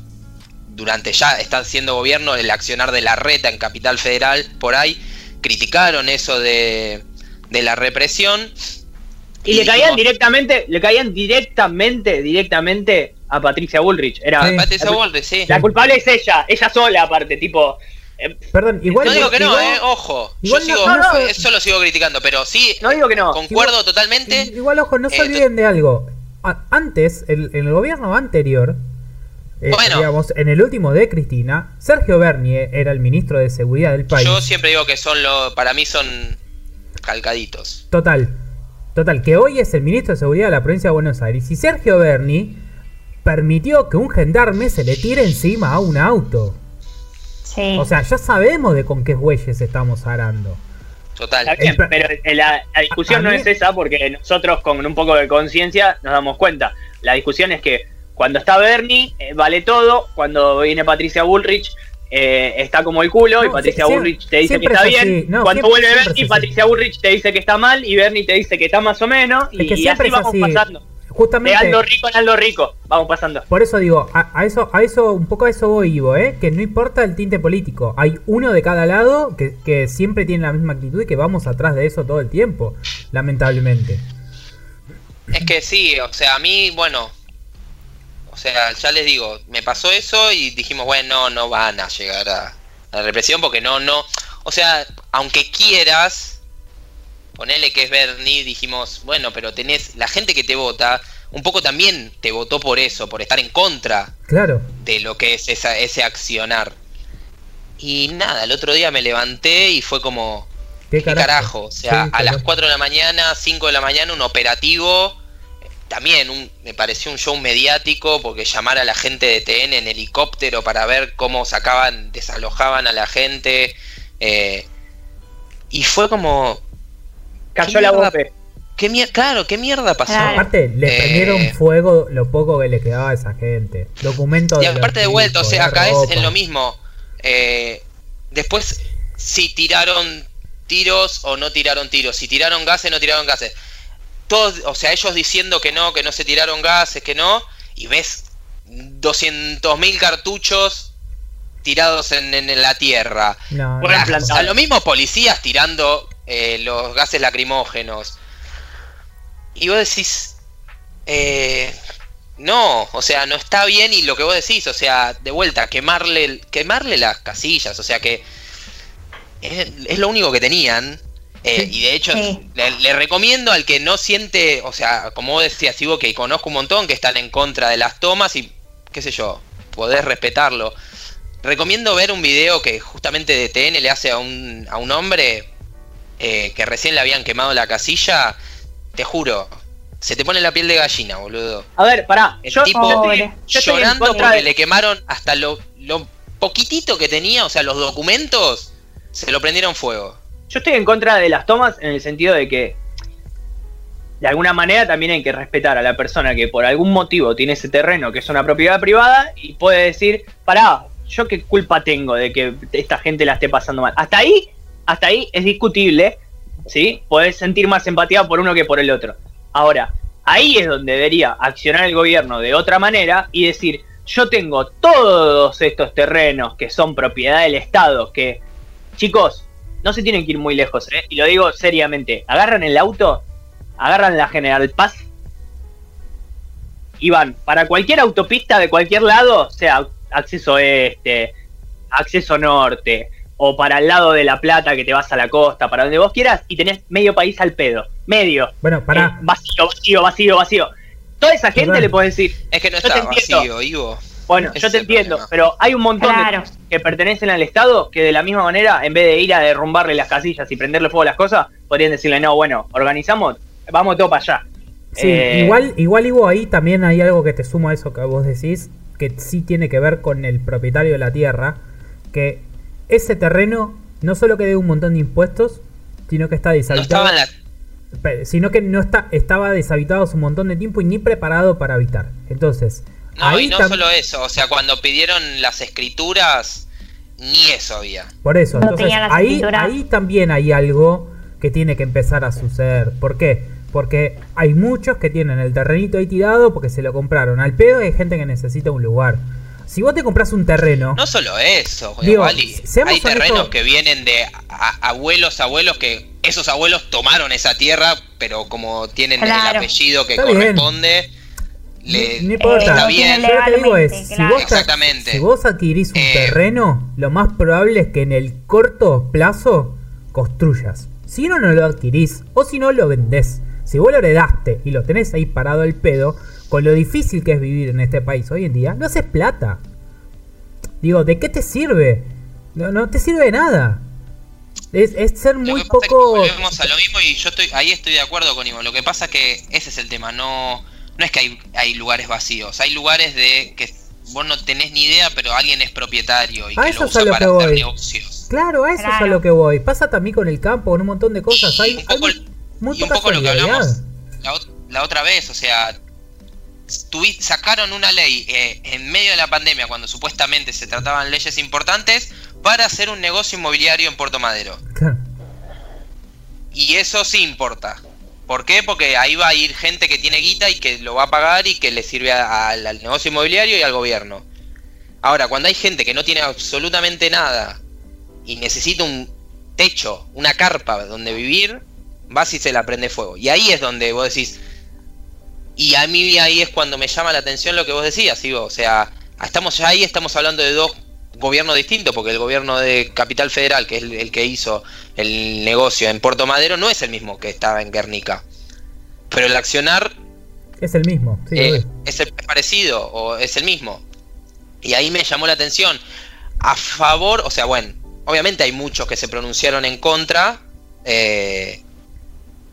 durante ya está siendo gobierno el accionar de la reta en Capital Federal, por ahí, criticaron eso de, de la represión. Y, le caían directamente, le caían directamente, directamente a Patricia Bullrich. Era, Patricia Bullrich, sí. La culpable es ella, ella sola aparte, tipo. Eh, Perdón, igual. No digo que no, eh, ojo. yo sigo, eso lo sigo criticando, pero sí. No digo que no. Concuerdo totalmente. Igual, ojo, no se eh, olviden de algo. antes, en el gobierno anterior, eh, digamos, en el último de Cristina, Sergio Bernier era el ministro de Seguridad del país. Yo siempre digo que son lo, para mí son calcaditos. Total, total, que hoy es el ministro de Seguridad de la provincia de Buenos Aires y Sergio Berni permitió que un gendarme se le tire encima a un auto. Sí. O sea, ya sabemos de con qué bueyes estamos arando. Total. pero la, discusión no es esa porque nosotros con un poco de conciencia nos damos cuenta. La discusión es que cuando está Bernie, eh, vale todo. Cuando viene Patricia Bullrich, eh, está como el culo. y Patricia Bullrich te dice que está bien. cuando vuelve Bernie, Patricia Bullrich te dice que está mal. Y Bernie te dice que está más o menos. y, así vamos pasando. Justamente, de Aldo Rico en Aldo Rico, vamos pasando. Por eso digo, a, eso, a eso, un poco a eso voy, Ivo, ¿eh? que no importa el tinte político, hay uno de cada lado que, que siempre tiene la misma actitud y que vamos atrás de eso todo el tiempo, lamentablemente. Es que sí, o sea, a mí, bueno, o sea, ya les digo, me pasó eso y dijimos, bueno, no van a llegar a, la represión porque no, no. O sea, aunque quieras, ponele que es Bernie, dijimos, bueno, pero tenés la gente que te vota, un poco también te votó por eso, por estar en contra claro. de lo que es esa, ese accionar. Y nada, el otro día me levanté y fue como, ¿qué carajo? O sea, a las 4 de la mañana, 5 de la mañana, un operativo también un, me pareció un show mediático porque llamar a la gente de TN en helicóptero para ver cómo sacaban, desalojaban a la gente. Eh, y fue como. Cayó la bomba. ¿Qué claro, ¿qué mierda pasó? Aparte, le eh, prendieron fuego lo poco que le quedaba a esa gente. Documentos. Y aparte de vuelta, o sea, acá es en lo mismo. Eh, después, si tiraron tiros o no tiraron tiros. Si tiraron gases, no tiraron gases todos, o sea, ellos diciendo que no, que no se tiraron gases, que no, y ves 200.000 cartuchos tirados en, la tierra. No, a lo mismo policías tirando eh, los gases lacrimógenos. Y vos decís, eh, no, o sea, no está bien y lo que vos decís, o sea, de vuelta, quemarle, quemarle las casillas, o sea que es lo único que tenían eh, y de hecho, le, recomiendo al que no siente, o sea, como vos decías, sigo que conozco un montón que están en contra de las tomas y qué sé yo, podés respetarlo. Recomiendo ver un video que justamente de TN le hace a un, a un hombre eh, que recién le habían quemado la casilla. Te juro, se te pone la piel de gallina, boludo. A ver, pará. El tipo llorando porque le quemaron hasta lo, lo poquitito que tenía, o sea, los documentos, se lo prendieron fuego. Yo estoy en contra de las tomas en el sentido de que de alguna manera también hay que respetar a la persona que por algún motivo tiene ese terreno que es una propiedad privada y puede decir, pará, yo qué culpa tengo de que esta gente la esté pasando mal. Hasta ahí, hasta ahí es discutible, ¿sí? Podés sentir más empatía por uno que por el otro. Ahora, ahí es donde debería accionar el gobierno de otra manera y decir, yo tengo todos estos terrenos que son propiedad del Estado, que, chicos, no se tienen que ir muy lejos, ¿eh? y lo digo seriamente, agarran el auto, agarran la General Paz y van para cualquier autopista de cualquier lado, sea acceso este, acceso norte, o para el lado de La Plata que te vas a la costa, para donde vos quieras, y tenés medio país al pedo. Medio. Bueno, para. Eh, vacío, vacío, vacío, vacío. Toda esa gente le puedes decir. Es que no está vacío, Ivo. Bueno, yo te entiendo, pero hay un montón de que pertenecen al Estado que de la misma manera, en vez de ir a derrumbarle las casillas y prenderle fuego a las cosas, podrían decirle, no, bueno, organizamos, vamos todo para allá. Sí, eh, igual, igual Ivo, ahí también hay algo que te sumo a eso que vos decís, que sí tiene que ver con el propietario de la tierra, que ese terreno no solo que debe un montón de impuestos, sino que está deshabitado. Sino que no está, estaba deshabitado hace un montón de tiempo y ni preparado para habitar. Entonces, no, y no solo eso, o sea, cuando pidieron las escrituras, ni eso había. Por eso, entonces ahí, ahí también hay algo que tiene que empezar a suceder. ¿Por qué? Porque hay muchos que tienen el terrenito ahí tirado porque se lo compraron. Al pedo hay gente que necesita un lugar. Si vos te compras un terreno. No solo eso, digo, hay terrenos que vienen de abuelos, abuelos que esos abuelos tomaron esa tierra, pero como tienen el apellido que corresponde, no importa. bien. Yo te digo es, si vos, Exactamente. si vos adquirís un eh, terreno, lo más probable es que en el corto plazo construyas. Si no, no lo adquirís. O si no, lo vendés. Si vos lo heredaste y lo tenés ahí parado al pedo, con lo difícil que es vivir en este país hoy en día, no haces plata. Digo, ¿de qué te sirve? No, no te sirve de nada. Es, ser muy poco. volvemos a lo mismo y yo estoy ahí estoy de acuerdo con Ivo. Lo que pasa es que ese es el tema. No no es que hay, hay lugares vacíos, hay lugares de que vos no tenés ni idea, pero alguien es propietario y que lo usa para hacer negocios. Claro, a eso es a lo que voy. Pasa también con el campo, con un montón de cosas. hay, un poco, lo que hablamos la, otra vez, o sea, sacaron una ley eh, en medio de la pandemia, cuando supuestamente se trataban leyes importantes, para hacer un negocio inmobiliario en Puerto Madero. Y eso sí importa. ¿Por qué? Porque ahí va a ir gente que tiene guita y que lo va a pagar y que le sirve al negocio inmobiliario y al gobierno. Ahora, cuando hay gente que no tiene absolutamente nada y necesita un techo, una carpa donde vivir, vas y se la prende fuego. Y ahí es donde vos decís. Y a mí ahí es cuando me llama la atención lo que vos decías, ¿sí? O sea, estamos ya ahí, estamos hablando de dos gobierno distinto, porque el gobierno de Capital Federal, que es el, que hizo el negocio en Puerto Madero, no es el mismo que estaba en Guernica. Pero el accionar... Es el mismo, sí, eh, es el parecido, o es el mismo. Y ahí me llamó la atención. A favor, o sea, bueno, obviamente hay muchos que se pronunciaron en contra. Eh,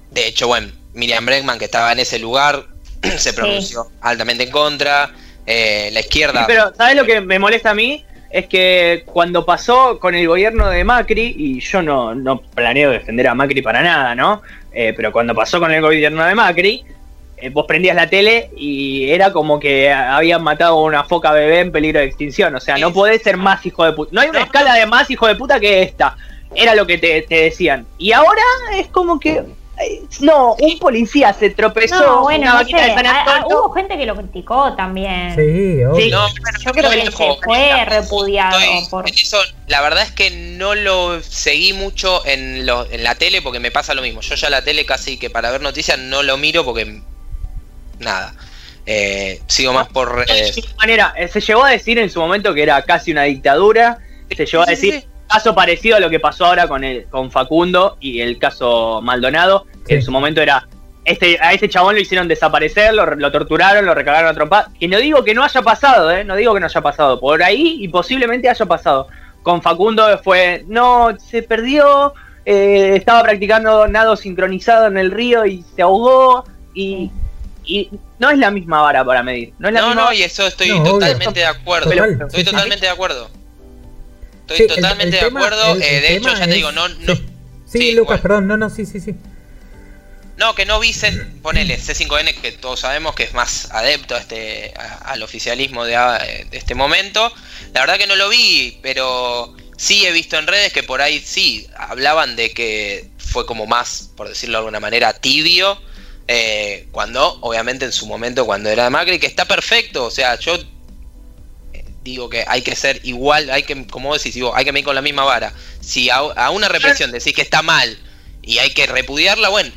de hecho, bueno, Miriam Bregman, que estaba en ese lugar, se pronunció altamente en contra. Eh, la izquierda. pero, ¿sabes lo que me molesta a mí? es que cuando pasó con el gobierno de Macri, y yo no, no planeo defender a Macri para nada, ¿no? Eh, pero cuando pasó con el gobierno de Macri, eh, vos prendías la tele y era como que habían matado una foca bebé en peligro de extinción. O sea, no podés ser más hijo de puta. No hay una escala de más hijo de puta que esta. Era lo que te, te decían. Y ahora es como que no, un policía se tropezó. No, bueno, no sé. hubo gente que lo criticó también. Sí, No, yo creo que fue repudiado. por... eso, la verdad es que no lo seguí mucho en, lo, en la tele porque me pasa lo mismo. Yo ya la tele casi que para ver noticias no lo miro porque nada. Eh, sigo más por redes. De manera, eh, se llegó a decir en su momento que era casi una dictadura. Se llegó a decir caso parecido a lo que pasó ahora con el, con Facundo y el caso Maldonado, que en su momento era este, a este chabón lo hicieron desaparecer, lo, torturaron, lo recagaron a trompar. Que no digo que no haya pasado, ¿eh? No digo que no haya pasado. Por ahí y posiblemente haya pasado. Con Facundo fue, no, se perdió, eh, estaba practicando nado sincronizado en el río y se ahogó. Y, y no es la misma vara para medir. No, es la no, y eso estoy totalmente de acuerdo. estoy totalmente de acuerdo. Estoy totalmente de acuerdo. Eh, de hecho, ya te digo, no. no sí, Lucas, perdón, no, no, sí, sí, sí. No, que no vi, C, ponele C5N, que todos sabemos que es más adepto a este, a- al oficialismo de, a- de este momento. La verdad que no lo vi, pero sí he visto en redes que por ahí sí hablaban de que fue como más, por decirlo de alguna manera, tibio. eh, cuando, obviamente, en su momento, cuando era Macri, que está perfecto. O sea, yo digo que hay que ser igual, hay que, como vos decís, digo, hay que medir con la misma vara. Si a, a una represión decís que está mal y hay que repudiarla, bueno,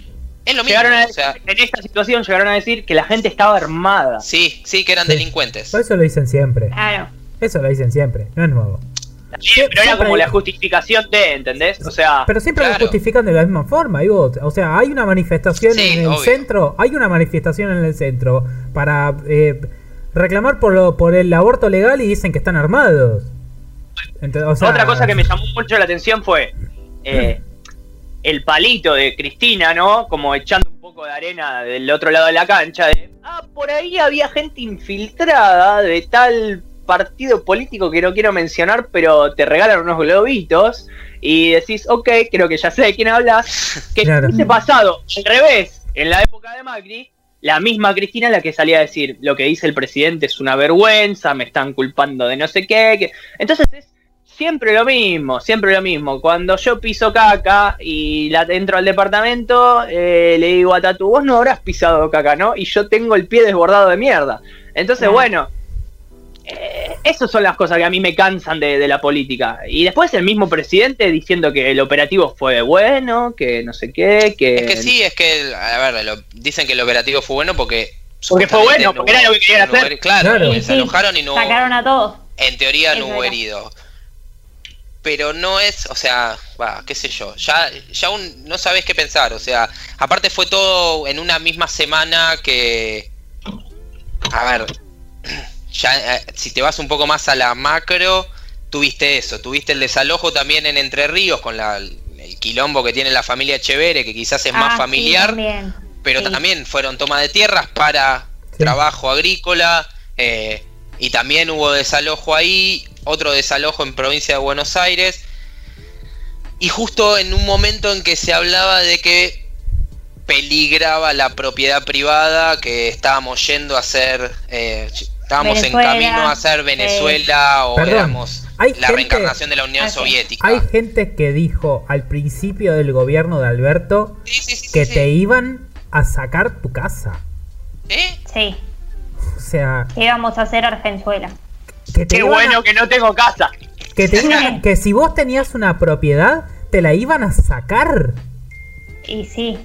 es lo mismo. Llegaron a o sea, en esta situación llegaron a decir que la gente estaba armada. sí, sí, que eran Sí. delincuentes. Por eso lo dicen siempre. Claro. Eso lo dicen siempre, no es nuevo. Sí, pero era como hay- la justificación de, ¿entendés? O sea, Pero siempre claro. lo justifican de la misma forma, digo, o sea, hay una manifestación Sí, en el obvio. centro, hay una manifestación en el centro para eh, reclamar por, lo, por el aborto legal y dicen que están armados. Ent- o sea, Otra cosa que me llamó mucho la atención fue eh, el palito de Cristina, ¿no? Como echando un poco de arena del otro lado de la cancha. De, ah, por ahí había gente infiltrada de tal partido político que no quiero mencionar, pero te regalan unos globitos y decís, ok, creo que ya sé de quién hablas. Que Claro. hubiese pasado al revés en la época de Macri. La misma Cristina la que salía a decir lo que dice el presidente es una vergüenza, me están culpando de no sé qué. que-". Entonces es siempre lo mismo, siempre lo mismo. Cuando yo piso caca y la entro al departamento, eh, le digo a Tatu, vos no habrás pisado caca, ¿no? Y yo tengo el pie desbordado de mierda. Entonces, bueno, eh, esas son las cosas que a mí me cansan de, de la política. Y después el mismo presidente diciendo que el operativo fue bueno, que no sé qué, que... Es que sí, es que, a ver, lo- dicen que el operativo fue bueno porque... Porque fue bueno, porque era lo que querían no hubo- hacer. Claro, Claro. Sí, se sí. enojaron y no hubo- Sacaron a todos. En teoría no Eso hubo era. herido. Pero no es, o sea, va, qué sé yo, ya, ya un- no sabes qué pensar, o sea, aparte fue todo en una misma semana que, a ver, ya eh, si te vas un poco más a la macro, tuviste eso, tuviste el desalojo también en Entre Ríos con la, el quilombo que tiene la familia Echeverre, que quizás es Ah, más sí, familiar, también. pero Sí. también fueron toma de tierras para Sí. trabajo agrícola eh, y también hubo desalojo ahí, otro desalojo en provincia de Buenos Aires y justo en un momento en que se hablaba de que peligraba la propiedad privada, que estábamos yendo a hacer, eh, estábamos Venezuela, en camino a ser Venezuela o Perdón, éramos hay la gente- reencarnación de la Unión Ah. Soviética. Hay gente que dijo al principio del gobierno de Alberto Sí, sí, sí, que sí, te sí. iban a sacar tu casa. ¿Eh? Sí, O sea, que íbamos a hacer Argenzuela. que te Qué iban a- bueno que no tengo casa. que, te iban- que si vos tenías una propiedad, te la iban a sacar. Y sí.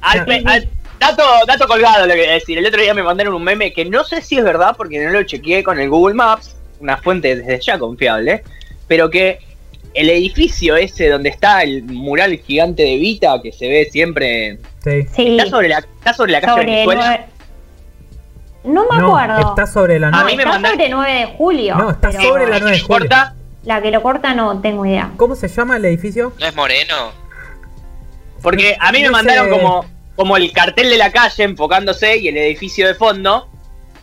Al pe- al- dato, dato colgado lo que voy a decir. El otro día me mandaron un meme que no sé si es verdad porque no lo chequeé con el Google Maps, una fuente desde ya confiable, pero que el edificio ese donde está el mural gigante de Vita que se ve siempre Sí. Está sobre la está sobre la calle sobre Venezuela. No me No, acuerdo. está sobre la A No, mí me está mandan- sobre 9 de julio. No, está pero sobre la 9 de julio. Corta, La que lo corta no tengo idea. ¿Cómo se llama el edificio? ¿No es Moreno? porque a mí me mandaron sé. como como el cartel de la calle enfocándose y el edificio de fondo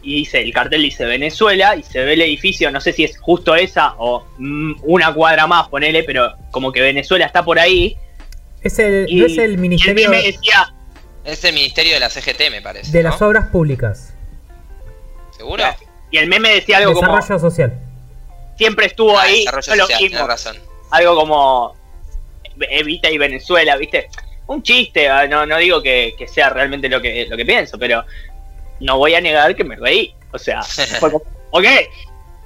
y dice el cartel dice Venezuela y se ve el edificio, no sé si es justo esa o mm, una cuadra más, ponele, pero como que Venezuela está por ahí. Es el, Y, no es el y Ministerio meme decía, Es el Ministerio de la CGT, me parece. de ¿no? las Obras Públicas. ¿Seguro? y el meme decía algo como Desarrollo Social. siempre estuvo Ah, ahí, desarrollo social, razón. algo como Evita y Venezuela, ¿viste? Un chiste, ah, no, no digo que, que sea realmente lo que, lo que pienso, pero no voy a negar que me reí. O sea, fue como, ok,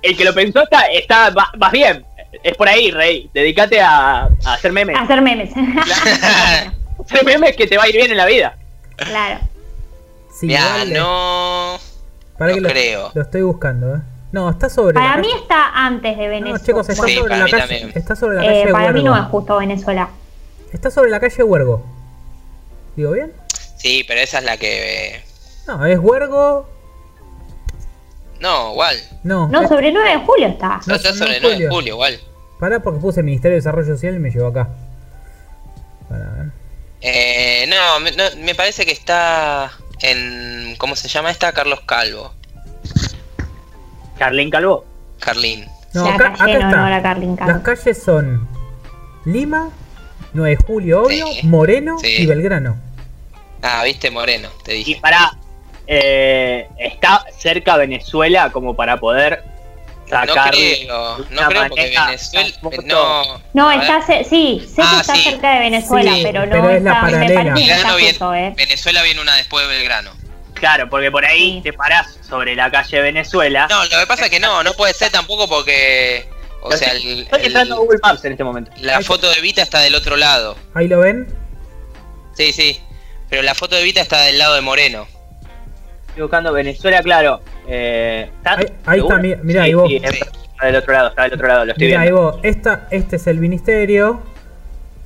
el que lo pensó está, está va- vas bien, es por ahí, rey. Dedícate a, a hacer memes. Hacer memes. Hacer memes que te va a ir bien en la vida. claro. Sí, dale. no. Para no que lo, creo. lo estoy buscando, ¿eh? No, está sobre Para la mí calle- está antes de No, Venezuela. chicos, está Sí, sobre para la mí calle. también. Está sobre la Eh, calle para mí Huergo. no es justo Venezuela. Está sobre la calle Huergo. ¿Digo bien? Sí, pero esa es la que. eh, No, es Huergo. No, igual. No, No, es- sobre 9 de julio está. No, está no, sobre Julio. 9 de julio, igual. Pará porque puse Ministerio de Desarrollo Social y me llevó acá. Para ver. Eh, no, me, no, me parece que está en. ¿Cómo se llama esta? Carlos Calvo. Carlín Calvo. Carlín. No, la acá, acá calle no, está. no, la Carlin Calvo. Las calles son Lima, 9 de julio, obvio, Sí. Moreno Sí. y Belgrano. Ah, viste, Moreno, te Y dije. para eh, está cerca Venezuela como para poder No sacar creo, no creo porque Venezuela. No, No, a ver, está, sí, sé que Ah, está sí. cerca de Venezuela, Sí, pero no pero es la está, paralela. no Belgrano está viene- justo, ¿eh? Venezuela viene una después de Belgrano. Claro, porque por ahí Sí. te parás sobre la calle de Venezuela. No, lo que pasa es que no, no puede ser tampoco porque. O sea, estoy- el- Estoy el- entrando a Google Maps en este momento. la foto de Vita está del otro lado. Ahí lo ven. Sí, sí. Pero la foto de Vita está del lado de Moreno. Estoy buscando Venezuela, claro. Eh, ¿está Ahí- ahí está, mi- mirá, Sí, ahí vos. sí, está del otro lado, está del otro lado, lo estoy Mira, ahí viendo. vos, esta, este es el ministerio.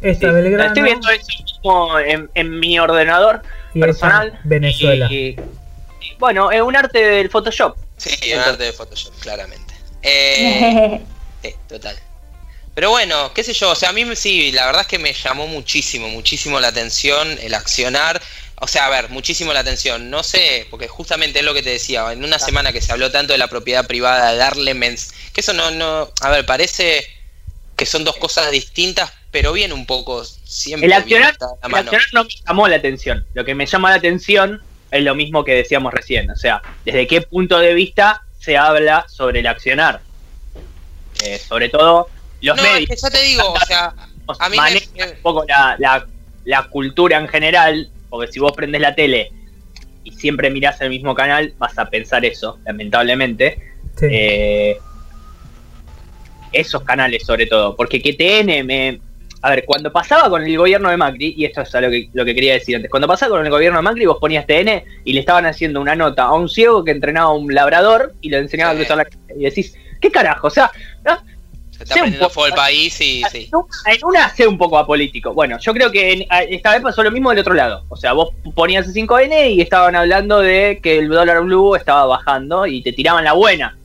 Esta Sí, Belgrano. Estoy viendo eso mismo en, en mi ordenador Y ahí personal. Venezuela. Y, y- bueno, es un arte del Photoshop. Sí, un arte de Photoshop, claramente. Eh, sí, total. Pero bueno, qué sé yo, o sea, a mí sí, la verdad es que me llamó muchísimo, muchísimo la atención el accionar. O sea, a ver, muchísimo la atención. No sé, porque justamente es lo que te decía, en una semana que se habló tanto de la propiedad privada, darle mens... Que eso no, no... A ver, parece que son dos cosas distintas, pero viene un poco siempre El bien accionar no me llamó la atención. Lo que me llama la atención es lo mismo que decíamos recién. O sea, desde qué punto de vista se habla sobre el accionar. Eh, sobre todo los No, es medios. que ya te digo, o sea, a mí me- manejan un poco la, la- la cultura en general, porque si vos prendés la tele y siempre mirás el mismo canal, vas a pensar eso, lamentablemente. Sí. Eh, esos canales sobre todo, porque QTN me... A ver, cuando pasaba con el gobierno de Macri, y esto es lo que, lo que quería decir antes, cuando pasaba con el gobierno de Macri vos ponías TN y le estaban haciendo una nota a un ciego que entrenaba a un labrador y le enseñaba Sí. a cruzar la calle. Y decís, ¿qué carajo? O sea, ¿no? se está prendiendo poco- fuego el país y sí. en una- sé un poco apolítico. Bueno, yo creo que en- esta vez pasó lo mismo del otro lado. O sea, vos ponías el 5N y estaban hablando de que el dólar blue estaba bajando y te tiraban la buena.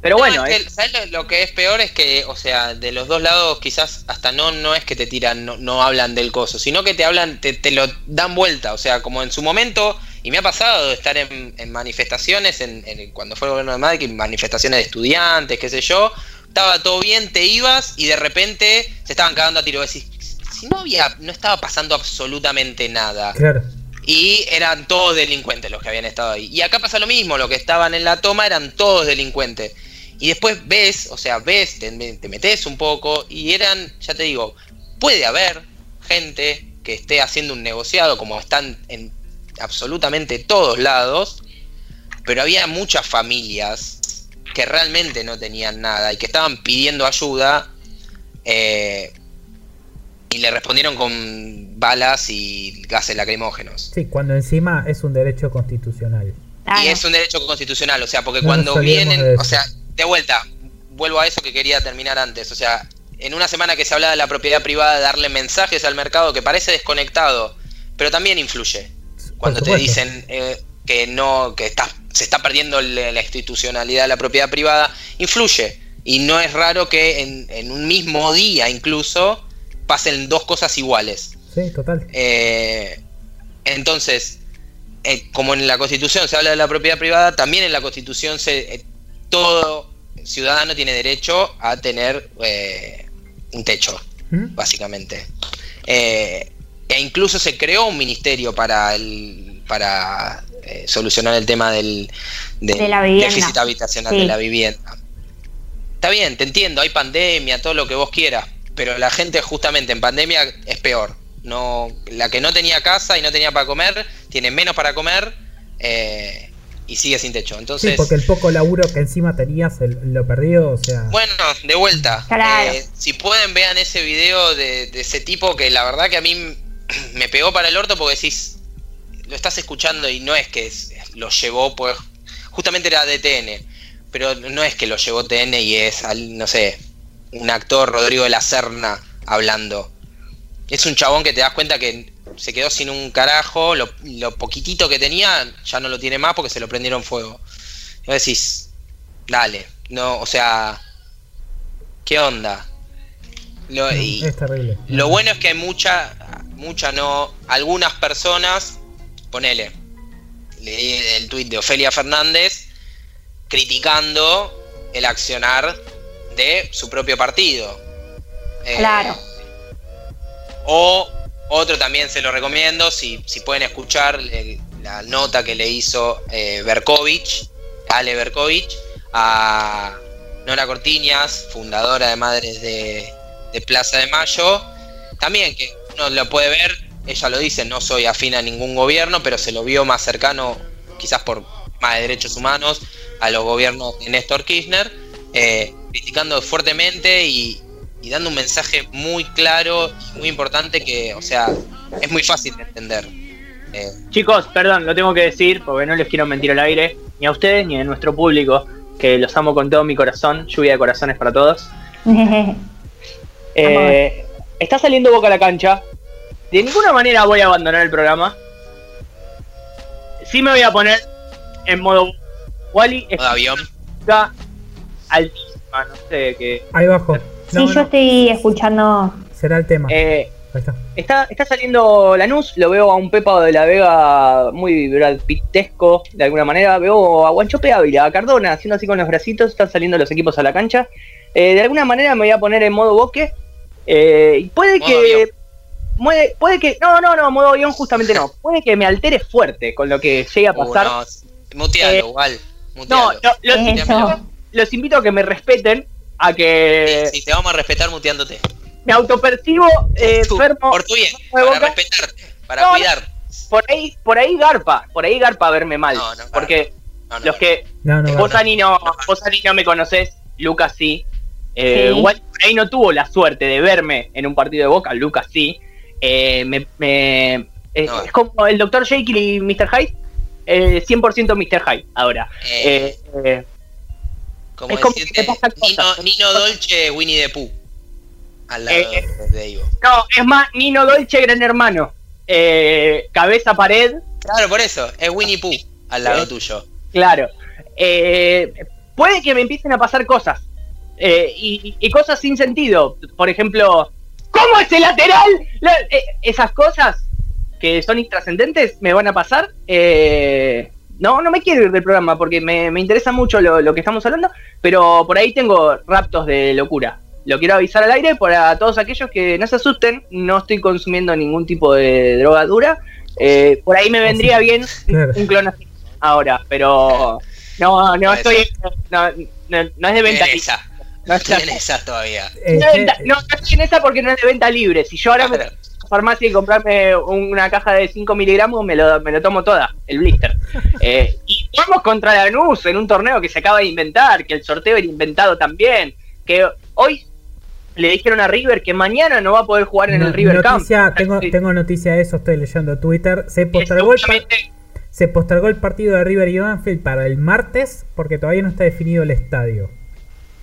Pero No, bueno, es ¿sabes lo, lo que es peor? Es que, o sea, de los dos lados quizás hasta no, no es que te tiran, no, no hablan del coso, sino que te hablan, te, te lo dan vuelta. O sea, como en su momento, y me ha pasado de estar en, en manifestaciones, en, en- cuando fue el gobierno de Madrid, manifestaciones de estudiantes, qué sé yo, estaba todo bien, te ibas y de repente se estaban cagando a tiro. Decís, si no había, no estaba pasando absolutamente nada. Claro. Y eran todos delincuentes los que habían estado ahí. Y acá pasa lo mismo, los que estaban en la toma eran todos delincuentes. Y después ves, o sea, ves, te, te metes un poco y eran, ya te digo, puede haber gente que esté haciendo un negociado como están en absolutamente todos lados, pero había muchas familias que realmente no tenían nada y que estaban pidiendo ayuda eh, y le respondieron con balas y gases lacrimógenos. Sí, cuando encima es un derecho constitucional. Claro. Y es un derecho constitucional, o sea, porque No cuando vienen, o sea, de vuelta, vuelvo a eso que quería terminar antes, o sea, en una semana que se habla de la propiedad privada, darle mensajes al mercado que parece desconectado, pero también influye. Cuando te dicen eh, que no, que está, se está perdiendo la institucionalidad de la propiedad privada, influye. Y no es raro que en, en un mismo día incluso pasen dos cosas iguales. Sí, total. Eh, entonces, eh, como en la Constitución se habla de la propiedad privada, también en la Constitución se, todo ciudadano tiene derecho a tener un techo, ¿Mm? básicamente. Eh, e incluso se creó un ministerio para el para eh, solucionar el tema del, del De la vivienda. déficit habitacional Sí. de la vivienda. Está bien, te entiendo, hay pandemia, todo lo que vos quieras, pero la gente justamente en pandemia es peor. No, la que no tenía casa y no tenía para comer, tiene menos para comer eh, y sigue sin techo. Sí, Entonces, porque el poco laburo que encima tenías el- lo perdió, o sea. bueno, de vuelta. Claro. eh, si pueden, vean ese video de, de ese tipo que la verdad que a mí me pegó para el orto porque decís, lo estás escuchando y no es que lo llevó, pues justamente era de TN, pero no es que lo llevó TN y es, al- no sé, un actor, Rodrigo de la Serna, hablando. Es un chabón que te das cuenta que se quedó sin un carajo, lo, lo poquitito que tenía ya no lo tiene más porque se lo prendieron fuego. Y vos decís, dale, no, o sea, ¿qué onda? Lo, no, y es terrible. lo bueno es que hay mucha, mucha no, algunas personas, ponele, leí el tuit de Ofelia Fernández criticando el accionar de su propio partido. Eh, Claro. O otro también se lo recomiendo, si, si pueden escuchar eh, la nota que le hizo eh, Berkovich, Ale Berkovich, a Nora Cortiñas, fundadora de Madres de, de Plaza de Mayo, también que uno lo puede ver, ella lo dice, no soy afín a ningún gobierno, pero se lo vio más cercano, quizás por más de derechos humanos, a los gobiernos de Néstor Kirchner, eh, criticando fuertemente y, y dando un mensaje muy claro y muy importante que, o sea, es muy fácil de entender. Eh, Chicos, perdón, lo tengo que decir porque no les quiero mentir al aire, ni a ustedes ni a nuestro público, que los amo con todo mi corazón. Lluvia de corazones para todos. Eh, está saliendo Boca a la cancha. De ninguna manera voy a abandonar el programa. Sí me voy a poner en modo Wally. modo avión. Altísima, no sé qué. Ahí bajo. sí, No, yo no, estoy escuchando. Será el tema. Eh, Ahí está. Está, está saliendo Lanús, lo veo a un Pepa de la Vega muy Brad Pittesco, de alguna manera. Veo a Guanchope Ávila, a Cardona, haciendo así con los bracitos, están saliendo los equipos a la cancha. Eh, de alguna manera me voy a poner en modo boque. Eh, y puede Modo que. avión. Puede, puede que. No, no, no, modo avión justamente no. Puede que me altere fuerte con lo que llegue a Uh, pasar. no, mutealo, Eh, igual. no, Mutealo. no, los, invito a que me respeten, a que Sí, sí, te vamos a respetar muteándote. me autopercibo eh, Tú, enfermo. por tu bien, para Boca. respetarte, para No. Por ahí, por ahí garpa, por ahí garpa verme mal. No, no, porque No, no, los que No, no, vos. Ani no, vos Ani no me conocés, Lucas sí. Eh, Sí. Wally por ahí no tuvo la suerte de verme en un partido de Boca, Lucas sí. Eh, me, me- es, No. es como el Dr. Jekyll y Mr. Hyde. Eh, 100% Mr. Hyde ahora. Eh, Eh, como es como decirte, que te pasan Nino, cosas. Nino Dolce, Winnie the Pooh. Al lado Eh, de Ivo. no, es más, Nino Dolce, gran hermano. Eh, cabeza pared, Claro, por eso, es Winnie Pooh al lado Eh. tuyo. Claro. Eh, puede que me empiecen a pasar cosas. Eh, y, y cosas sin sentido. Por ejemplo, ¿cómo ese lateral? La- eh, esas cosas que son intrascendentes me van a pasar. Eh, no, no me quiero ir del programa porque me, me interesa mucho lo, lo que estamos hablando. Pero por ahí tengo raptos de locura. Lo quiero avisar al aire para todos aquellos que no se asusten. No estoy consumiendo ningún tipo de droga dura. Eh, por ahí me vendría bien un clonazepam ahora, pero no, no estoy, no, no, no es de venta esa. No, está- Tienen esa todavía. Eh, no venta- no, no estoy en esa porque no es de venta libre. Si yo ahora me voy a la farmacia y comprarme una caja de 5 miligramos, me lo, me lo tomo toda, el blister. Eh, y vamos contra Lanús en un torneo que se acaba de inventar, que el sorteo era inventado también, que hoy le dijeron a River que mañana no va a poder jugar en no- el River noticia, Camp. tengo, Sí, tengo noticia de eso, estoy leyendo Twitter. Se postergó, el, se postergó el partido de River y Banfield para el martes porque todavía no está definido el estadio.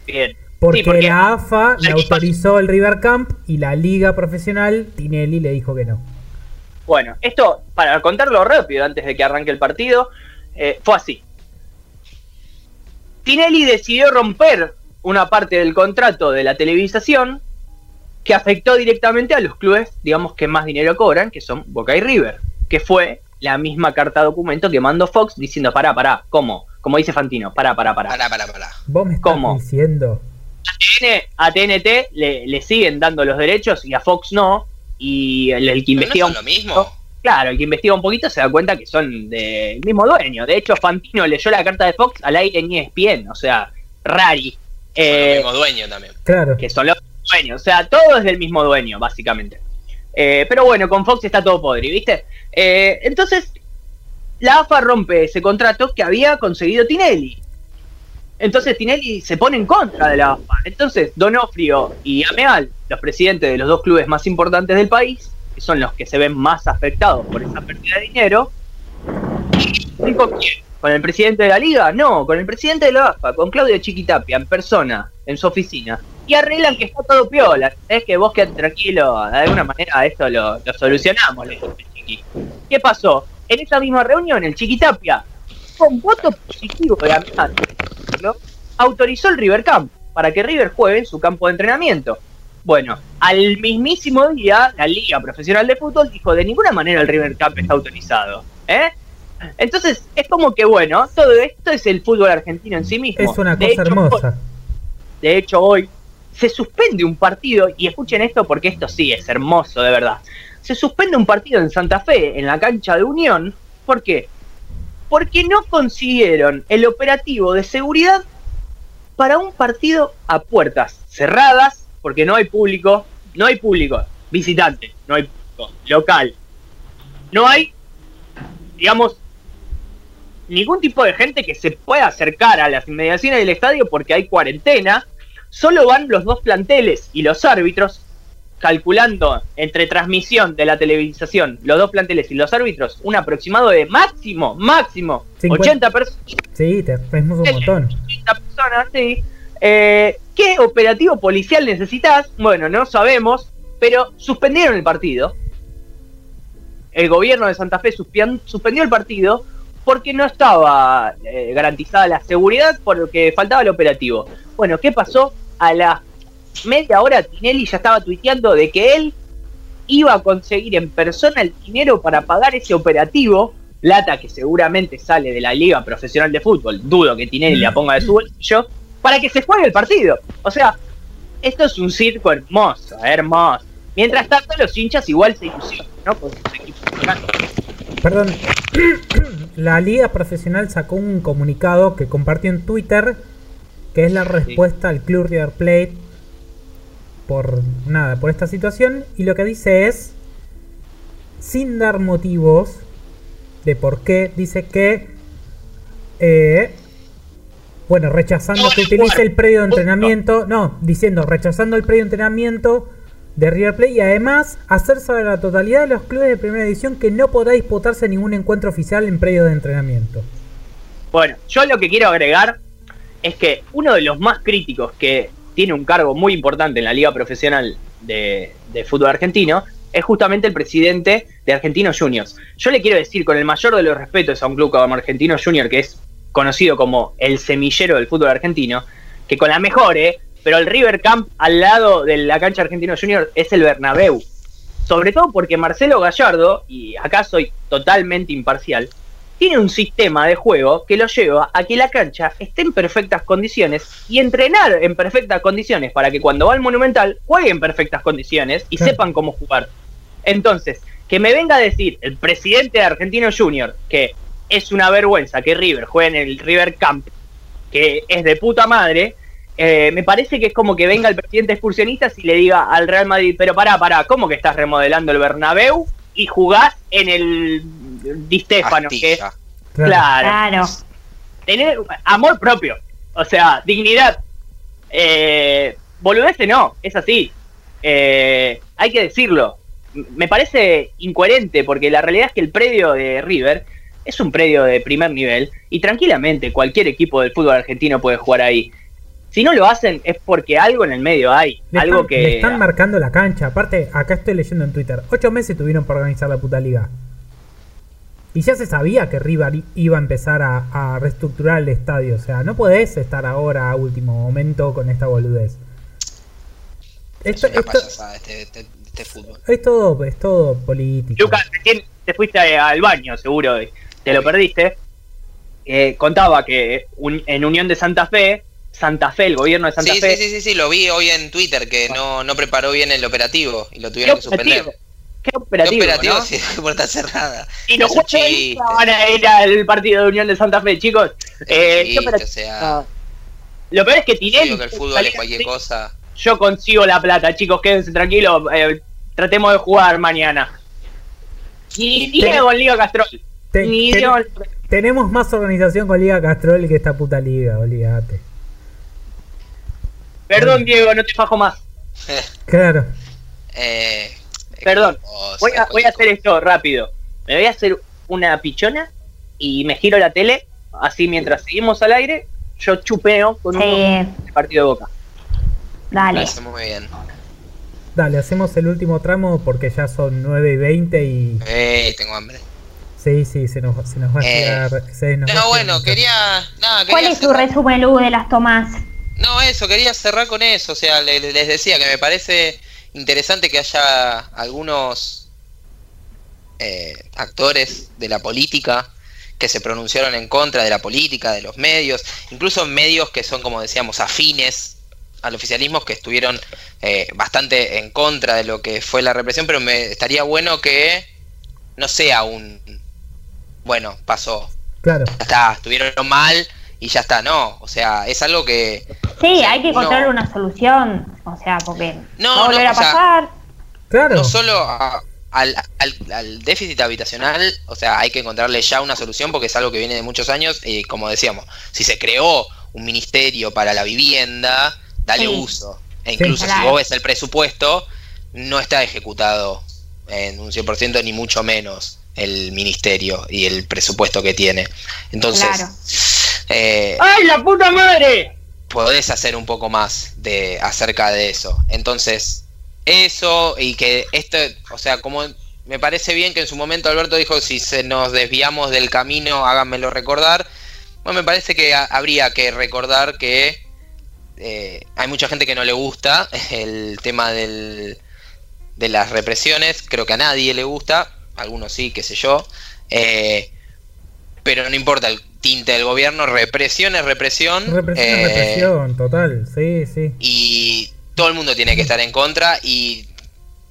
Bien. Porque, Sí, porque la AFA le la- autorizó el River Camp y la liga profesional, Tinelli, le dijo que no. Bueno, esto, para contarlo rápido antes de que arranque el partido, eh, fue así. Tinelli decidió romper una parte del contrato de la televisación que afectó directamente a los clubes, digamos, que más dinero cobran, que son Boca y River, que fue la misma carta documento que mandó Fox diciendo, pará, pará, ¿cómo? Como dice Fantino, pará, pará, pará. Pará, pará, pará. ¿Vos me estás ¿Cómo? diciendo? TN a TNT le, le siguen dando los derechos y a Fox no, y el, el que ¿Pero no investiga son lo mismo? Claro, el que investiga un poquito se da cuenta que son del mismo dueño. De hecho, Fantino leyó la carta de Fox al aire en ESPN, o sea, Rari, Son eh, el mismo dueño también. Claro. que son los dueños. O sea, todo es del mismo dueño, básicamente. Eh, pero bueno, con Fox está todo podre, ¿viste? Eh, entonces, la AFA rompe ese contrato que había conseguido Tinelli. Entonces Tinelli se pone en contra de la AFA. Entonces, Donofrio y Ameal, los presidentes de los dos clubes más importantes del país, que son los que se ven más afectados por esa pérdida de dinero, ¿y con quién? ¿Con el presidente de la liga? No, con el presidente de la AFA, con Claudio Chiquitapia, en persona, en su oficina. Y arreglan que está todo piola. Es que vos quedate tranquilo, de alguna manera esto lo, solucionamos, le Chiqui. ¿Qué pasó? En esa misma reunión, el Chiquitapia, con voto positivo de Ameal, autorizó el River Camp para que River juegue en su campo de entrenamiento. Bueno, al mismísimo día, la Liga Profesional de Fútbol dijo, de ninguna manera el River Camp está autorizado. ¿eh? Entonces, es como que, bueno, todo esto es el fútbol argentino en sí mismo. Es una De cosa hecho, hermosa. de hecho, hoy se suspende un partido, y escuchen esto porque esto sí es hermoso, de verdad. se suspende un partido en Santa Fe, en la cancha de Unión. ¿Por qué? Porque no consiguieron el operativo de seguridad para un partido a puertas cerradas, porque no hay público, no hay público visitante, no hay público local, no hay, digamos, ningún tipo de gente que se pueda acercar a las inmediaciones del estadio porque hay cuarentena. Solo van los dos planteles y los árbitros, calculando entre transmisión de la televisación, los dos planteles y los árbitros, un aproximado de máximo, máximo, 80 personas. Sí, te un montón. 80 personas, sí. Eh, ¿Qué operativo policial necesitas? Bueno, no sabemos, pero suspendieron el partido. El gobierno de Santa Fe suspendió el partido porque no estaba eh, garantizada la seguridad, porque faltaba el operativo. Bueno, ¿qué pasó? A la media hora Tinelli ya estaba tuiteando de que él iba a conseguir en persona el dinero para pagar ese operativo, plata que seguramente sale de la liga profesional de fútbol, dudo que Tinelli la ponga de su bolsillo, para que se juegue el partido. O sea, esto es un circo hermoso, hermoso. Mientras tanto, los hinchas igual se ilusionan, ¿no? Con sus equipos Perdón, la liga profesional sacó un comunicado que compartió en Twitter, que es la respuesta al Club River Plate por nada, por esta situación, y lo que dice es, sin dar motivos de por qué, dice que, eh, bueno, rechazando que utilice el predio de entrenamiento, no, diciendo, rechazando el predio de entrenamiento de River Plate y además hacer saber a la totalidad de los clubes de primera edición que no podrá disputarse ningún encuentro oficial en predio de entrenamiento. Bueno, yo lo que quiero agregar es que uno de los más críticos que tiene un cargo muy importante en la Liga Profesional de, Fútbol Argentino es justamente el presidente de Argentinos Juniors. Yo le quiero decir con el mayor de los respetos a un club como Argentinos Juniors, que es conocido como el semillero del fútbol argentino, que con la mejor, ¿eh? pero el River Camp al lado de la cancha Argentino Junior es el Bernabéu. Sobre todo porque Marcelo Gallardo, y acá soy totalmente imparcial, tiene un sistema de juego que lo lleva a que la cancha esté en perfectas condiciones y entrenar en perfectas condiciones para que cuando va al Monumental juegue en perfectas condiciones y sepan cómo jugar. Entonces, que me venga a decir el presidente de Argentino Junior que es una vergüenza que River juegue en el River Camp, que es de puta madre, eh, me parece que es como que venga el presidente excursionista y le diga al Real Madrid, pero pará, pará, ¿cómo que estás remodelando el Bernabéu y jugás en el Di Stefano? Que claro. Tener amor propio, o sea, dignidad. Eh, boludece no, es así. Eh, hay que decirlo. Me parece incoherente porque la realidad es que el predio de River es un predio de primer nivel y tranquilamente cualquier equipo del fútbol argentino puede jugar ahí. Si no lo hacen es porque algo en el medio hay. algo que. Le están marcando la cancha. Aparte, acá estoy leyendo en Twitter. Ocho meses tuvieron para organizar la puta liga. Y ya se sabía que River iba a empezar a, reestructurar el estadio. O sea, no podés estar ahora a último momento con esta boludez. Esto, es este, este, este, fútbol. Es todo, es todo político. Lucas, te fuiste al baño, seguro. Te lo perdiste. Eh, contaba que en Unión de Santa Fe Santa Fe, el gobierno de Santa Fe. Sí, sí, sí, sí, lo vi hoy en Twitter que no, no preparó bien el operativo y lo tuvieron que suspender. ¿Qué operativo? ¿Qué operativo? ¿no? Si la puerta cerrada. Y los jugadores van a ir al partido de Unión de Santa Fe, chicos. Eh, o sea, lo peor es que Tinelli. que el fútbol es cualquier cosa. Yo consigo la plata, chicos, quédense tranquilos. Eh, tratemos de jugar mañana. Ni, ni con Liga Castrol. ni tenemos más organización con Liga Castrol que esta puta liga, olvídate. Perdón, Diego, no te fajo más. claro. Eh, Perdón, voy a, voy a hacer esto rápido. Me voy a hacer una pichona y me giro la tele, así mientras seguimos al aire, yo chupeo con un partido de boca. Dale. hacemos muy bien. Dale, hacemos el último tramo porque ya son 9 y 20 y. Eh, tengo hambre. Sí, sí, se nos, se nos va a quedar. Eh, no, bueno, quería, ¿Cuál es su resumen, Lu, de las tomas? No, eso, quería cerrar con eso. O sea, les, decía que me parece interesante que haya algunos eh, actores de la política que se pronunciaron en contra de la política, de los medios, incluso medios que son, como decíamos, afines al oficialismo que estuvieron eh, bastante en contra de lo que fue la represión, pero me estaría bueno que no sea un bueno, pasó. Claro. Ya está, estuvieron mal y ya está, no, o sea, es algo que Sí, o sea, hay que uno- encontrar una solución, o sea, porque No, volver no, a sea, pasar. Claro. no solo a- al, al- al déficit habitacional, o sea, hay que encontrarle ya una solución porque es algo que viene de muchos años y como decíamos, si se creó un ministerio para la vivienda, dale Sí. uso. E incluso Claro. si vos ves el presupuesto, no está ejecutado en un 100% ni mucho menos el ministerio y el presupuesto que tiene. Entonces, Claro. Eh, ¡Ay, la puta madre! podés hacer un poco más de acerca de eso. Entonces, eso y que esto, o sea, como me parece bien que en su momento Alberto dijo, si se nos desviamos del camino, háganmelo recordar. Bueno, me parece que ha- habría que recordar que eh, hay mucha gente que no le gusta el tema del, de las represiones, creo que a nadie le gusta, algunos sí, qué sé yo. Eh, pero no importa el tinte del gobierno, represión es represión. Represión es eh, represión, total, sí, sí. y todo el mundo tiene que estar en contra y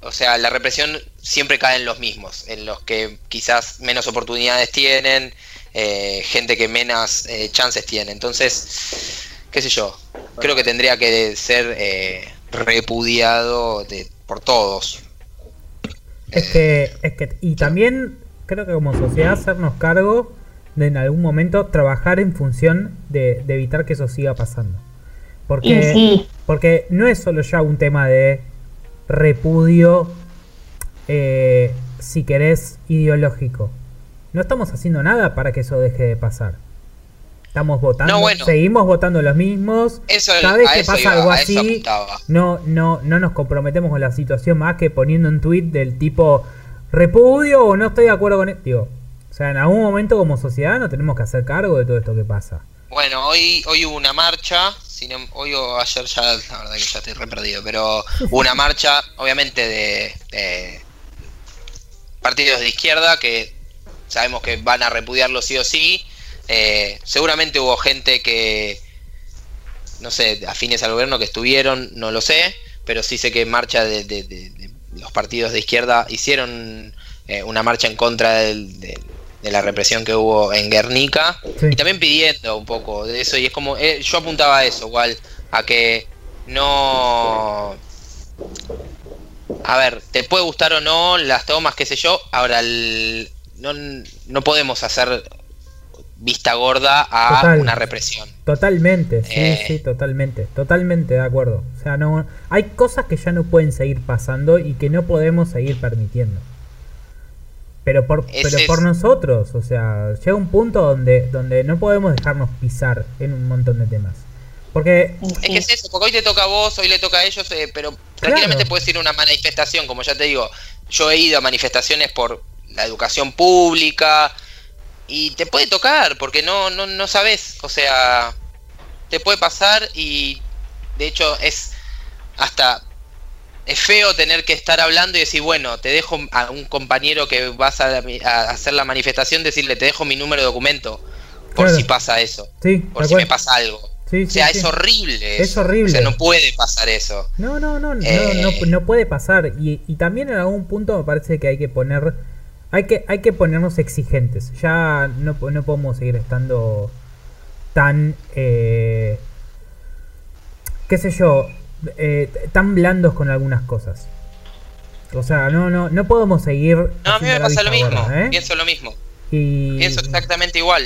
o sea la represión siempre cae en los mismos en los que quizás menos oportunidades tienen eh, gente que menos eh, chances tiene entonces qué sé yo creo que tendría que ser repudiado de, por todos Es que, es que, y también creo que como sociedad hacernos cargo de en algún momento trabajar en función de, de evitar que eso siga pasando. Porque, sí. porque no es solo ya un tema de repudio, eh, si querés, ideológico. No estamos haciendo nada para que eso deje de pasar. Estamos votando, No, bueno. seguimos votando los mismos. Eso- Cada vez que pasa iba, algo así, no, no, no nos comprometemos con la situación más que poniendo un tweet del tipo repudio o no estoy de acuerdo con esto. Digo, sea, en algún momento como sociedad nos tenemos que hacer cargo de todo esto que pasa. Bueno, hoy, hoy hubo una marcha, si no- hoy o ayer ya, la verdad que ya estoy re perdido, pero hubo una marcha, obviamente, de, de partidos de izquierda que sabemos que van a repudiarlo sí o sí. Eh, seguramente hubo gente que, no sé, afines al gobierno que estuvieron, no lo sé, pero sí sé que marcha de- de los partidos de izquierda hicieron eh, una marcha en contra del- de, la represión que hubo en Guernica Sí. y también pidiendo un poco de eso y es como eh, yo apuntaba a eso igual a que no a ver te puede gustar o no las tomas qué sé yo ahora el- no, no podemos hacer vista gorda a Total. una represión Totalmente, sí, Eh. sí, totalmente, totalmente de acuerdo. O sea, no, hay cosas que ya no pueden seguir pasando y que no podemos seguir permitiendo. Pero por, pero es- por nosotros, o sea, llega un punto donde, donde no podemos dejarnos pisar en un montón de temas. Porque, Es que es eso, porque hoy te toca a vos, hoy le toca a ellos, eh, pero tranquilamente Claro. puedes ir a una manifestación, como ya te digo, yo he ido a manifestaciones por la educación pública y te puede tocar, porque no, no, no sabes, o sea, te puede pasar y de hecho es hasta es feo tener que estar hablando y decir, bueno, te dejo a un compañero que vas a, a hacer la manifestación, decirle, te dejo mi número de documento, por Claro. si pasa eso, sí, por si cual. me pasa algo. Sí, O sea, sí. es horrible. Es eso. horrible. O sea, no puede pasar eso. No, no, no, no, Eh. no, no puede pasar. Y, y también en algún punto me parece que hay que poner, hay que, hay que ponernos exigentes. Ya no, no podemos seguir estando tan, eh, qué sé yo, eh, tan blandos con algunas cosas. O sea, no, no, no podemos seguir. No, a mí me pasa lo mismo. gorda, ¿eh? Pienso lo mismo. Y, Pienso exactamente igual.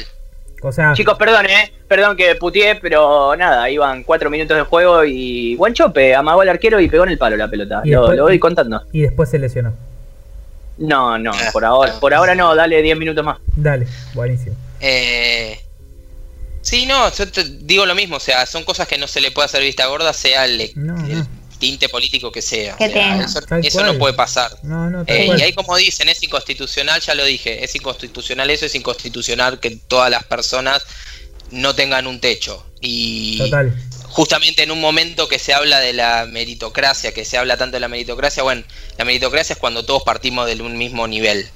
o sea, Chicos, perdón, eh. Perdón que putié, pero nada, iban cuatro minutos de juego y Guanchope amagó al arquero y pegó en el palo la pelota. Lo, después- lo voy contando. y después se lesionó. No, no, Ah. por ahora, por ahora no, dale 10 minutos más. Dale, buenísimo. Eh, sí, no, yo te digo lo mismo. O sea, son cosas que no se le puede hacer vista gorda, sea el, No, el no. tinte político que sea. O Que sea, tenga. eso eso no puede pasar. No, no, tal Eh, y ahí como dicen, es inconstitucional, ya lo dije, es inconstitucional eso, es inconstitucional que todas las personas no tengan un techo. Y Total. justamente en un momento que se habla de la meritocracia, que se habla tanto de la meritocracia, bueno, la meritocracia es cuando todos partimos de un mismo nivel.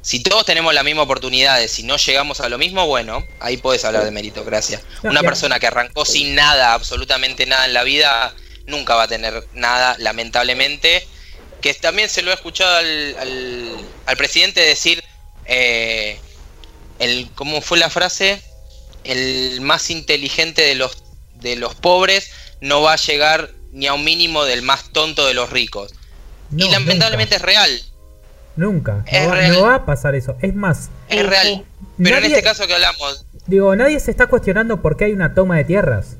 Si todos tenemos la misma oportunidad, si no llegamos a lo mismo, bueno, ahí puedes hablar de meritocracia. Una persona que arrancó sin nada, absolutamente nada en la vida, nunca va a tener nada, lamentablemente. Que también se lo he escuchado al, al- al presidente decir, eh, el, ¿cómo fue la frase? El más inteligente de los, de los pobres no va a llegar ni a un mínimo del más tonto de los ricos. No, y lamentablemente es real. Nunca. Es no, va, real. no va a pasar eso. Es más, Es real. Pero Nadie- en este caso que hablamos, digo, nadie se está cuestionando por qué hay una toma de tierras.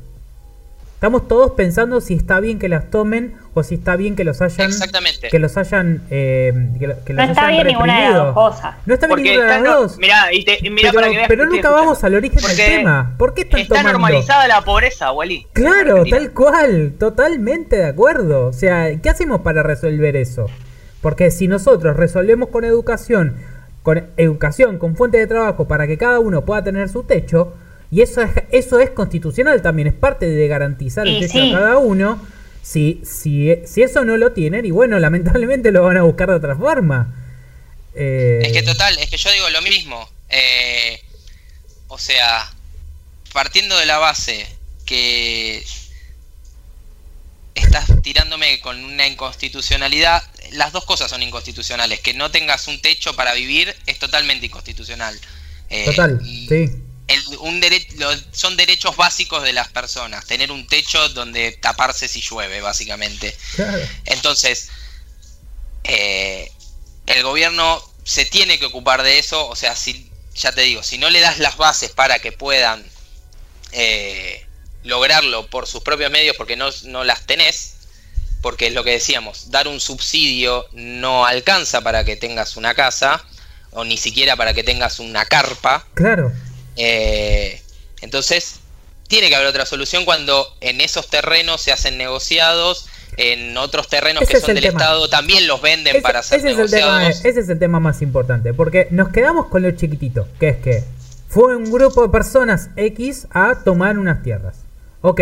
Estamos todos pensando si está bien que las tomen o si está bien que los hayan exactamente. que los hayan eh, que, que No los está hayan bien ninguna de las reprimido. dos cosas. No está bien Porque ninguna de las no- dos. mirá, y te, y mirá pero para que veas pero que nunca vamos al origen del Porque tema. ¿Por qué están Está tomando? normalizada la pobreza, Wally. Claro, tal cual, totalmente de acuerdo. O sea, ¿qué hacemos para resolver eso? Porque si nosotros resolvemos con educación, con educación, con fuente de trabajo para que cada uno pueda tener su techo, y eso es, eso es constitucional también, es parte de garantizar el techo sí. a cada uno. Si, si, si eso no lo tienen, y bueno, lamentablemente lo van a buscar de otra forma. Eh, Es que total, es que yo digo lo mismo. Eh, o sea, partiendo de la base que estás tirándome con una inconstitucionalidad, las dos cosas son inconstitucionales. Que no tengas un techo para vivir es totalmente inconstitucional. Eh, Total, sí. el- un dere- son derechos básicos de las personas. Tener un techo donde taparse si llueve, básicamente. Claro. Entonces, eh, el gobierno se tiene que ocupar de eso. O sea, si, ya te digo, si no le das las bases para que puedan eh, lograrlo por sus propios medios, porque no, no las tenés, porque es lo que decíamos, dar un subsidio no alcanza para que tengas una casa, o ni siquiera para que tengas una carpa. Claro. Eh, entonces, tiene que haber otra solución cuando en esos terrenos se hacen negociados, en otros terrenos Ese que son el del tema. Estado también los venden Ese, para ser ese es el tema, negociados. ese es el tema más importante, porque nos quedamos con lo chiquitito, que es que fue un grupo de personas X a tomar unas tierras. Ok,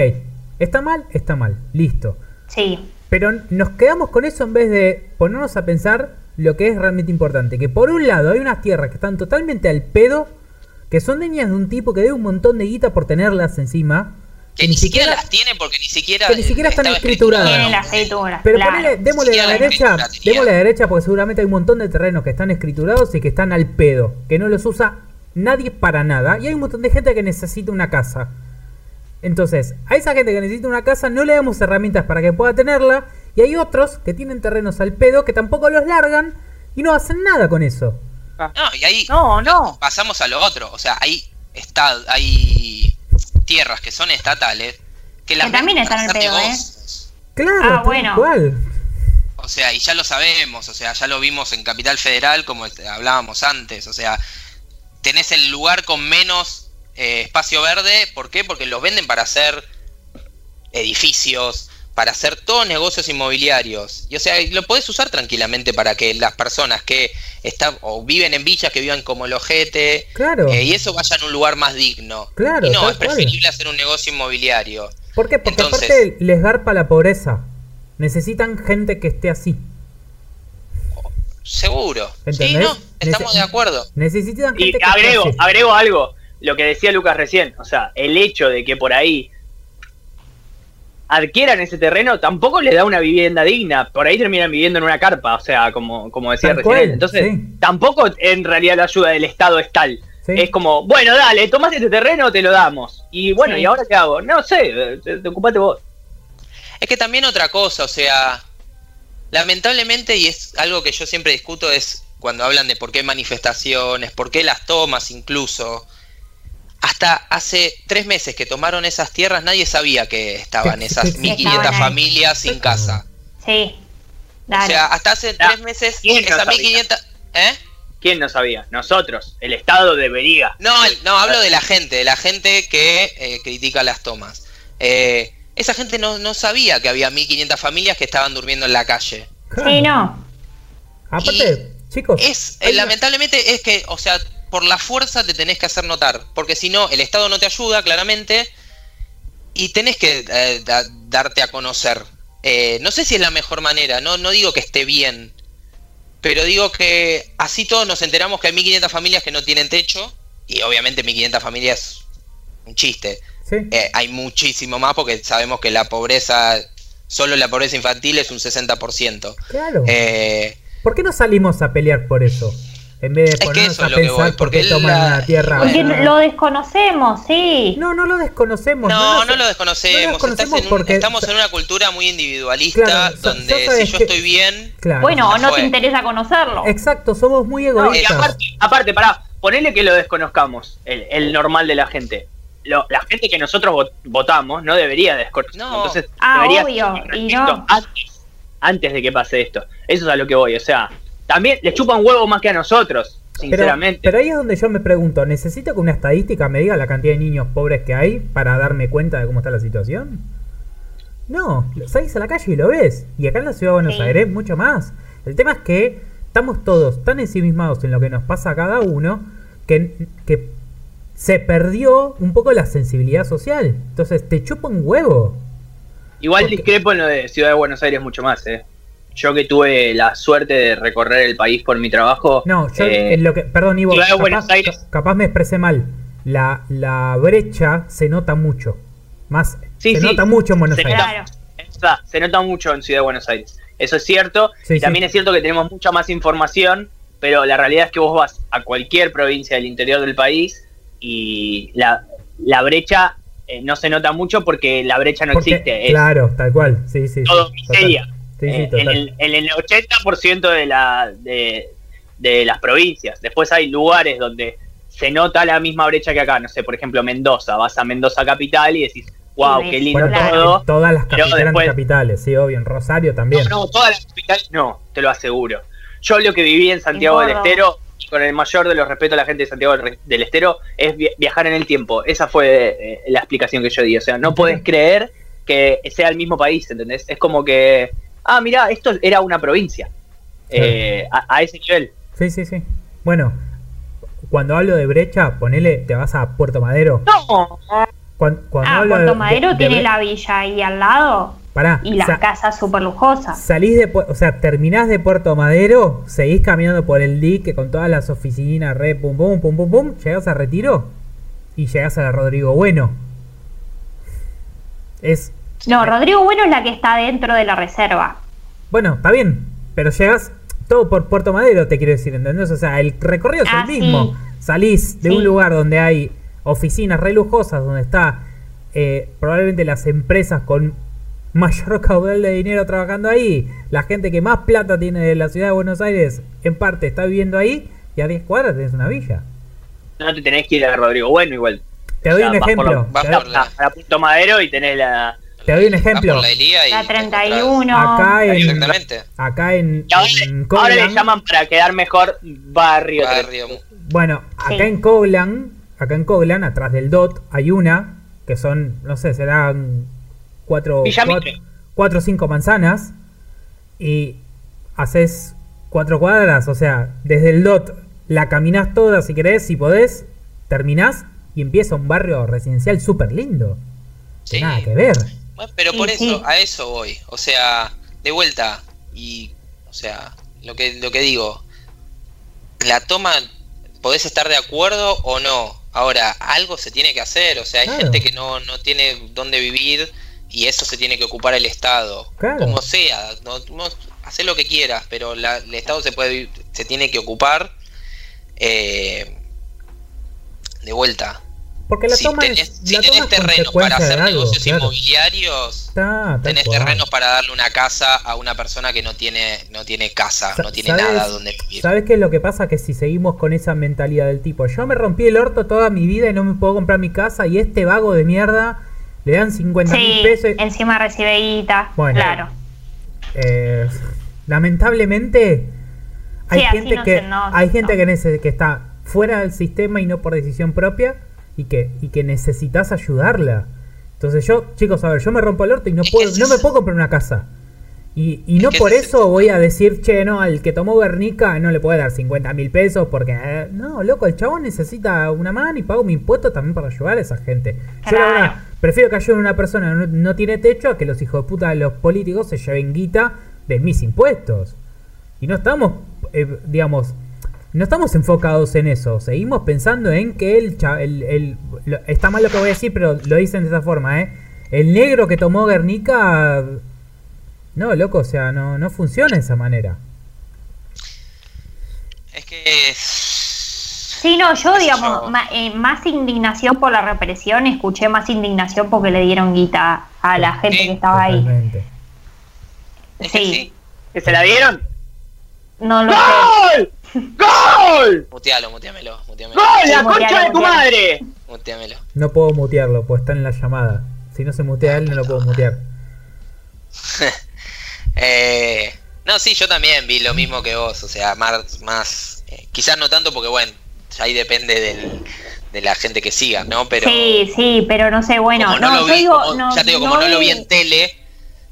está mal, está mal, listo. Sí. Pero nos quedamos con eso en vez de ponernos a pensar lo que es realmente importante. Que por un lado hay unas tierras que están totalmente al pedo, que son dueñas de un tipo que debe un montón de guita por tenerlas encima. que ni siquiera las tiene porque ni siquiera, que ni siquiera están escrituradas. Tienen las. Pero claro. ponele, démosle a la la derecha, démosle a la derecha porque seguramente hay un montón de terrenos que están escriturados y que están al pedo, que no los usa nadie para nada. Y hay un montón de gente que necesita una casa. Entonces, a esa gente que necesita una casa no le damos herramientas para que pueda tenerla. Y hay otros que tienen terrenos al pedo que tampoco los largan y no hacen nada con eso. No, y ahí No, no. pasamos a lo otro. O sea, hay, está, hay tierras que son estatales que las Que también están al pedo, ¿eh? Claro, Ah, bueno. cual. O sea, y ya lo sabemos, o sea, ya lo vimos en Capital Federal, como este, hablábamos antes, o sea, tenés el lugar con menos eh, espacio verde, ¿por qué? Porque los venden para hacer edificios, para hacer todos negocios inmobiliarios. Y o sea, lo podés usar tranquilamente para que las personas que están o viven en villas que vivan como el ojete Claro. eh, y eso vayan a un lugar más digno. Claro, y no, es cual. preferible hacer un negocio inmobiliario. ¿Por qué? Porque Entonces- aparte les garpa la pobreza. Necesitan gente que esté así. Seguro. Sí, ¿Entendés? no, estamos Nece- de acuerdo. Necesitan gente Y que agrego, esté así. agrego algo, lo que decía Lucas recién, o sea, el hecho de que por ahí adquieran ese terreno tampoco les da una vivienda digna, por ahí terminan viviendo en una carpa, o sea, como, como decía recién cual. Entonces, sí. tampoco en realidad la ayuda del Estado es tal. Sí. Es como, bueno, dale, tomaste este terreno, te lo damos. Y bueno, Sí. ¿y ahora qué hago? No sé, te, te ocupate vos. Es que también otra cosa, o sea, lamentablemente, y es algo que yo siempre discuto, es cuando hablan de por qué manifestaciones, por qué las tomas incluso. Hasta hace tres meses que tomaron esas tierras, nadie sabía que estaban esas que- 1500 Estaban ahí. familias sin casa. Sí. O Dale. sea, hasta hace tres meses, ¿quién no esas sabía? 1500... ¿Eh? ¿Quién no sabía? Nosotros, el Estado debería. No, el- no, hablo de la gente, de la gente que eh, critica las tomas. Eh, esa gente no, no sabía que había 1500 familias que estaban durmiendo en la calle. Sí, no. Aparte, chicos. Es, eh, lamentablemente es que, o sea, por la fuerza te tenés que hacer notar, porque si no, el Estado no te ayuda, claramente, y tenés que eh, da- darte a conocer. Eh, no sé si es la mejor manera, no, no digo que esté bien, Pero digo que así todos nos enteramos que hay 1500 familias que no tienen techo. Y obviamente 1500 familias un chiste. Sí. Eh, hay muchísimo más porque sabemos que la pobreza, solo la pobreza infantil es un 60%. Claro. Eh, ¿Por qué no salimos a pelear por eso? En vez de ponernos eso a es lo que pensar voy, por porque qué toman la- la tierra. Porque Bueno. lo desconocemos, sí. No, no lo desconocemos. no, no lo desconocemos. no lo desconocemos un- porque- estamos en una cultura muy individualista Claro, donde si yo que- estoy bien, Claro. bueno, o no fue. te interesa conocerlo. Exacto, somos muy No, y egoístas. aparte, aparte, pará, ponele que lo desconozcamos, el, el normal de la gente. Lo- la gente que nosotros vot- votamos no debería desconocer. No. Entonces, Ah, debería obvio, y no. antes, antes de que pase esto. Eso es a lo que voy. O sea, también les chupa un huevo más que a nosotros, Pero, sinceramente. pero ahí es donde yo me pregunto, ¿necesito que una estadística me diga la cantidad de niños pobres que hay para darme cuenta de cómo está la situación? No, salís a la calle y lo ves. Y acá en la ciudad de Buenos Sí. Aires mucho más. El tema es que estamos todos tan ensimismados en lo que nos pasa a cada uno que, que se perdió un poco la sensibilidad social. Entonces te chupa un huevo. Igual porque- discrepo en lo de Ciudad de Buenos Aires mucho más, ¿eh? Yo que tuve la suerte de recorrer el país por mi trabajo. No, yo eh, en lo que. Perdón, Ivo. Ciudad de capaz, Buenos Aires. ca- capaz me expresé mal. La, la brecha se nota mucho. Más. Sí, se sí, nota mucho en Buenos se Aires. nota. Se nota mucho en Ciudad de Buenos Aires. Eso es cierto. Sí, y sí. también es cierto que tenemos mucha más información, pero la realidad es que vos vas a cualquier provincia del interior del país y la, la brecha eh, no se nota mucho porque la brecha no Porque- existe. Es claro, tal cual. Sí, sí. todo sí, miseria. Total. Sí, sí, Eh, en, total. el, en el 80% de, la, de, de las provincias. Después hay lugares donde se nota la misma brecha que acá. No sé, por ejemplo, Mendoza. Vas a Mendoza capital y decís, wow, Sí, qué lindo Bueno, todo. todas las capitales, después- capitales, sí, obvio. En Rosario también. No, no, todas las capitales no, te lo aseguro. Yo lo que viví en Santiago del. Estero, con el mayor de los respetos a la gente de Santiago del- Estero, es vi- viajar en el tiempo. Esa fue eh, la explicación que yo di. O sea, no podés creer que sea el mismo país, ¿entendés? Es como que, ah, mirá, esto era una provincia. Eh, a, a ese nivel. Sí, sí, sí. Bueno, cuando hablo de brecha, ponele, te vas a Puerto Madero. No, Cuando, cuando Ah, hablo de- Puerto de- Madero de tiene la villa ahí al lado Pará, y las sa- casas súper lujosas. Salís de, o sea, terminás de Puerto Madero, seguís caminando por el dique con todas las oficinas, re, pum, pum, pum, pum, pum, llegás a Retiro y llegás a la Rodrigo Bueno. Es, No, Rodrigo Bueno es la que está dentro de la reserva. bueno, está bien, pero llegás todo por Puerto Madero, te quiero decir, ¿entendés? O sea, el recorrido es Ah, el mismo. sí. Salís de Sí. un lugar donde hay oficinas re lujosas, donde está eh, probablemente las empresas con mayor caudal de dinero trabajando ahí, la gente que más plata tiene de la ciudad de Buenos Aires, en parte está viviendo ahí, y a 10 cuadras tenés una villa. no te tenés que ir a Rodrigo Bueno igual. Te doy O sea, un vas por ejemplo. lo- vas por doy- la- A, a Punto Madero y tenés la. Te doy un ejemplo. la y La te 31. Acá en, Exactamente. acá en, ahora, en ahora le llaman para quedar mejor barrio. barrio. Bueno, acá Sí. en Coglan, acá en Coglan, atrás del DOT, hay una que son, no sé, serán cuatro, cuatro o cinco manzanas y haces cuatro cuadras, o sea, desde el DOT la caminás toda si querés, si podés, terminás y empieza un barrio residencial súper lindo. Sí. Nada que ver. Bueno, pero Sí, por eso, sí. a eso voy. O sea, de vuelta. Y, o sea, lo que, lo que digo. La toma, podés estar de acuerdo o no. Ahora, algo se tiene que hacer. O sea, hay Claro. gente que no, no tiene dónde vivir y eso se tiene que ocupar el Estado. Claro. Como sea. No, no, lo que quieras, pero la- el Estado se, puede, se tiene que ocupar. eh, de vuelta. Porque la si toma tenés, es, si toma tenés es terrenos para hacer algo, negocios claro. inmobiliarios, tal tenés cual. terrenos para darle una casa a una persona que no tiene no tiene casa, Sa- no tiene ¿sabes- nada donde vivir. ¿Sabes qué es lo que pasa? Que si seguimos con esa mentalidad del tipo, yo me rompí el orto toda mi vida y no me puedo comprar mi casa y este vago de mierda le dan 50 mil Sí, pesos. y- encima recibe guita. Bueno. Claro. Eh, lamentablemente hay Sí, gente no que se- no, hay gente que, nece- que está fuera del sistema y no por decisión propia y que y que necesitas ayudarla. Entonces yo, chicos, a ver, yo me rompo el orto y no puedo no me puedo comprar una casa. Y, y no por eso voy a decir, che, no, al que tomó Bernica no le puede dar 50 mil pesos porque, eh, no, loco, el chabón necesita una mano y pago mi impuesto también para ayudar a esa gente. Yo la Claro. verdad, prefiero que ayude a una persona que no, no tiene techo a que los hijos de puta de los políticos se lleven guita de mis impuestos. Y no estamos, eh, digamos, no estamos enfocados en eso. Seguimos pensando en que el, el, el- lo- está mal lo que voy a decir, pero lo dicen de esa forma, ¿eh? El negro que tomó Guernica, no, loco, o sea, no, no funciona de esa manera. Es que. Sí, no, yo digamos, yo. ma- eh, más indignación por la represión, escuché más indignación porque le dieron guita a la gente Sí, que estaba ahí. Totalmente. Que Sí. ¿Que se la dieron? No lo sé. ¡Gol! Mutealo, muteamelo, muteamelo. ¡Gol! ¡La concha de tu madre! Muteamelo. No puedo mutearlo, pues está en la llamada. Si no se mutea él, no lo puedo mutear. Eh, no, sí, yo también vi lo mismo que vos, o sea, más, más eh, quizás no tanto porque, bueno, ya ahí depende del, de la gente que siga, ¿no? Pero Sí, sí, pero no sé, bueno, como no, no, lo yo vi, digo, como- no, ya te digo, como no, lo vi en tele,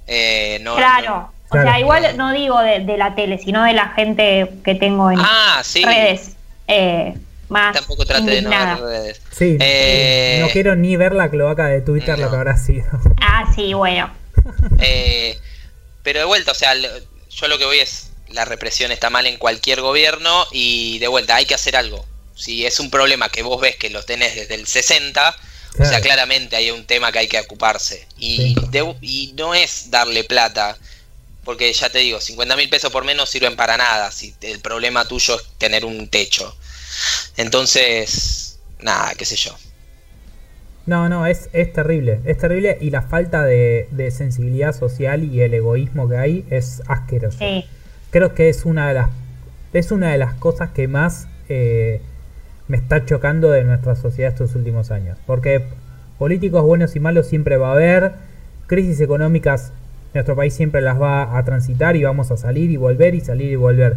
eh, no, Claro, o sea, igual no digo de, de la tele, sino de la gente que tengo en Ah, sí, redes eh, más tampoco trate de no ver redes. Sí, Eh, no quiero ni ver la cloaca de Twitter lo no. que habrá sido. Ah, sí, bueno. Eh, pero de vuelta, o sea, lo- yo lo que voy es, la represión está mal en cualquier gobierno y de vuelta, hay que hacer algo. Si es un problema que vos ves que lo tenés desde el 60, o sea, claramente hay un tema que hay que ocuparse. Y, Sí. de- y no es darle plata, porque ya te digo, 50 mil pesos por mes no sirven para nada si el problema tuyo es tener un techo. Entonces, nada, qué sé yo. No, no, es, es terrible, es terrible y la falta de, de sensibilidad social y el egoísmo que hay es asqueroso. Sí. Creo que es una de las es una de las cosas que más eh, me está chocando de nuestra sociedad estos últimos años. Porque políticos buenos y malos siempre va a haber, crisis económicas nuestro país siempre las va a transitar y vamos a salir y volver y salir y volver.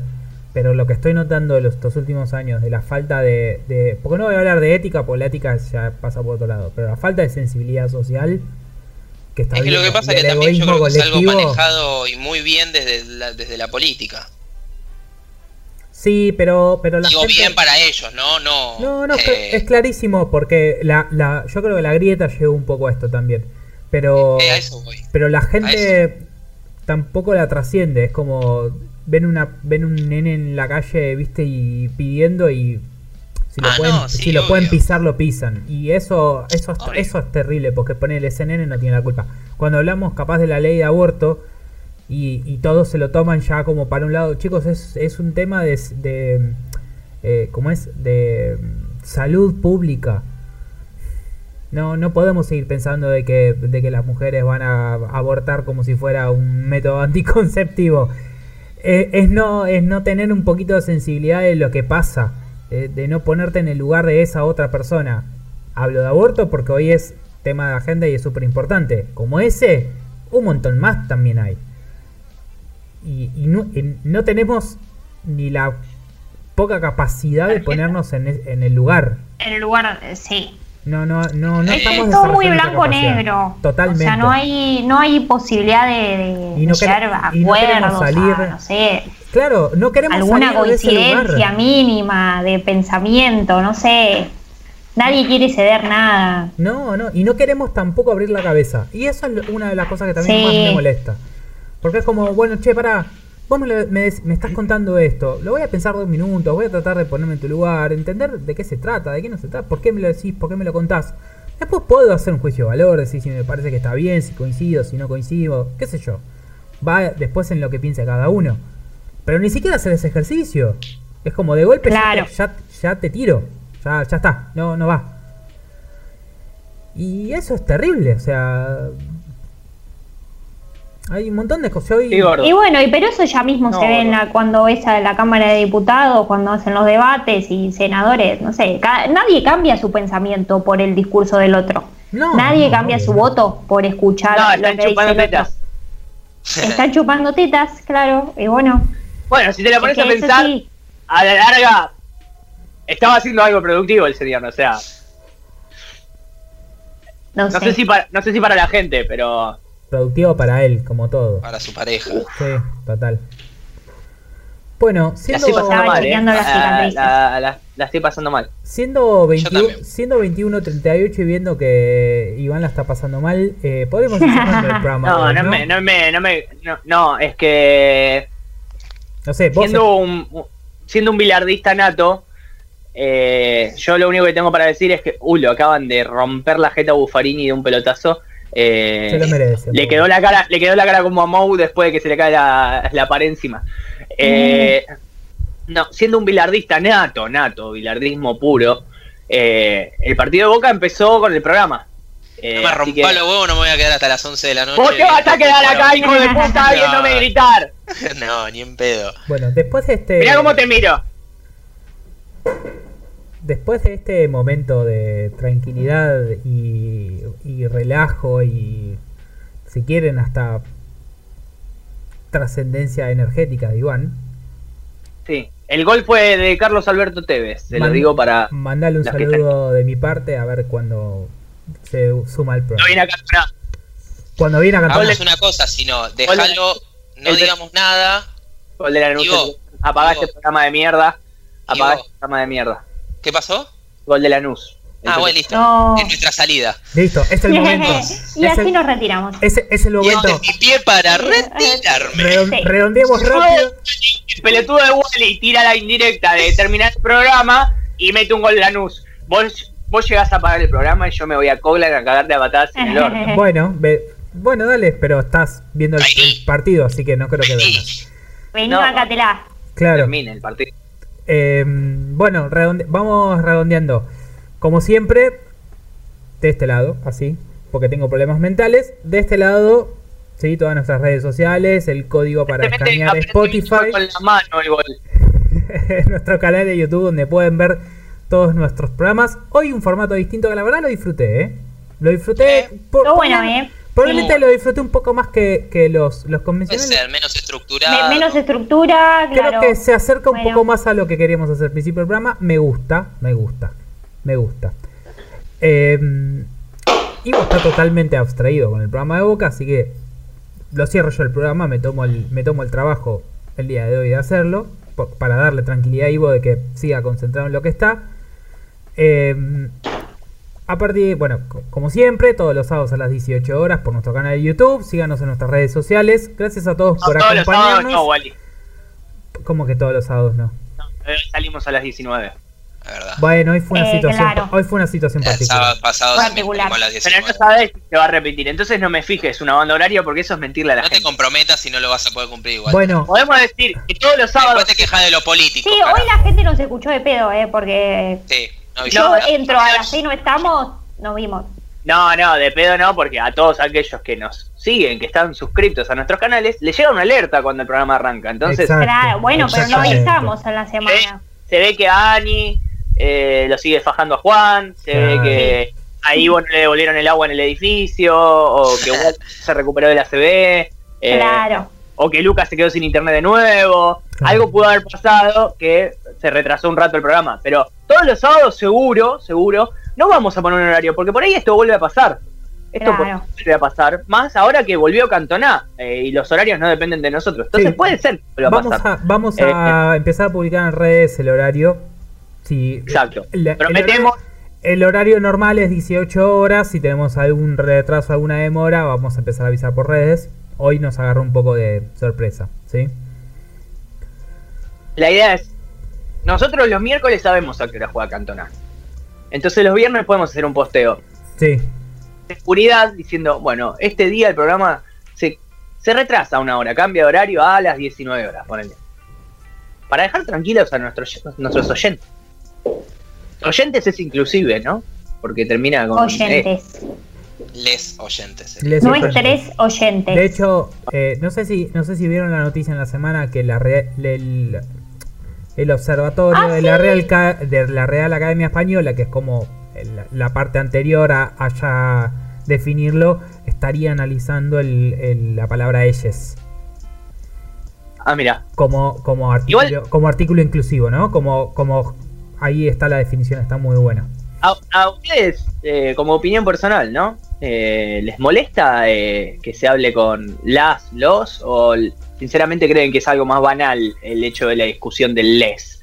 Pero lo que estoy notando de los, estos últimos años, de la falta de, de... Porque no voy a hablar de ética, porque la ética ya pasa por otro lado. Pero la falta de sensibilidad social que está Es que lo que pasa es que también yo creo que es algo manejado y muy bien desde la, desde la política. Sí, pero, pero la Digo gente... bien para ellos, ¿no? No, No, eh, es clarísimo porque la, la, yo creo que la grieta llegó un poco a esto también. Pero, eh, a eso voy. pero la gente tampoco la trasciende. Es como ven una ven un nene en la calle, viste, y pidiendo y si lo Ah, pueden, no, sí, si lo pueden pisar lo pisan. Y eso eso es, eso es terrible porque ponele ese nene no tiene la culpa. Cuando hablamos capaz de la ley de aborto y, y todos se lo toman ya como para un lado, chicos, es, es un tema de, de eh, ¿cómo es? De mm, salud pública. No, no podemos seguir pensando de que, de que las mujeres van a abortar como si fuera un método anticonceptivo. Eh, es, no, es no tener un poquito de sensibilidad de lo que pasa, eh, de no ponerte en el lugar de esa otra persona. Hablo de aborto porque hoy es tema de agenda y es súper importante. Como ese, un montón más también hay. Y, y no, y no tenemos ni la poca capacidad de ponernos en, es- en el lugar. En el lugar, eh, sí. No, no, no, no Es estamos Es todo muy blanco-negro. Totalmente. O sea, no hay, no hay posibilidad de, de- Y no llegar a y no queremos salir- a, no sé, Claro, no queremos alguna salir de ese coincidencia lugar. mínima de pensamiento, no sé. Nadie quiere ceder nada. No, no, y no queremos tampoco abrir la cabeza. Y eso es una de las cosas que también Sí. más me molesta. Porque es como, bueno, che, pará, vos me, lo- me me estás contando esto, lo voy a pensar dos minutos, voy a tratar de ponerme en tu lugar, entender de qué se trata, de qué no se trata, por qué me lo decís, por qué me lo contás. Después puedo hacer un juicio de valor, decir si me parece que está bien, si coincido, si no coincido, qué sé yo. Va después en lo que piense cada uno. Pero ni siquiera hacer ese ejercicio. Es como de golpe Claro. ya te tiro. Ya, ya está, no, no va. Y eso es terrible, o sea. Hay un montón de cosas. Hoy- Sí. Y bueno, y pero eso ya mismo No, se ve en la, cuando es a la Cámara de Diputados, cuando hacen los debates y senadores, no sé, ca- nadie cambia su pensamiento por el discurso del otro. No, nadie no, cambia su voto por escuchar No, lo están dice chupando otro. tetas. Están chupando tetas, claro, y bueno. Bueno, si te la pones es a pensar, sí, a la larga, estaba haciendo algo productivo el señor, o sea, no, no sé. sé si para, no sé si para la gente, pero Productivo para él, como todo. para su pareja. Sí, total. Bueno, la siendo, estoy pasando Estaba mal, ¿eh? las La- la- la- la estoy pasando mal. siendo, 21, también. siendo 21.38 y viendo que Iván la está pasando mal, eh, podremos ir cerrando el programa. No, hoy, no, me, no me, no me, no, no, es que No sé, vos. siendo un, siendo un bilardista nato, eh, yo lo único que tengo para decir es que, uy, lo acaban de romper la jeta a Buffarini de un pelotazo. Eh, Se lo merece. le quedó la cara, le quedó la cara como a Mou después de que se le cae la, la pared encima. Eh, no, siendo un bilardista nato, nato, bilardismo puro, eh, el partido de Boca empezó con el programa. Eh, No me así rompa que- los huevos, no me voy a quedar hasta las 11 de la noche. Vos te vas a quedar acá, hijo de puta, viéndome No. gritar. No, ni en pedo. Bueno, después de este. Mirá cómo te miro. Después de este momento de tranquilidad y, y relajo y, si quieren, hasta trascendencia energética de Iván, Sí, el gol fue de Carlos Alberto Tevez, se lo digo para... mandale un saludo de mi parte a ver cuando se suma el No programa. viene acá nada. Cuando viene a cantar. Hagamos una cosa, si no, déjalo, no el- digamos nada. Gol de la Apagá digo. este programa de mierda. Apagá este programa de mierda. ¿Qué pasó? Gol de Lanús. Ah, bueno, listo. No. Es nuestra salida. Listo, es el momento. y Es así el- nos retiramos. Es, es el Y este momento. es mi pie para retirarme. Redon- Sí. redondeemos rápido. El pelotudo de Wally tira la indirecta de terminar el programa y mete un gol de Lanús. Vos, vos llegás a pagar el programa y yo me voy a Coglan a cagarte a patadas en el horno. Bueno, ve- bueno, dale, pero estás viendo el, el partido, así que no creo que vengas. Vení, No. bacatelá. Claro. Termine el partido. Eh, bueno, redonde- vamos redondeando. Como siempre, de este lado, así, porque tengo problemas mentales. De este lado, sí, todas nuestras redes sociales, el código para escanear Spotify, Con la mano el gol. nuestro canal de YouTube donde pueden ver todos nuestros programas. Hoy un formato distinto que la verdad lo disfruté, ¿eh? Lo disfruté. por- bueno, ¿eh? Probablemente Sí. lo disfruté un poco más que, que los, los Puede convencionales. ser menos estructurado. Me- menos estructura, claro. Creo que se acerca un Bueno. poco más a lo que queríamos hacer al principio del programa. Me gusta, me gusta, me gusta. Eh, Ivo está totalmente abstraído con el programa de Boca, así que lo cierro yo el programa, me tomo el, me tomo el trabajo el día de hoy de hacerlo, para darle tranquilidad a Ivo de que siga concentrado en lo que está. Eh, a partir, bueno, co- como siempre, todos los sábados a las 18 horas por nuestro canal de YouTube. Síganos en nuestras redes sociales. Gracias a todos No, por todos los sábados acompañarnos. no, Wally. Como que todos los sábados no. No, hoy salimos a las 19. La verdad. Bueno, hoy fue una Eh, situación, claro. hoy fue una situación El particular. sábado pasado Particular. a las Pero no 19. sabes si se va a repetir. Entonces no me fijes una banda horaria porque eso es mentirle a la No te gente. comprometas si no lo vas a poder cumplir igual. Bueno, Podemos decir que todos los sábados. Después te quejas de lo político. Sí, hoy la gente nos escuchó de pedo, ¿eh? Porque Sí, no, yo No, entro a las 6, no estamos, nos vimos. No, no, de pedo no, porque a todos aquellos que nos siguen, que están suscritos a nuestros canales, les llega una alerta cuando el programa arranca. Entonces, Exacto, Claro, bueno, pero no avisamos en la semana. se ve que a Ani eh, lo sigue fajando a Juan, se Claro. ve que a Ivo no le devolvieron el agua en el edificio, o que Walt se recuperó de la CB, eh, Claro. o que Lucas se quedó sin internet de nuevo. Claro. Algo pudo haber pasado que se retrasó un rato el programa, pero todos los sábados seguro, seguro, no vamos a poner un horario, porque por ahí esto vuelve a pasar. Esto Claro. vuelve a pasar, más ahora que volvió Cantona eh, y los horarios no dependen de nosotros. Entonces Sí. puede ser que vuelva a vamos pasar. a, vamos a empezar a publicar en redes el horario. Si, Exacto. el- el Prometemos. horario- El horario normal es 18 horas. Si tenemos algún retraso, alguna demora, vamos a empezar a avisar por redes. Hoy nos agarró un poco de sorpresa, ¿sí? La idea es, nosotros los miércoles sabemos a qué hora juega Cantona. Entonces los viernes podemos hacer un posteo Sí, de seguridad diciendo, bueno, este día el programa se, se retrasa una hora, cambia de horario a las 19 horas, ponele. Para dejar tranquilos a nuestros, nuestros oyentes. Oyentes es inclusive, ¿no? Porque termina con... eh, Oyentes. Les oyentes. eh. les Nuestros oyentes. oyentes. De hecho, eh, no sé si no sé si vieron la noticia en la semana que la re- el, el observatorio Ah, de la Real de la Real Academia Española, que es como la parte anterior a, a ya definirlo, estaría analizando el- el- la palabra ellos Ah, mira. como como artículo Igual- como artículo inclusivo, ¿no? Como como ahí está la definición, está muy buena. A, a ustedes, eh, como opinión personal, ¿no? Eh, ¿Les molesta eh, que se hable con las, los? ¿O sinceramente creen que es algo más banal el hecho de la discusión del les?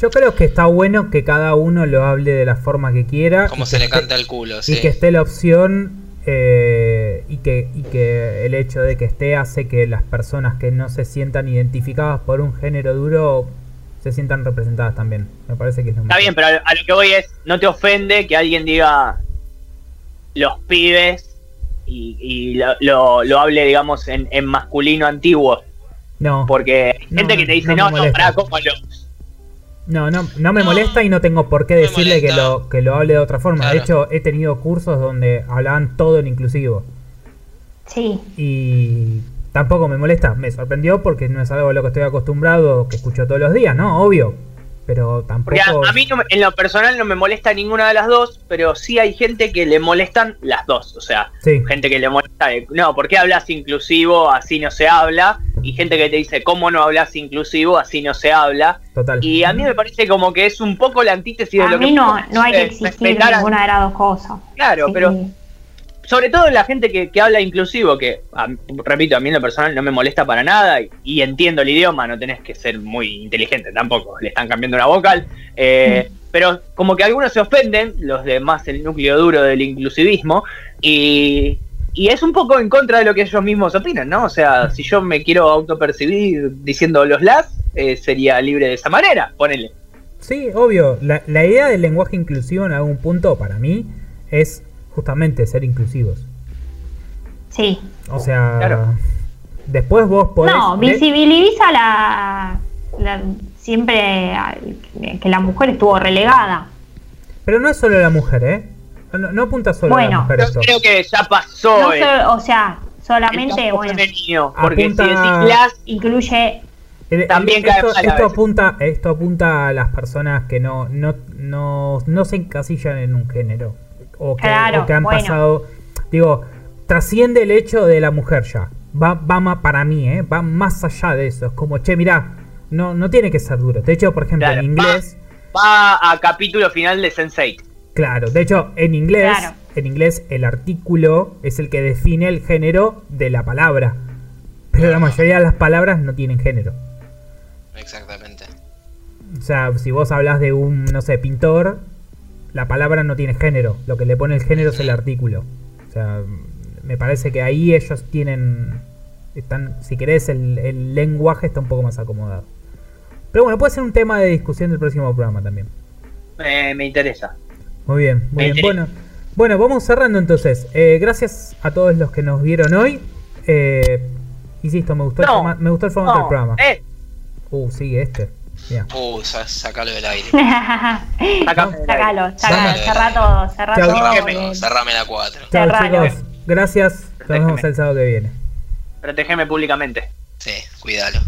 Yo creo que está bueno que cada uno lo hable de la forma que quiera. Como y se le esté- canta el culo, y sí. que esté la opción eh, y, que, y que el hecho de que esté hace que las personas que no se sientan identificadas por un género duro se sientan representadas también. Me parece que es lo Está mejor. bien, pero a lo que voy es, no te ofende que alguien diga los pibes y, y lo, lo- lo hable, digamos, en, en masculino antiguo. No, Porque hay No, gente que te dice, no no, no, molesta. pará, no, no, no me No, molesta y no tengo por qué decirle que lo, que lo hable de otra forma. De hecho, he tenido cursos donde hablaban todo en inclusivo. Sí. Y tampoco me molesta. Me sorprendió porque no es algo a lo que estoy acostumbrado, que escucho todos los días, ¿no? Obvio. Pero tampoco... Porque a, a mí no me- en lo personal no me molesta ninguna de las dos, pero sí hay gente que le molestan las dos. O sea, Sí. gente que le molesta, de, no, ¿por qué hablas inclusivo? Así no se habla. Y gente que te dice, ¿cómo no hablas inclusivo? Así no se habla. Total. Y a mí me parece como que es un poco la antítesis de lo que mí no, no hay que exigir ninguna de las dos cosas. Claro, Sí. pero sobre todo la gente que, que habla inclusivo, que a- repito, a mí en lo personal no me molesta para nada y, y entiendo el idioma, no tenés que ser muy inteligente tampoco, le están cambiando una vocal, eh, pero como que algunos se ofenden, los de más el núcleo duro del inclusivismo, y, y es un poco en contra de lo que ellos mismos opinan, ¿no? O sea, si yo me quiero autopercibir diciendo los las, eh, sería libre de esa manera, ponele. Sí, obvio. La, la idea del lenguaje inclusivo en algún punto para mí es justamente ser inclusivos. Sí. O sea, Claro. después vos podés... No, visibiliza la, la- siempre que la mujer estuvo relegada. Pero no es solo la mujer, ¿eh? No, no apunta solo a la Bueno. mujer Yo esto. creo que ya pasó. No so- o sea, solamente, bueno, femenino, porque Apunta- si decís las, incluye El- el- También cae esto, a esto apunta, esto apunta a las personas que no, no, no, no se encasillan en un género. O que, Claro, o que han bueno. pasado. Digo, trasciende el hecho de la mujer ya. Va, va más para mí, ¿eh? Va más allá de eso. Es como, che, mirá, no, no tiene que ser duro. De hecho, por ejemplo, Claro, en inglés. va a capítulo final de Sense8. Claro, de hecho, en inglés, Claro. en inglés el artículo es el que define el género de la palabra. Pero la mayoría de las palabras no tienen género. Exactamente. O sea, si vos hablas de un, no sé, pintor, la palabra no tiene género. Lo que le pone el género es el artículo. O sea, me parece que ahí ellos tienen. Están, si querés, el, el lenguaje está un poco más acomodado. Pero bueno, puede ser un tema de discusión del próximo programa también. Me, me interesa. Muy bien, muy bien. Bueno, bueno, vamos cerrando entonces. Eh, gracias a todos los que nos vieron hoy. Eh, insisto, me gustó, el, forma- me gustó el formato del No, programa. eh, Uh, sigue este. Uh, sa- sacalo del aire. sácalo, Vamos. cerrá todo, cerrá todo. Cerrame, la 4. Chao Cerralo. chicos. Gracias. Nos vemos el sábado que viene. Protegeme públicamente. Sí, cuídalo.